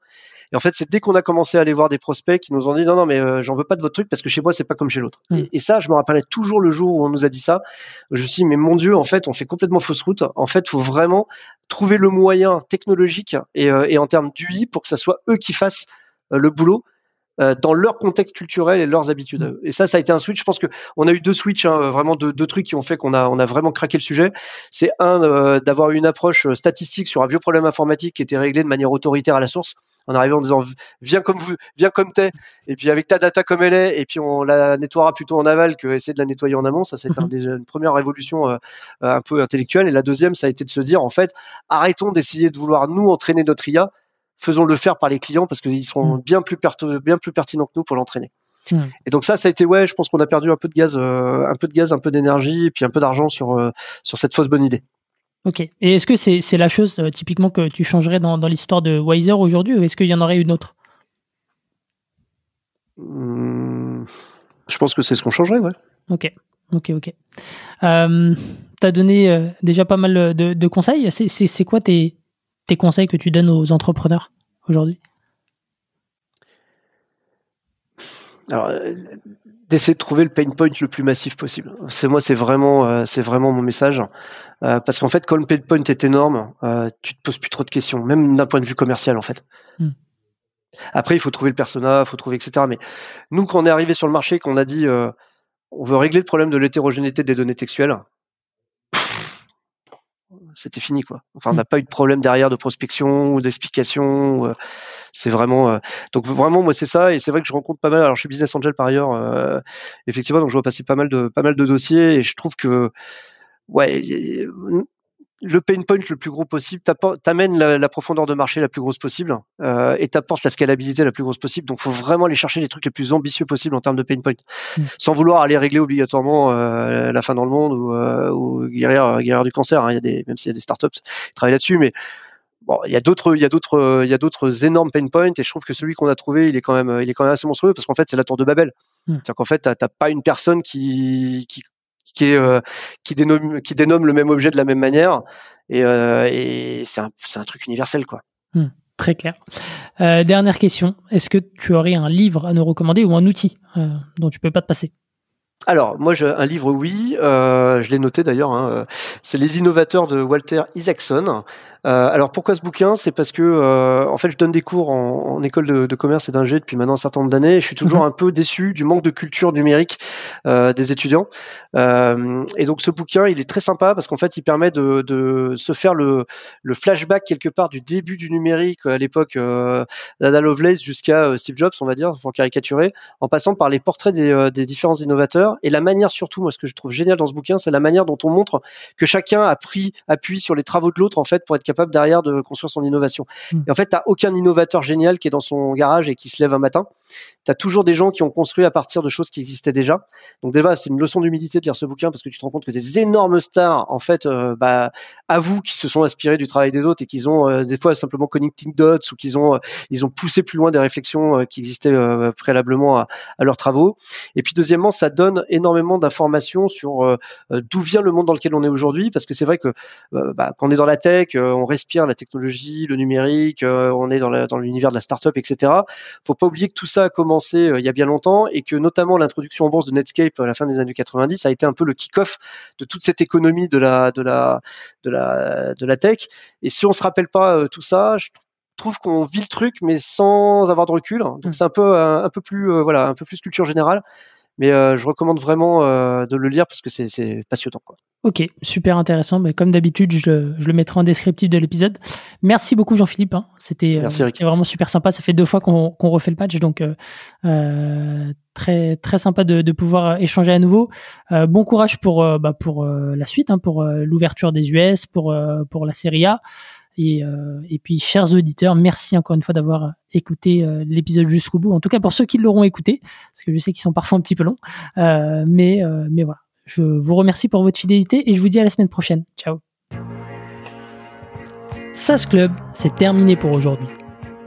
Et en fait, c'est dès qu'on a commencé à aller voir des prospects qui nous ont dit non, non, mais euh, j'en veux pas de votre truc parce que chez moi, c'est pas comme chez l'autre. Mm. Et, ça, je me rappelais toujours le jour où on nous a dit ça. Je me suis dit, mais mon Dieu, en fait, on fait complètement fausse route. En fait, faut vraiment trouver le moyen technologique et, euh, et en termes d'UI pour que ça soit eux qui fassent euh, le boulot dans leur contexte culturel et leurs habitudes. Mm. Et ça, ça a été un switch. Je pense que on a eu deux switches, hein, vraiment deux, deux, trucs qui ont fait qu'on a, on a vraiment craqué le sujet. C'est un d'avoir une approche statistique sur un vieux problème informatique qui était réglé de manière autoritaire à la source en arrivant en disant viens comme vous, viens comme t'es, et puis avec ta data comme elle est, et puis on la nettoiera plutôt en aval que essayer de la nettoyer en amont. Ça, c'est mhm. une première révolution euh, un peu intellectuelle. Et la deuxième, ça a été de se dire en fait, arrêtons d'essayer de vouloir nous entraîner notre IA, faisons le faire par les clients parce qu'ils seront mhm. bien plus bien plus pertinents que nous pour l'entraîner. Mhm. Et donc ça, ça a été ouais, je pense qu'on a perdu un peu de gaz, euh, un peu de gaz, un peu d'énergie, et puis un peu d'argent sur euh, sur cette fausse bonne idée. Ok. Et est-ce que c'est la chose euh, typiquement que tu changerais dans, l'histoire de Wiser aujourd'hui ou est-ce qu'il y en aurait une autre? Hmm, Je pense que c'est ce qu'on changerait, ouais. Ok. Ok, ok. Euh, tu as donné euh, déjà pas mal de, conseils. C'est quoi tes, tes conseils que tu donnes aux entrepreneurs aujourd'hui? Alors, d'essayer de trouver le pain point le plus massif possible. C'est moi, c'est vraiment, euh, c'est vraiment mon message. Euh, parce qu'en fait, quand le pain point est énorme, euh, tu te poses plus trop de questions, même d'un point de vue commercial, en fait. Hmm. Après, il faut trouver le persona, il faut trouver etc. Mais nous, quand on est arrivé sur le marché, qu'on a dit, on veut régler le problème de l'hétérogénéité des données textuelles, c'était fini quoi. Enfin, on hmm. n'a pas eu de problème derrière de prospection ou d'explication. c'est vraiment donc vraiment moi c'est ça et c'est vrai que je rencontre pas mal. Alors je suis business angel par ailleurs, effectivement donc je vois passer pas mal de pas mal de dossiers et je trouve que ouais le pain point le plus gros possible, t'amènes la, la, profondeur de marché la plus grosse possible euh, et t'apportes la scalabilité la plus grosse possible. Donc, faut vraiment aller chercher les trucs les plus ambitieux possibles en termes de pain point, mm. sans vouloir aller régler obligatoirement euh, la fin dans le monde ou, euh, ou guérir, guérir du cancer. Hein. Il y a des, même s'il y a des startups qui travaillent là-dessus, mais bon, il y a d'autres, il y a d'autres, il y a d'autres énormes pain points et je trouve que celui qu'on a trouvé, il est quand même, il est quand même assez monstrueux parce qu'en fait, c'est la tour de Babel. Mm. C'est-à-dire qu'en fait, t'as pas une personne qui, qui euh, qui dénomme le même objet de la même manière et, euh, et c'est un c'est un truc universel quoi. Hmm, très clair. Euh, dernière question, est-ce que tu aurais un livre à nous recommander ou un outil dont tu peux pas te passer? Alors, moi, j'ai un livre, oui, euh, je l'ai noté d'ailleurs. Hein, c'est Les innovateurs de Walter Isaacson. Euh, alors pourquoi ce bouquin? C'est parce que euh, en fait je donne des cours en, école de, commerce et d'ingé depuis maintenant un certain nombre d'années. Et je suis toujours mhm. un peu déçu du manque de culture numérique euh, des étudiants. et donc ce bouquin, il est très sympa parce qu'en fait il permet de, se faire le, flashback quelque part du début du numérique à l'époque d'Ada Lovelace jusqu'à Steve Jobs, on va dire, pour caricaturer, en passant par les portraits des, des différents innovateurs et la manière surtout, moi ce que je trouve génial dans ce bouquin, c'est la manière dont on montre que chacun a pris appui sur les travaux de l'autre en fait pour être capable derrière de construire son innovation. Hmm. Et en fait, tu aucun innovateur génial qui est dans son garage et qui se lève un matin tu as toujours des gens qui ont construit à partir de choses qui existaient déjà. Donc déjà, c'est une leçon d'humilité de lire ce bouquin parce que tu te rends compte que des énormes stars, en fait, euh, bah, avouent qu'ils se sont inspirés du travail des autres et qu'ils ont euh, des fois simplement connecting dots ou qu'ils ont, euh, ils ont poussé plus loin des réflexions qui existaient préalablement à, leurs travaux. Et puis deuxièmement, ça donne énormément d'informations sur d'où vient le monde dans lequel on est aujourd'hui parce que c'est vrai que bah, quand on est dans la tech, on respire la technologie, le numérique, on est dans l'univers de la startup, etc. Faut pas oublier que tout ça a commencé euh, il y a bien longtemps et que notamment l'introduction en bourse de Netscape à la fin des années 90 a été un peu le kick-off de toute cette économie de la de la de la de la tech. Et si on se rappelle pas euh, tout ça, je trouve qu'on vit le truc mais sans avoir de recul. Donc mmh. c'est un peu un, peu plus euh, voilà un peu plus culture générale. Mais je recommande vraiment de le lire parce que c'est passionnant. Quoi. Ok, super intéressant. Mais comme d'habitude, je, je, le mettrai en descriptif de l'épisode. Merci beaucoup Jean-Philippe. Hein. C'était vraiment super sympa. Ça fait deux fois qu'on refait le patch, donc euh, très très sympa de, de, pouvoir échanger à nouveau. Euh, bon courage pour bah, pour la suite, hein, pour l'ouverture des US, pour pour la Serie A. Et, et, puis, chers auditeurs, merci encore une fois d'avoir écouté l'épisode jusqu'au bout. En tout cas, pour ceux qui l'auront écouté, parce que je sais qu'ils sont parfois un petit peu longs. mais, mais voilà, je vous remercie pour votre fidélité et je vous dis à la semaine prochaine. Ciao. SAS Club, c'est terminé pour aujourd'hui.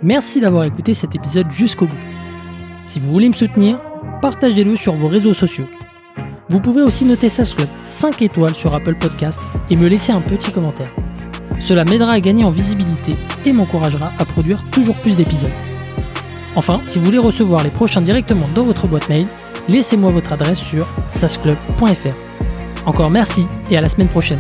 Merci d'avoir écouté cet épisode jusqu'au bout. Si vous voulez me soutenir, partagez-le sur vos réseaux sociaux. Vous pouvez aussi noter SAS Club 5 étoiles sur Apple Podcast et me laisser un petit commentaire. Cela m'aidera à gagner en visibilité et m'encouragera à produire toujours plus d'épisodes. Enfin, si vous voulez recevoir les prochains directement dans votre boîte mail, laissez-moi votre adresse sur sasclub.fr. Encore merci et à la semaine prochaine.